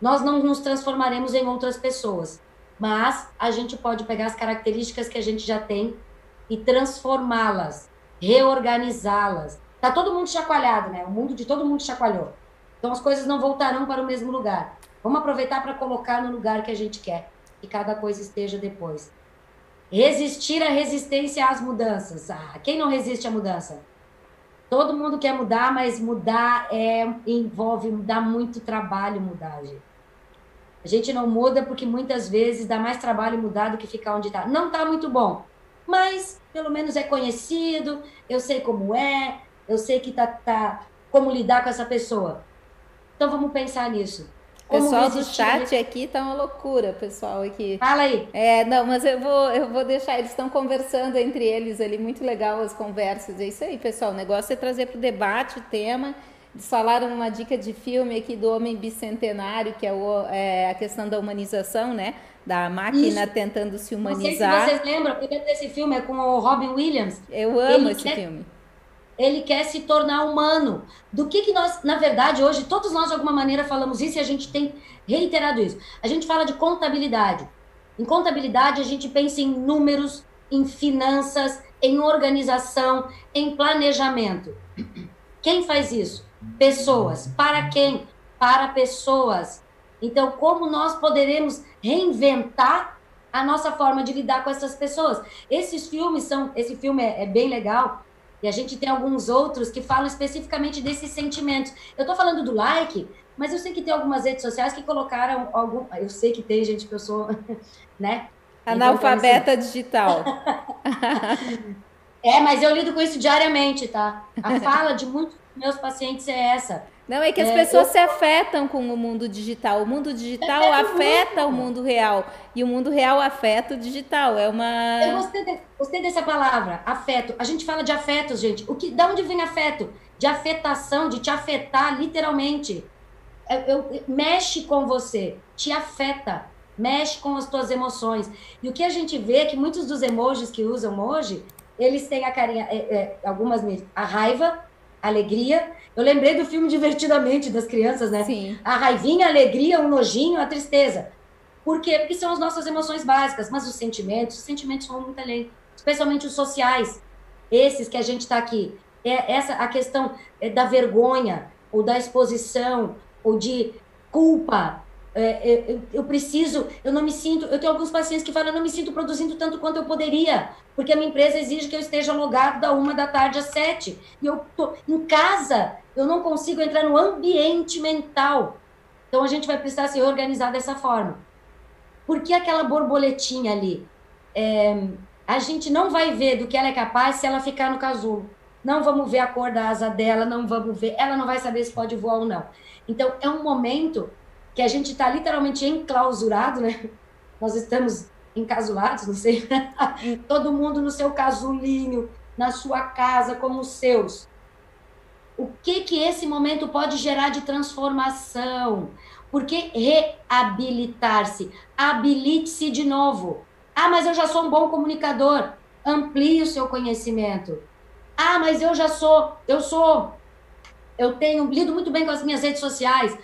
S9: Nós não nos transformaremos em outras pessoas, mas a gente pode pegar as características que a gente já tem e transformá-las, reorganizá-las. Tá todo mundo chacoalhado, né? O mundo de todo mundo chacoalhou. Então as coisas não voltarão para o mesmo lugar. Vamos aproveitar para colocar no lugar que a gente quer e cada coisa esteja depois. Resistir à resistência às mudanças. Ah, quem não resiste à mudança? Todo mundo quer mudar, mas mudar é, envolve, dá muito trabalho mudar, gente. A gente não muda porque muitas vezes dá mais trabalho mudar do que ficar onde está. Não está muito bom, mas pelo menos é conhecido, eu sei como é, eu sei que tá, tá como lidar com essa pessoa. Então vamos pensar nisso.
S1: Pessoal do chat aqui tá uma loucura, pessoal aqui.
S9: Fala aí.
S1: É, não, mas eu vou, eu vou deixar, eles estão conversando entre eles ali, muito legal as conversas. É isso aí, pessoal. O negócio é trazer para o debate o tema. Eles falaram uma dica de filme aqui do Homem Bicentenário, que é, o, é a questão da humanização, né? Da máquina isso. tentando se humanizar.
S9: Não sei se vocês lembram, esse filme é com o Robin Williams.
S1: Eu amo Ele esse quer... filme
S9: ele quer se tornar humano. Do que, que nós, na verdade, hoje, todos nós de alguma maneira falamos isso e a gente tem reiterado isso. A gente fala de contabilidade. Em contabilidade, a gente pensa em números, em finanças, em organização, em planejamento. Quem faz isso? Pessoas. Para quem? Para pessoas. Então, como nós poderemos reinventar a nossa forma de lidar com essas pessoas? Esses filmes são. Esse filme é, é bem legal e a gente tem alguns outros que falam especificamente desses sentimentos. Eu estou falando do like, mas eu sei que tem algumas redes sociais que colocaram algum. Eu sei que tem gente que eu sou, <laughs> né?
S1: Analfabeta então, assim... digital. <laughs>
S9: é, mas eu lido com isso diariamente, tá? A <laughs> fala de muitos meus pacientes é essa.
S1: Não, é que as é, pessoas eu... se afetam com o mundo digital. O mundo digital afeta o mundo real. E o mundo real afeta o digital. É uma.
S9: Eu gostei, de, gostei dessa palavra, afeto. A gente fala de afetos, gente. O que, da onde vem afeto? De afetação, de te afetar, literalmente. Eu, é, eu, mexe com você, te afeta, mexe com as tuas emoções. E o que a gente vê é que muitos dos emojis que usam hoje, eles têm a carinha, é, é, algumas a raiva, alegria eu lembrei do filme Divertidamente das crianças, né?
S1: Sim.
S9: A raivinha, a alegria, o nojinho, a tristeza. Por quê? Porque são as nossas emoções básicas, mas os sentimentos, os sentimentos vão muito além, especialmente os sociais, esses que a gente está aqui. É essa a questão é da vergonha, ou da exposição, ou de culpa, é, é, eu, eu, preciso, eu não me sinto, eu tenho alguns pacientes que falam, eu não me sinto produzindo tanto quanto eu poderia, porque a minha empresa exige que eu esteja logado da uma da tarde às sete, e eu tô em casa, eu não consigo entrar no ambiente mental. Então a gente vai precisar se organizar dessa forma. Por que aquela borboletinha ali? É, a gente não vai ver do que ela é capaz se ela ficar no casulo. Não vamos ver a cor da asa dela, não vamos ver, ela não vai saber se pode voar ou não. Então é um momento que a gente está literalmente enclausurado, né? Nós estamos encasulados, não sei, todo mundo no seu casulinho, na sua casa, como os seus. O que que esse momento pode gerar de transformação? Porque reabilitar-se, habilite-se de novo. Ah, mas eu já sou um bom comunicador. Amplie o seu conhecimento. Ah, mas eu já sou, eu sou, eu tenho lido muito bem com as minhas redes sociais.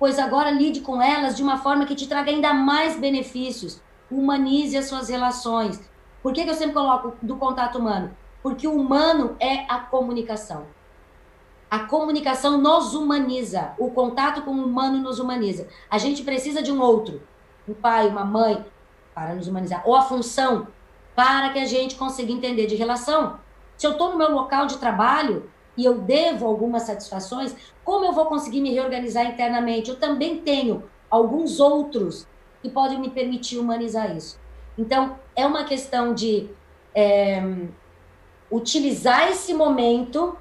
S9: Pois agora lide com elas de uma forma que te traga ainda mais benefícios. Humanize as suas relações. Por que, que eu sempre coloco do contato humano? Porque o humano é a comunicação. A comunicação nos humaniza. O contato com o humano nos humaniza. A gente precisa de um outro, um pai, uma mãe, para nos humanizar. Ou a função, para que a gente consiga entender de relação. Se eu estou no meu local de trabalho e eu devo algumas satisfações, como eu vou conseguir me reorganizar internamente? Eu também tenho alguns outros que podem me permitir humanizar isso. Então, é uma questão de é, utilizar esse momento,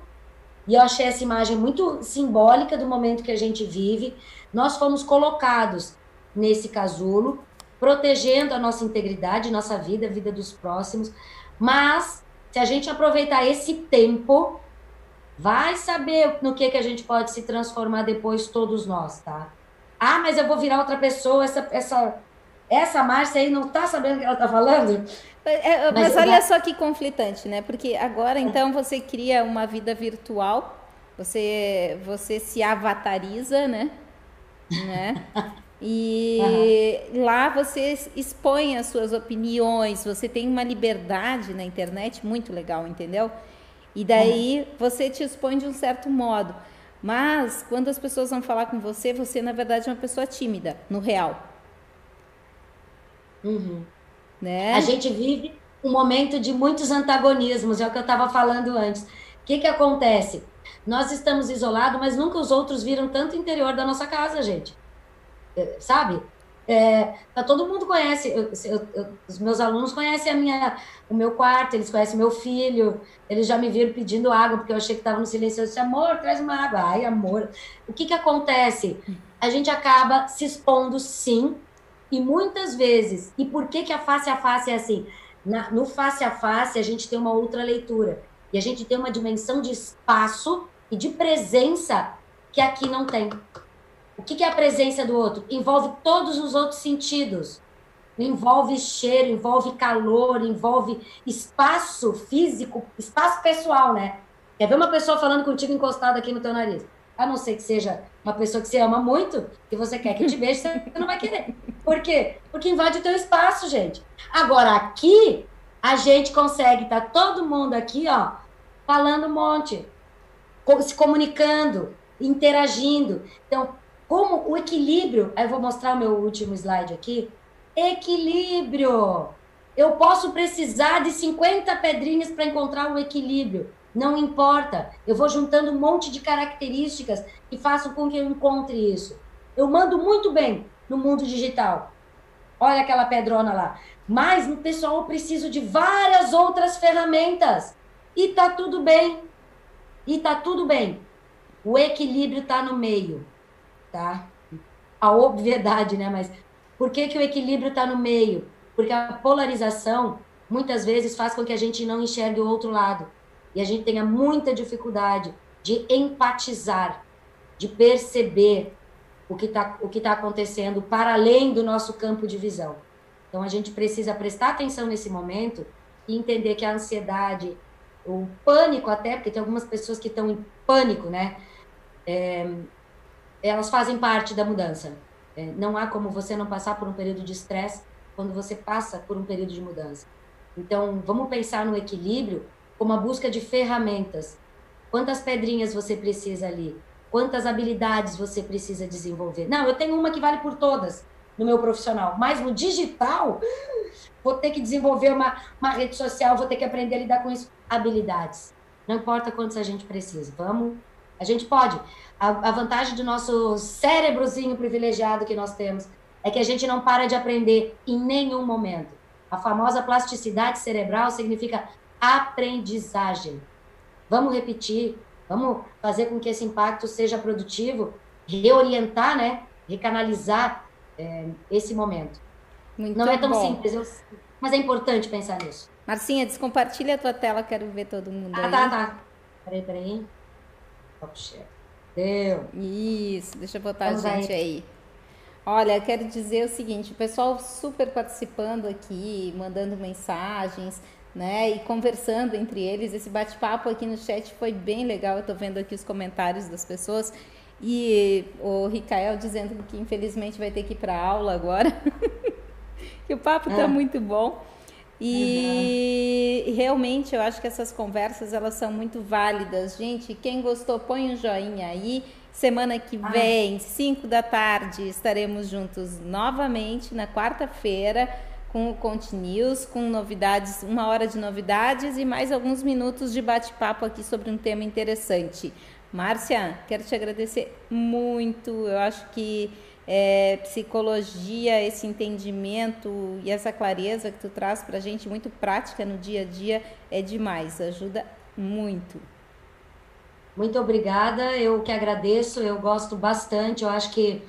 S9: e eu achei essa imagem muito simbólica do momento que a gente vive. Nós fomos colocados nesse casulo, protegendo a nossa integridade, nossa vida, a vida dos próximos, mas se a gente aproveitar esse tempo, vai saber no que, que a gente pode se transformar depois, todos nós, tá? Ah, mas eu vou virar outra pessoa, essa, essa essa Márcia aí não está sabendo o que ela está falando?
S1: É, é mas, mas olha só que conflitante, né? Porque agora, então, você cria uma vida virtual, você, você se avatariza, né? né? E <laughs> uhum. lá você expõe as suas opiniões, você tem uma liberdade na internet muito legal, entendeu? E daí uhum. você te expõe de um certo modo. Mas quando as pessoas vão falar com você, você na verdade é uma pessoa tímida, no real.
S9: Uhum. Né? A gente vive um momento de muitos antagonismos, é o que eu estava falando antes. O que, que acontece? Nós estamos isolados, mas nunca os outros viram tanto o interior da nossa casa, gente. É, sabe? É, tá, todo mundo conhece, eu, eu, eu, os meus alunos conhecem a minha, o meu quarto, eles conhecem meu filho, eles já me viram pedindo água, porque eu achei que estava no silêncio. Eu disse, amor, traz uma água. Ai, amor. O que, que acontece? A gente acaba se expondo, sim, e muitas vezes, e por que, que a face a face é assim? Na, no face a face, a gente tem uma outra leitura. E a gente tem uma dimensão de espaço e de presença que aqui não tem. O que, é a presença do outro? Envolve todos os outros sentidos. Envolve cheiro, envolve calor, envolve espaço físico, espaço pessoal, né? Quer ver uma pessoa falando contigo encostado aqui no teu nariz? A não ser que seja uma pessoa que você ama muito, que você quer que te beije, você não vai querer. Por quê? Porque invade o teu espaço, gente. Agora, aqui, a gente consegue tá todo mundo aqui, ó, falando um monte, se comunicando, interagindo. Então, como o equilíbrio, eu vou mostrar o meu último slide aqui. Equilíbrio. Eu posso precisar de 50 pedrinhas para encontrar o equilíbrio. Não importa. Eu vou juntando um monte de características que façam com que eu encontre isso. Eu mando muito bem no mundo digital. Olha aquela pedrona lá. Mas pessoal eu preciso de várias outras ferramentas. E tá tudo bem. E tá tudo bem. O equilíbrio tá no meio, tá? A obviedade, né? Mas por que, que o equilíbrio tá no meio? Porque a polarização muitas vezes faz com que a gente não enxergue o outro lado e a gente tenha muita dificuldade de empatizar, de perceber o que está tá acontecendo para além do nosso campo de visão. Então, a gente precisa prestar atenção nesse momento e entender que a ansiedade, o pânico até, porque tem algumas pessoas que estão em pânico, né? É, elas fazem parte da mudança. É, não há como você não passar por um período de estresse quando você passa por um período de mudança. Então, vamos pensar no equilíbrio como a busca de ferramentas. Quantas pedrinhas você precisa ali? Quantas habilidades você precisa desenvolver? Não, eu tenho uma que vale por todas no meu profissional, mas no digital, vou ter que desenvolver uma, uma rede social, vou ter que aprender a lidar com isso. Habilidades. Não importa quantas a gente precisa. Vamos. A gente pode. A, a vantagem do nosso cérebrozinho privilegiado que nós temos é que a gente não para de aprender em nenhum momento. A famosa plasticidade cerebral significa aprendizagem. Vamos repetir, vamos fazer com que esse impacto seja produtivo, reorientar, né? Recanalizar é, esse momento. Muito Não é tão bom. simples, mas é importante pensar nisso.
S1: Marcinha, descompartilha a tua tela, quero ver todo mundo
S9: ah,
S1: aí.
S9: tá, tá. Peraí, peraí. Deu.
S1: Isso, deixa eu botar Vamos a gente aí. aí. Olha, quero dizer o seguinte, o pessoal super participando aqui, mandando mensagens, né? E conversando entre eles. Esse bate-papo aqui no chat foi bem legal. Eu estou vendo aqui os comentários das pessoas. E o Ricael dizendo que infelizmente vai ter que ir para aula agora. <laughs> que o papo está é. muito bom. E uhum. realmente eu acho que essas conversas elas são muito válidas. Gente, quem gostou, põe um joinha aí. Semana que ah. vem, 5 da tarde, estaremos juntos novamente na quarta-feira com o Conte News, com novidades, uma hora de novidades e mais alguns minutos de bate-papo aqui sobre um tema interessante. Márcia, quero te agradecer muito. Eu acho que é, psicologia, esse entendimento e essa clareza que tu traz para a gente, muito prática no dia a dia, é demais, ajuda muito.
S9: Muito obrigada, eu que agradeço, eu gosto bastante, eu acho que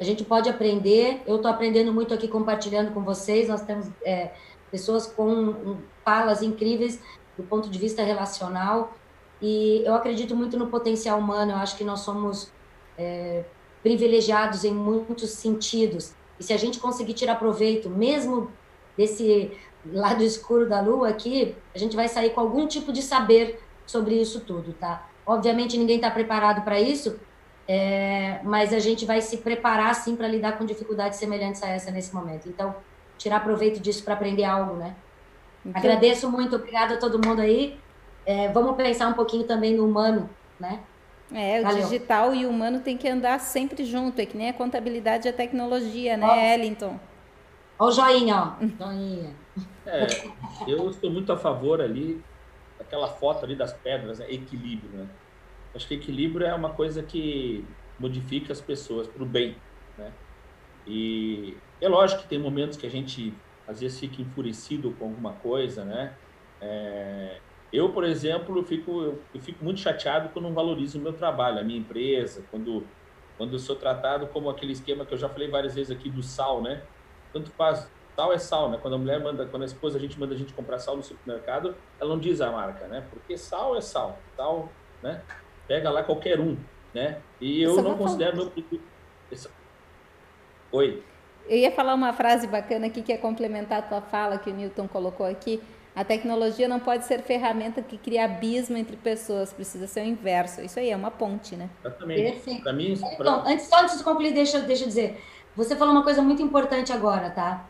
S9: a gente pode aprender, eu estou aprendendo muito aqui compartilhando com vocês, nós temos é, pessoas com falas incríveis do ponto de vista relacional, e eu acredito muito no potencial humano, eu acho que nós somos é, privilegiados em muitos sentidos. E se a gente conseguir tirar proveito, mesmo desse lado escuro da lua aqui, a gente vai sair com algum tipo de saber sobre isso tudo, tá? Obviamente ninguém está preparado para isso, é, mas a gente vai se preparar sim para lidar com dificuldades semelhantes a essa nesse momento. Então, tirar proveito disso para aprender algo, né? Então... Agradeço muito, obrigada a todo mundo aí. É, vamos pensar um pouquinho também no humano, né?
S1: É, o Valeu. digital e o humano tem que andar sempre junto, é que nem a contabilidade e a tecnologia, né, ó, Ellington?
S9: Ó o joinha, ó. <laughs> joinha.
S7: É, eu estou muito a favor ali, daquela foto ali das pedras, né? equilíbrio, né? Acho que equilíbrio é uma coisa que modifica as pessoas para o bem, né? E é lógico que tem momentos que a gente às vezes fica enfurecido com alguma coisa, né? É, eu, por exemplo, eu fico, eu fico muito chateado quando não valorizo o meu trabalho, a minha empresa, quando, quando eu sou tratado como aquele esquema que eu já falei várias vezes aqui do sal, né? Tanto faz, sal é sal, né? Quando a mulher manda, quando a esposa a gente manda a gente comprar sal no supermercado, ela não diz a marca, né? Porque sal é sal, sal, né? Pega lá qualquer um, né? E eu não considero meu produto. Oi.
S1: Eu ia falar uma frase bacana aqui que é complementar a tua fala que o Newton colocou aqui a tecnologia não pode ser ferramenta que cria abismo entre pessoas, precisa ser o inverso. Isso aí é uma ponte, né?
S7: Exatamente. Para mim,
S9: pra... Então, antes, só antes de concluir, deixa, deixa eu dizer. Você falou uma coisa muito importante agora, tá?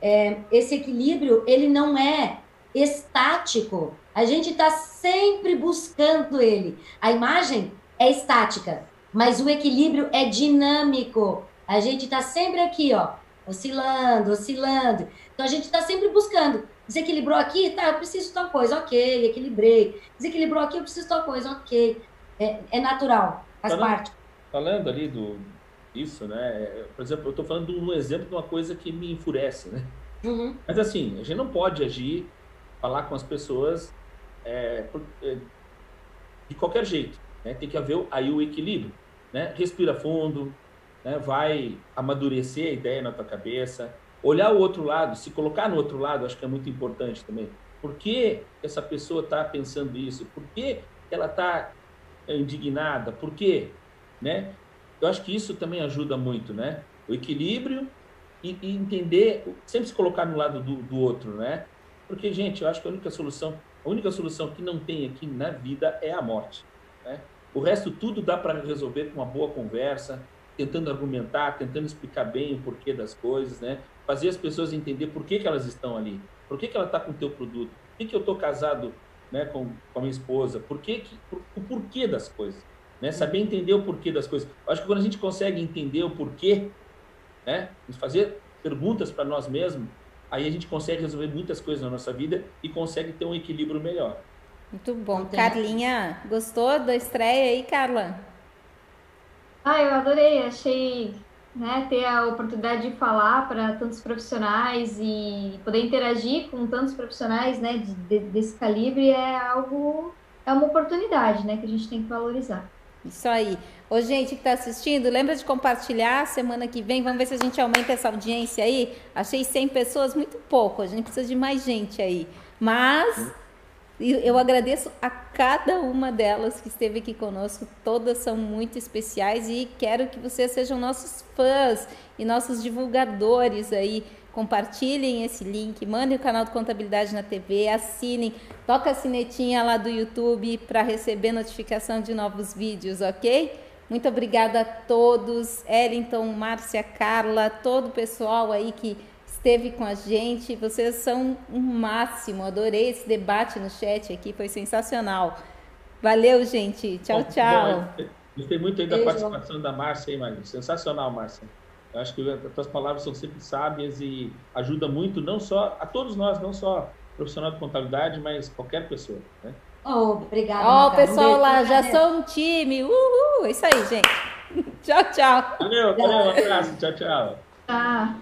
S9: É, esse equilíbrio, ele não é estático. A gente está sempre buscando ele. A imagem é estática, mas o equilíbrio é dinâmico. A gente está sempre aqui, ó, oscilando, oscilando. Então a gente está sempre buscando. Desequilibrou aqui? Tá, eu preciso de tal coisa, ok, equilibrei. Desequilibrou aqui, eu preciso de tal coisa, ok. É, é natural, faz falando, parte.
S7: Falando ali do isso, né? Por exemplo, eu estou falando de um exemplo de uma coisa que me enfurece, né? Uhum. Mas assim, a gente não pode agir, falar com as pessoas é, é, de qualquer jeito, né? Tem que haver aí o equilíbrio, né? Respira fundo, né? Vai amadurecer a ideia na tua cabeça, olhar o outro lado, se colocar no outro lado, acho que é muito importante também. Por que essa pessoa está pensando isso? Por que ela está indignada? Por quê? Né? Eu acho que isso também ajuda muito, né? O equilíbrio e, e entender, sempre se colocar no lado do, do, outro, né? Porque, gente, eu acho que a única solução, a única solução que não tem aqui na vida é a morte, né? O resto tudo dá para resolver com uma boa conversa, tentando argumentar, tentando explicar bem o porquê das coisas, né? fazer as pessoas entender por que, que elas estão ali, por que, que ela está com o teu produto, por que, que eu estou casado né, com, com a minha esposa, por que, que, por, o porquê das coisas, né? saber entender o porquê das coisas. Eu acho que quando a gente consegue entender o porquê, né, fazer perguntas para nós mesmos, aí a gente consegue resolver muitas coisas na nossa vida e consegue ter um equilíbrio melhor.
S1: Muito bom. Carlinha, gostou da estreia aí, Carla?
S3: Ah, eu adorei, achei né, ter a oportunidade de falar para tantos profissionais e poder interagir com tantos profissionais né, de, de, desse calibre é algo, é uma oportunidade né, que a gente tem que valorizar.
S1: Isso aí. Ô, gente que está assistindo, lembra de compartilhar semana que vem. Vamos ver se a gente aumenta essa audiência aí. Achei 100 pessoas muito pouco. A gente precisa de mais gente aí. Mas eu agradeço a cada uma delas que esteve aqui conosco, todas são muito especiais e quero que vocês sejam nossos fãs e nossos divulgadores aí compartilhem esse link, mandem o canal do Contabilidade na TV, assinem, toca a sinetinha lá do YouTube para receber notificação de novos vídeos, ok? Muito obrigada a todos, Ellington, Márcia, Carla, todo o pessoal aí que esteve com a gente. Vocês são um máximo. Adorei esse debate no chat aqui, foi sensacional. Valeu, gente. Tchau, tchau.
S7: Gostei muito aí da Beijo. participação da Márcia aí. Sensacional, Márcia. Eu acho que as tuas palavras são sempre sábias e ajuda muito, não só a todos nós, não só profissional de contabilidade, mas qualquer pessoa. Né?
S9: Oh, obrigada.
S1: Ó, oh, o pessoal um lá, já sou um time. Uhul! É isso aí, gente. <laughs> tchau, tchau.
S7: Valeu, valeu, um abraço. Tchau, tchau.
S3: Ah.